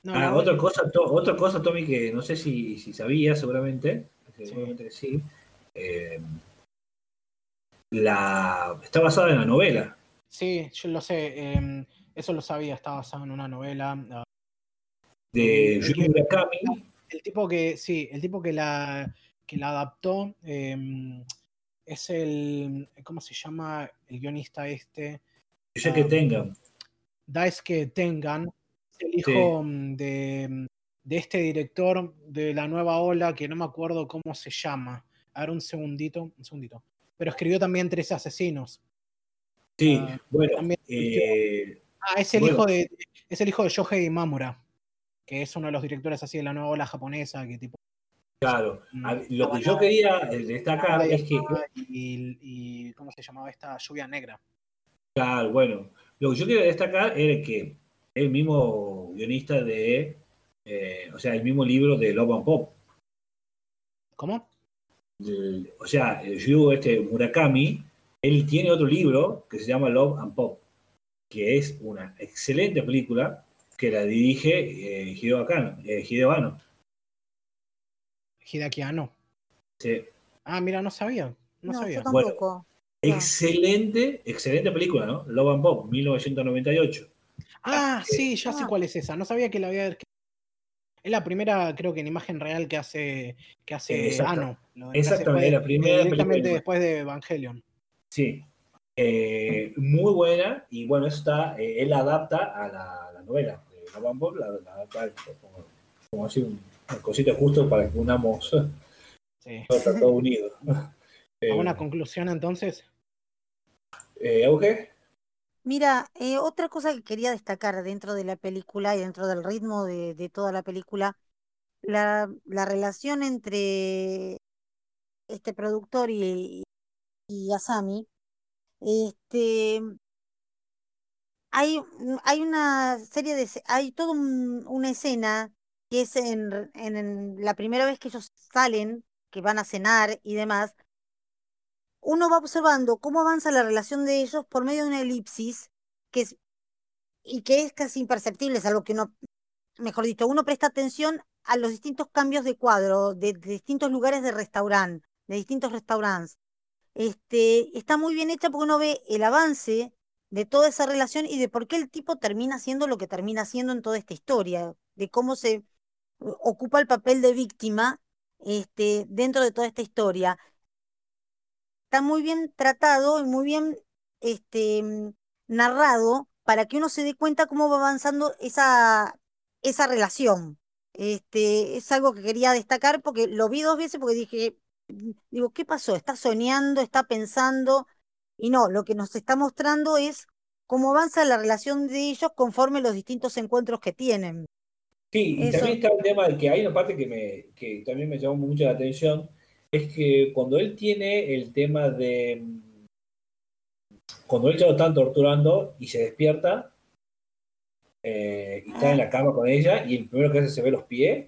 ah, otra cosa, otra cosa, Tommy, que no sé si, si sabías seguramente, sí. Eh, la, está basada en la novela. Sí, yo lo sé. Em, eso lo sabía, está basado en una novela. Ah, de Yu Murakami. El tipo que, sí, el tipo que la, que la adaptó em, es el, ¿cómo se llama? El guionista este. Yo que tengan. Daisuke Tengan, el hijo mm, de de este director de la nueva ola, que no me acuerdo cómo se llama. A ver, un segundito, un segundito. Pero escribió también Tres Asesinos. Sí, ah, bueno. Eh, ah, es el, hijo de, es el hijo de Shohei Mamura, que es uno de los directores así de la nueva ola japonesa, que tipo... Claro, mm, lo que yo quería destacar es que... Y, ¿cómo se llamaba esta lluvia negra? Claro, bueno, lo que yo quería destacar era que el mismo guionista de eh, o sea, el mismo libro de Love and Pop. ¿Cómo? o sea, Yu este Murakami, él tiene otro libro que se llama Love and Pop, que es una excelente película que la dirige eh, Hideo, Akano, eh, Hideo. Hideaki Anno. Sí. Ah, mira, no sabía. No, sabía. Excelente, excelente película, ¿no? Love and Pop, 1998. Ah, sí, ya sé ah. cuál es esa. No sabía que la había es la primera, creo que en imagen real que hace, que hace Ano. Exactamente, la primera. Directamente después de Evangelion. Sí. Eh, muy buena, y bueno, está, eh, él adapta a la, novela. La la, la, adapta como, como así un, cosita justo para que unamos sí. todo, unido. ¿Alguna conclusión entonces? ¿Auge? Mira, otra cosa que quería destacar dentro de la película y dentro del ritmo de, de toda la película, la, la, relación entre este productor y, y Asami, este, hay, hay una serie de, hay toda una escena que es en, en, la primera vez que ellos salen, que van a cenar y demás, uno va observando cómo avanza la relación de ellos por medio de una elipsis que es, y que es casi imperceptible, es algo que uno, mejor dicho, uno presta atención a los distintos cambios de cuadro de, distintos lugares de restaurante, de distintos restaurantes este, está muy bien hecha porque uno ve el avance de toda esa relación y de por qué el tipo termina siendo lo que termina siendo en toda esta historia, de cómo se ocupa el papel de víctima este, dentro de toda esta historia. Está muy bien tratado y muy bien este, narrado para que uno se dé cuenta cómo va avanzando esa, esa relación. Este, es algo que quería destacar porque lo vi dos veces porque dije, digo, ¿qué pasó? ¿Está soñando? ¿Está pensando? Y no, lo que nos está mostrando es cómo avanza la relación de ellos conforme los distintos encuentros que tienen. Sí, y también está el tema de que hay una parte que, me, que también me llamó mucho la atención, es que cuando él tiene el tema de... Cuando él ya lo están torturando y se despierta, eh, y está en la cama con ella, y el primero que hace se ve los pies.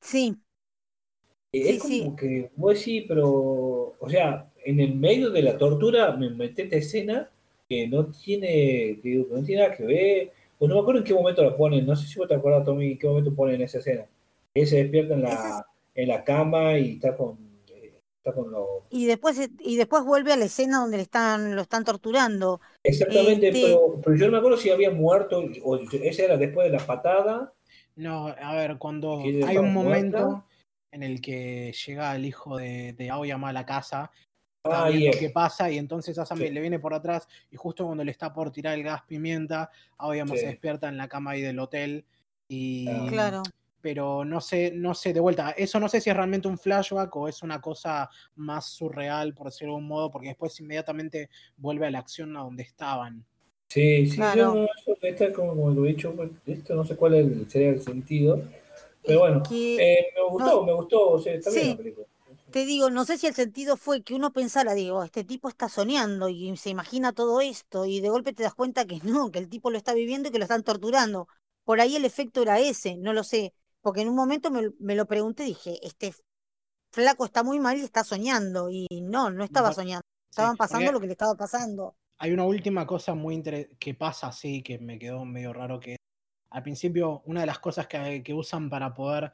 Sí. Es como que, pues sí, pero, o sea, en el medio de la tortura me metí esta escena que no tiene, que no tiene nada que ver, pues no me acuerdo en qué momento la ponen, no sé si vos te acuerdas, Tommy, en qué momento ponen esa escena. Él se despierta en la, en la cama y está con, está con lo... Y después, y después vuelve a la escena donde le están, lo están torturando. Exactamente, este pero, pero, yo no me acuerdo si había muerto, o esa era después de la patada. No, a ver, cuando hay un momento en el que llega el hijo de, de Aoyama a la casa, está viendo qué pasa y entonces Asami le viene por atrás y justo cuando le está por tirar el gas pimienta, Aoyama se despierta en la cama ahí del hotel y... Ah. Claro. Pero no sé, no sé, de vuelta, eso no sé si es realmente un flashback o es una cosa más surreal, por decirlo de algún modo, porque después inmediatamente vuelve a la acción a donde estaban. Sí, sí, yo esto, como, lo he dicho, esto no sé cuál es sería el sentido, pero bueno, eh, me gustó, me gustó, o sea, está bien la película. Te digo, no sé si el sentido fue que uno pensara, digo, este tipo está soñando y se imagina todo esto y de golpe te das cuenta que no, que el tipo lo está viviendo y que lo están torturando. Por ahí el efecto era ese, no lo sé, porque en un momento me, me lo pregunté, dije, este flaco está muy mal y está soñando y no, no estaba soñando, estaban pasando lo que le estaba pasando. Hay una última cosa muy interesante que pasa así, que me quedó medio raro, que al principio una de las cosas que, usan para poder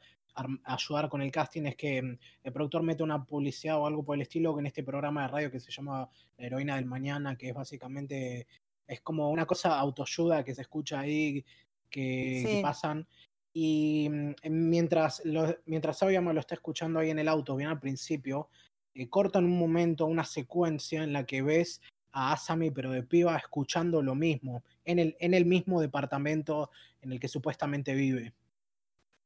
ayudar con el casting es que mm, el productor mete una publicidad o algo por el estilo en este programa de radio que se llama La heroína del mañana, que es básicamente, es como una cosa autoayuda que se escucha ahí, que, pasan. Y mm, mientras, lo, mientras lo está escuchando ahí en el auto, bien al principio, eh, cortan un momento, una secuencia en la que ves a Asami, pero de piba, escuchando lo mismo, en el, en el mismo departamento en el que supuestamente vive.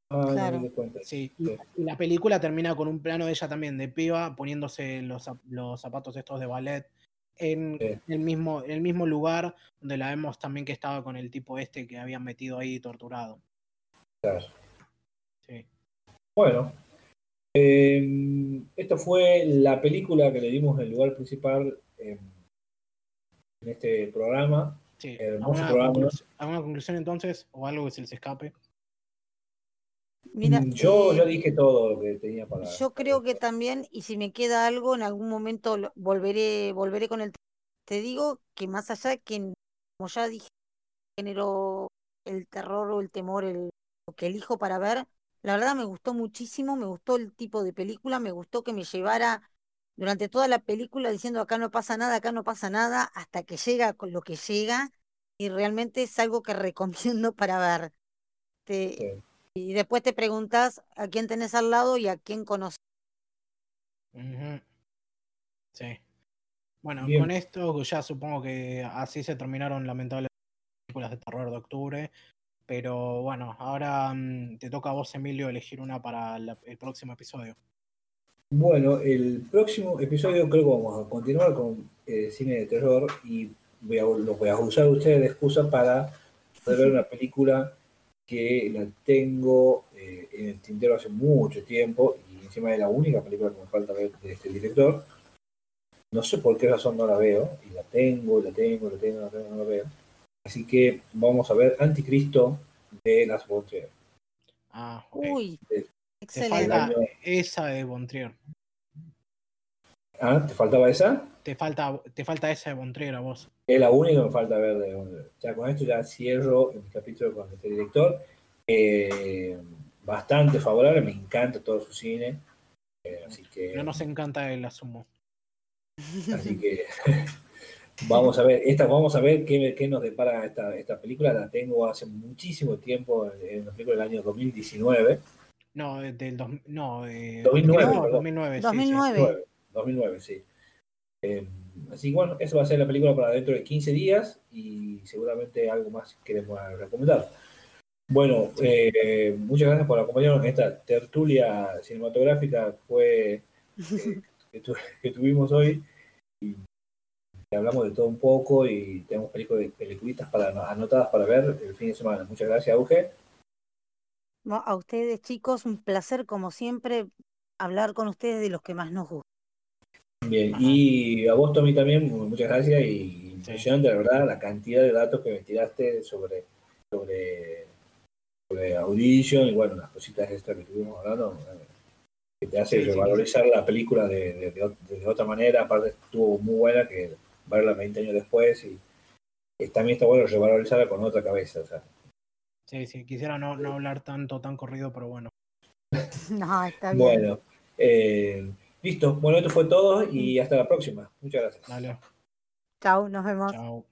Ah, claro. sí. Y la película termina con un plano de ella también, de piba, poniéndose los, los zapatos estos de ballet en, el mismo, en el mismo lugar donde la vemos también que estaba con el tipo este que habían metido ahí torturado. Claro. Sí. Bueno, em, esta fue la película que le dimos el lugar principal en este programa. Sí. ¿Alguna, conclusión entonces o algo que se les escape? Mira, mm, yo eh, ya dije todo lo que tenía para. Yo creo que también, y si me queda algo, en algún momento volveré, volveré con el. Te digo que más allá de que, como ya dije, generó el terror o el temor, el, que elijo para ver, la verdad me gustó muchísimo, me gustó el tipo de película, me gustó que me llevara durante toda la película diciendo acá no pasa nada, acá no pasa nada, hasta que llega con lo que llega y realmente es algo que recomiendo para ver. Y después te preguntas a quién tenés al lado y a quién conoces. Sí. Bueno, con esto ya supongo que así se terminaron lamentablemente las películas de terror de octubre. Pero bueno, ahora mm, te toca a vos, Emilio, elegir una para el próximo episodio. Bueno, el próximo episodio creo que vamos a continuar con eh, cine de terror y voy a, los voy a usar ustedes de excusa para ver una película que la tengo eh, en el tintero hace mucho tiempo y encima es la única película que me falta ver de este director. No sé por qué razón no la veo y la tengo, la tengo, la tengo, la tengo, no la veo. Así que vamos a ver Anticristo de Las Bontrier. Ah, Uy, excelente. esa de Bontrier. Ah, ¿te faltaba esa? Te falta, te falta esa de Bontrier a vos. Es la única que me falta ver de Bontrier. Ya con esto ya cierro el capítulo con este director. Eh, bastante favorable, me encanta todo su cine. Eh, así que. No nos encanta el asumo. Así que vamos a ver, esta, vamos a ver qué, qué nos depara esta, esta película. La tengo hace muchísimo tiempo, en la película del año 2019. No, del no, 2009, no, 2009, 2009. 2009, sí. Eh, así que bueno, eso va a ser la película para dentro de 15 días y seguramente algo más queremos recomendar. Bueno, eh, muchas gracias por acompañarnos en esta tertulia cinematográfica fue, eh, que, tuvimos hoy. Y hablamos de todo un poco y tenemos películas para, anotadas para ver el fin de semana. Muchas gracias, Auge. A ustedes, chicos, un placer, como siempre, hablar con ustedes de los que más nos gustan. Bien, y a vos, Tommy, también, muchas gracias y impresionante, la verdad, la cantidad de datos que me tiraste sobre, sobre, sobre Audition y bueno, las cositas estas que estuvimos hablando, eh, que te hace revalorizar la película de, de, otra manera, aparte estuvo muy buena que verla 20 años después y, también está bueno revalorizarla con otra cabeza. O sea. Sí, sí, quisiera no, no hablar tanto, tan corrido, pero bueno. no, está bien. Bueno, eh, Listo. Bueno, esto fue todo y hasta la próxima. Muchas gracias. Dale. Chao, nos vemos. Chao.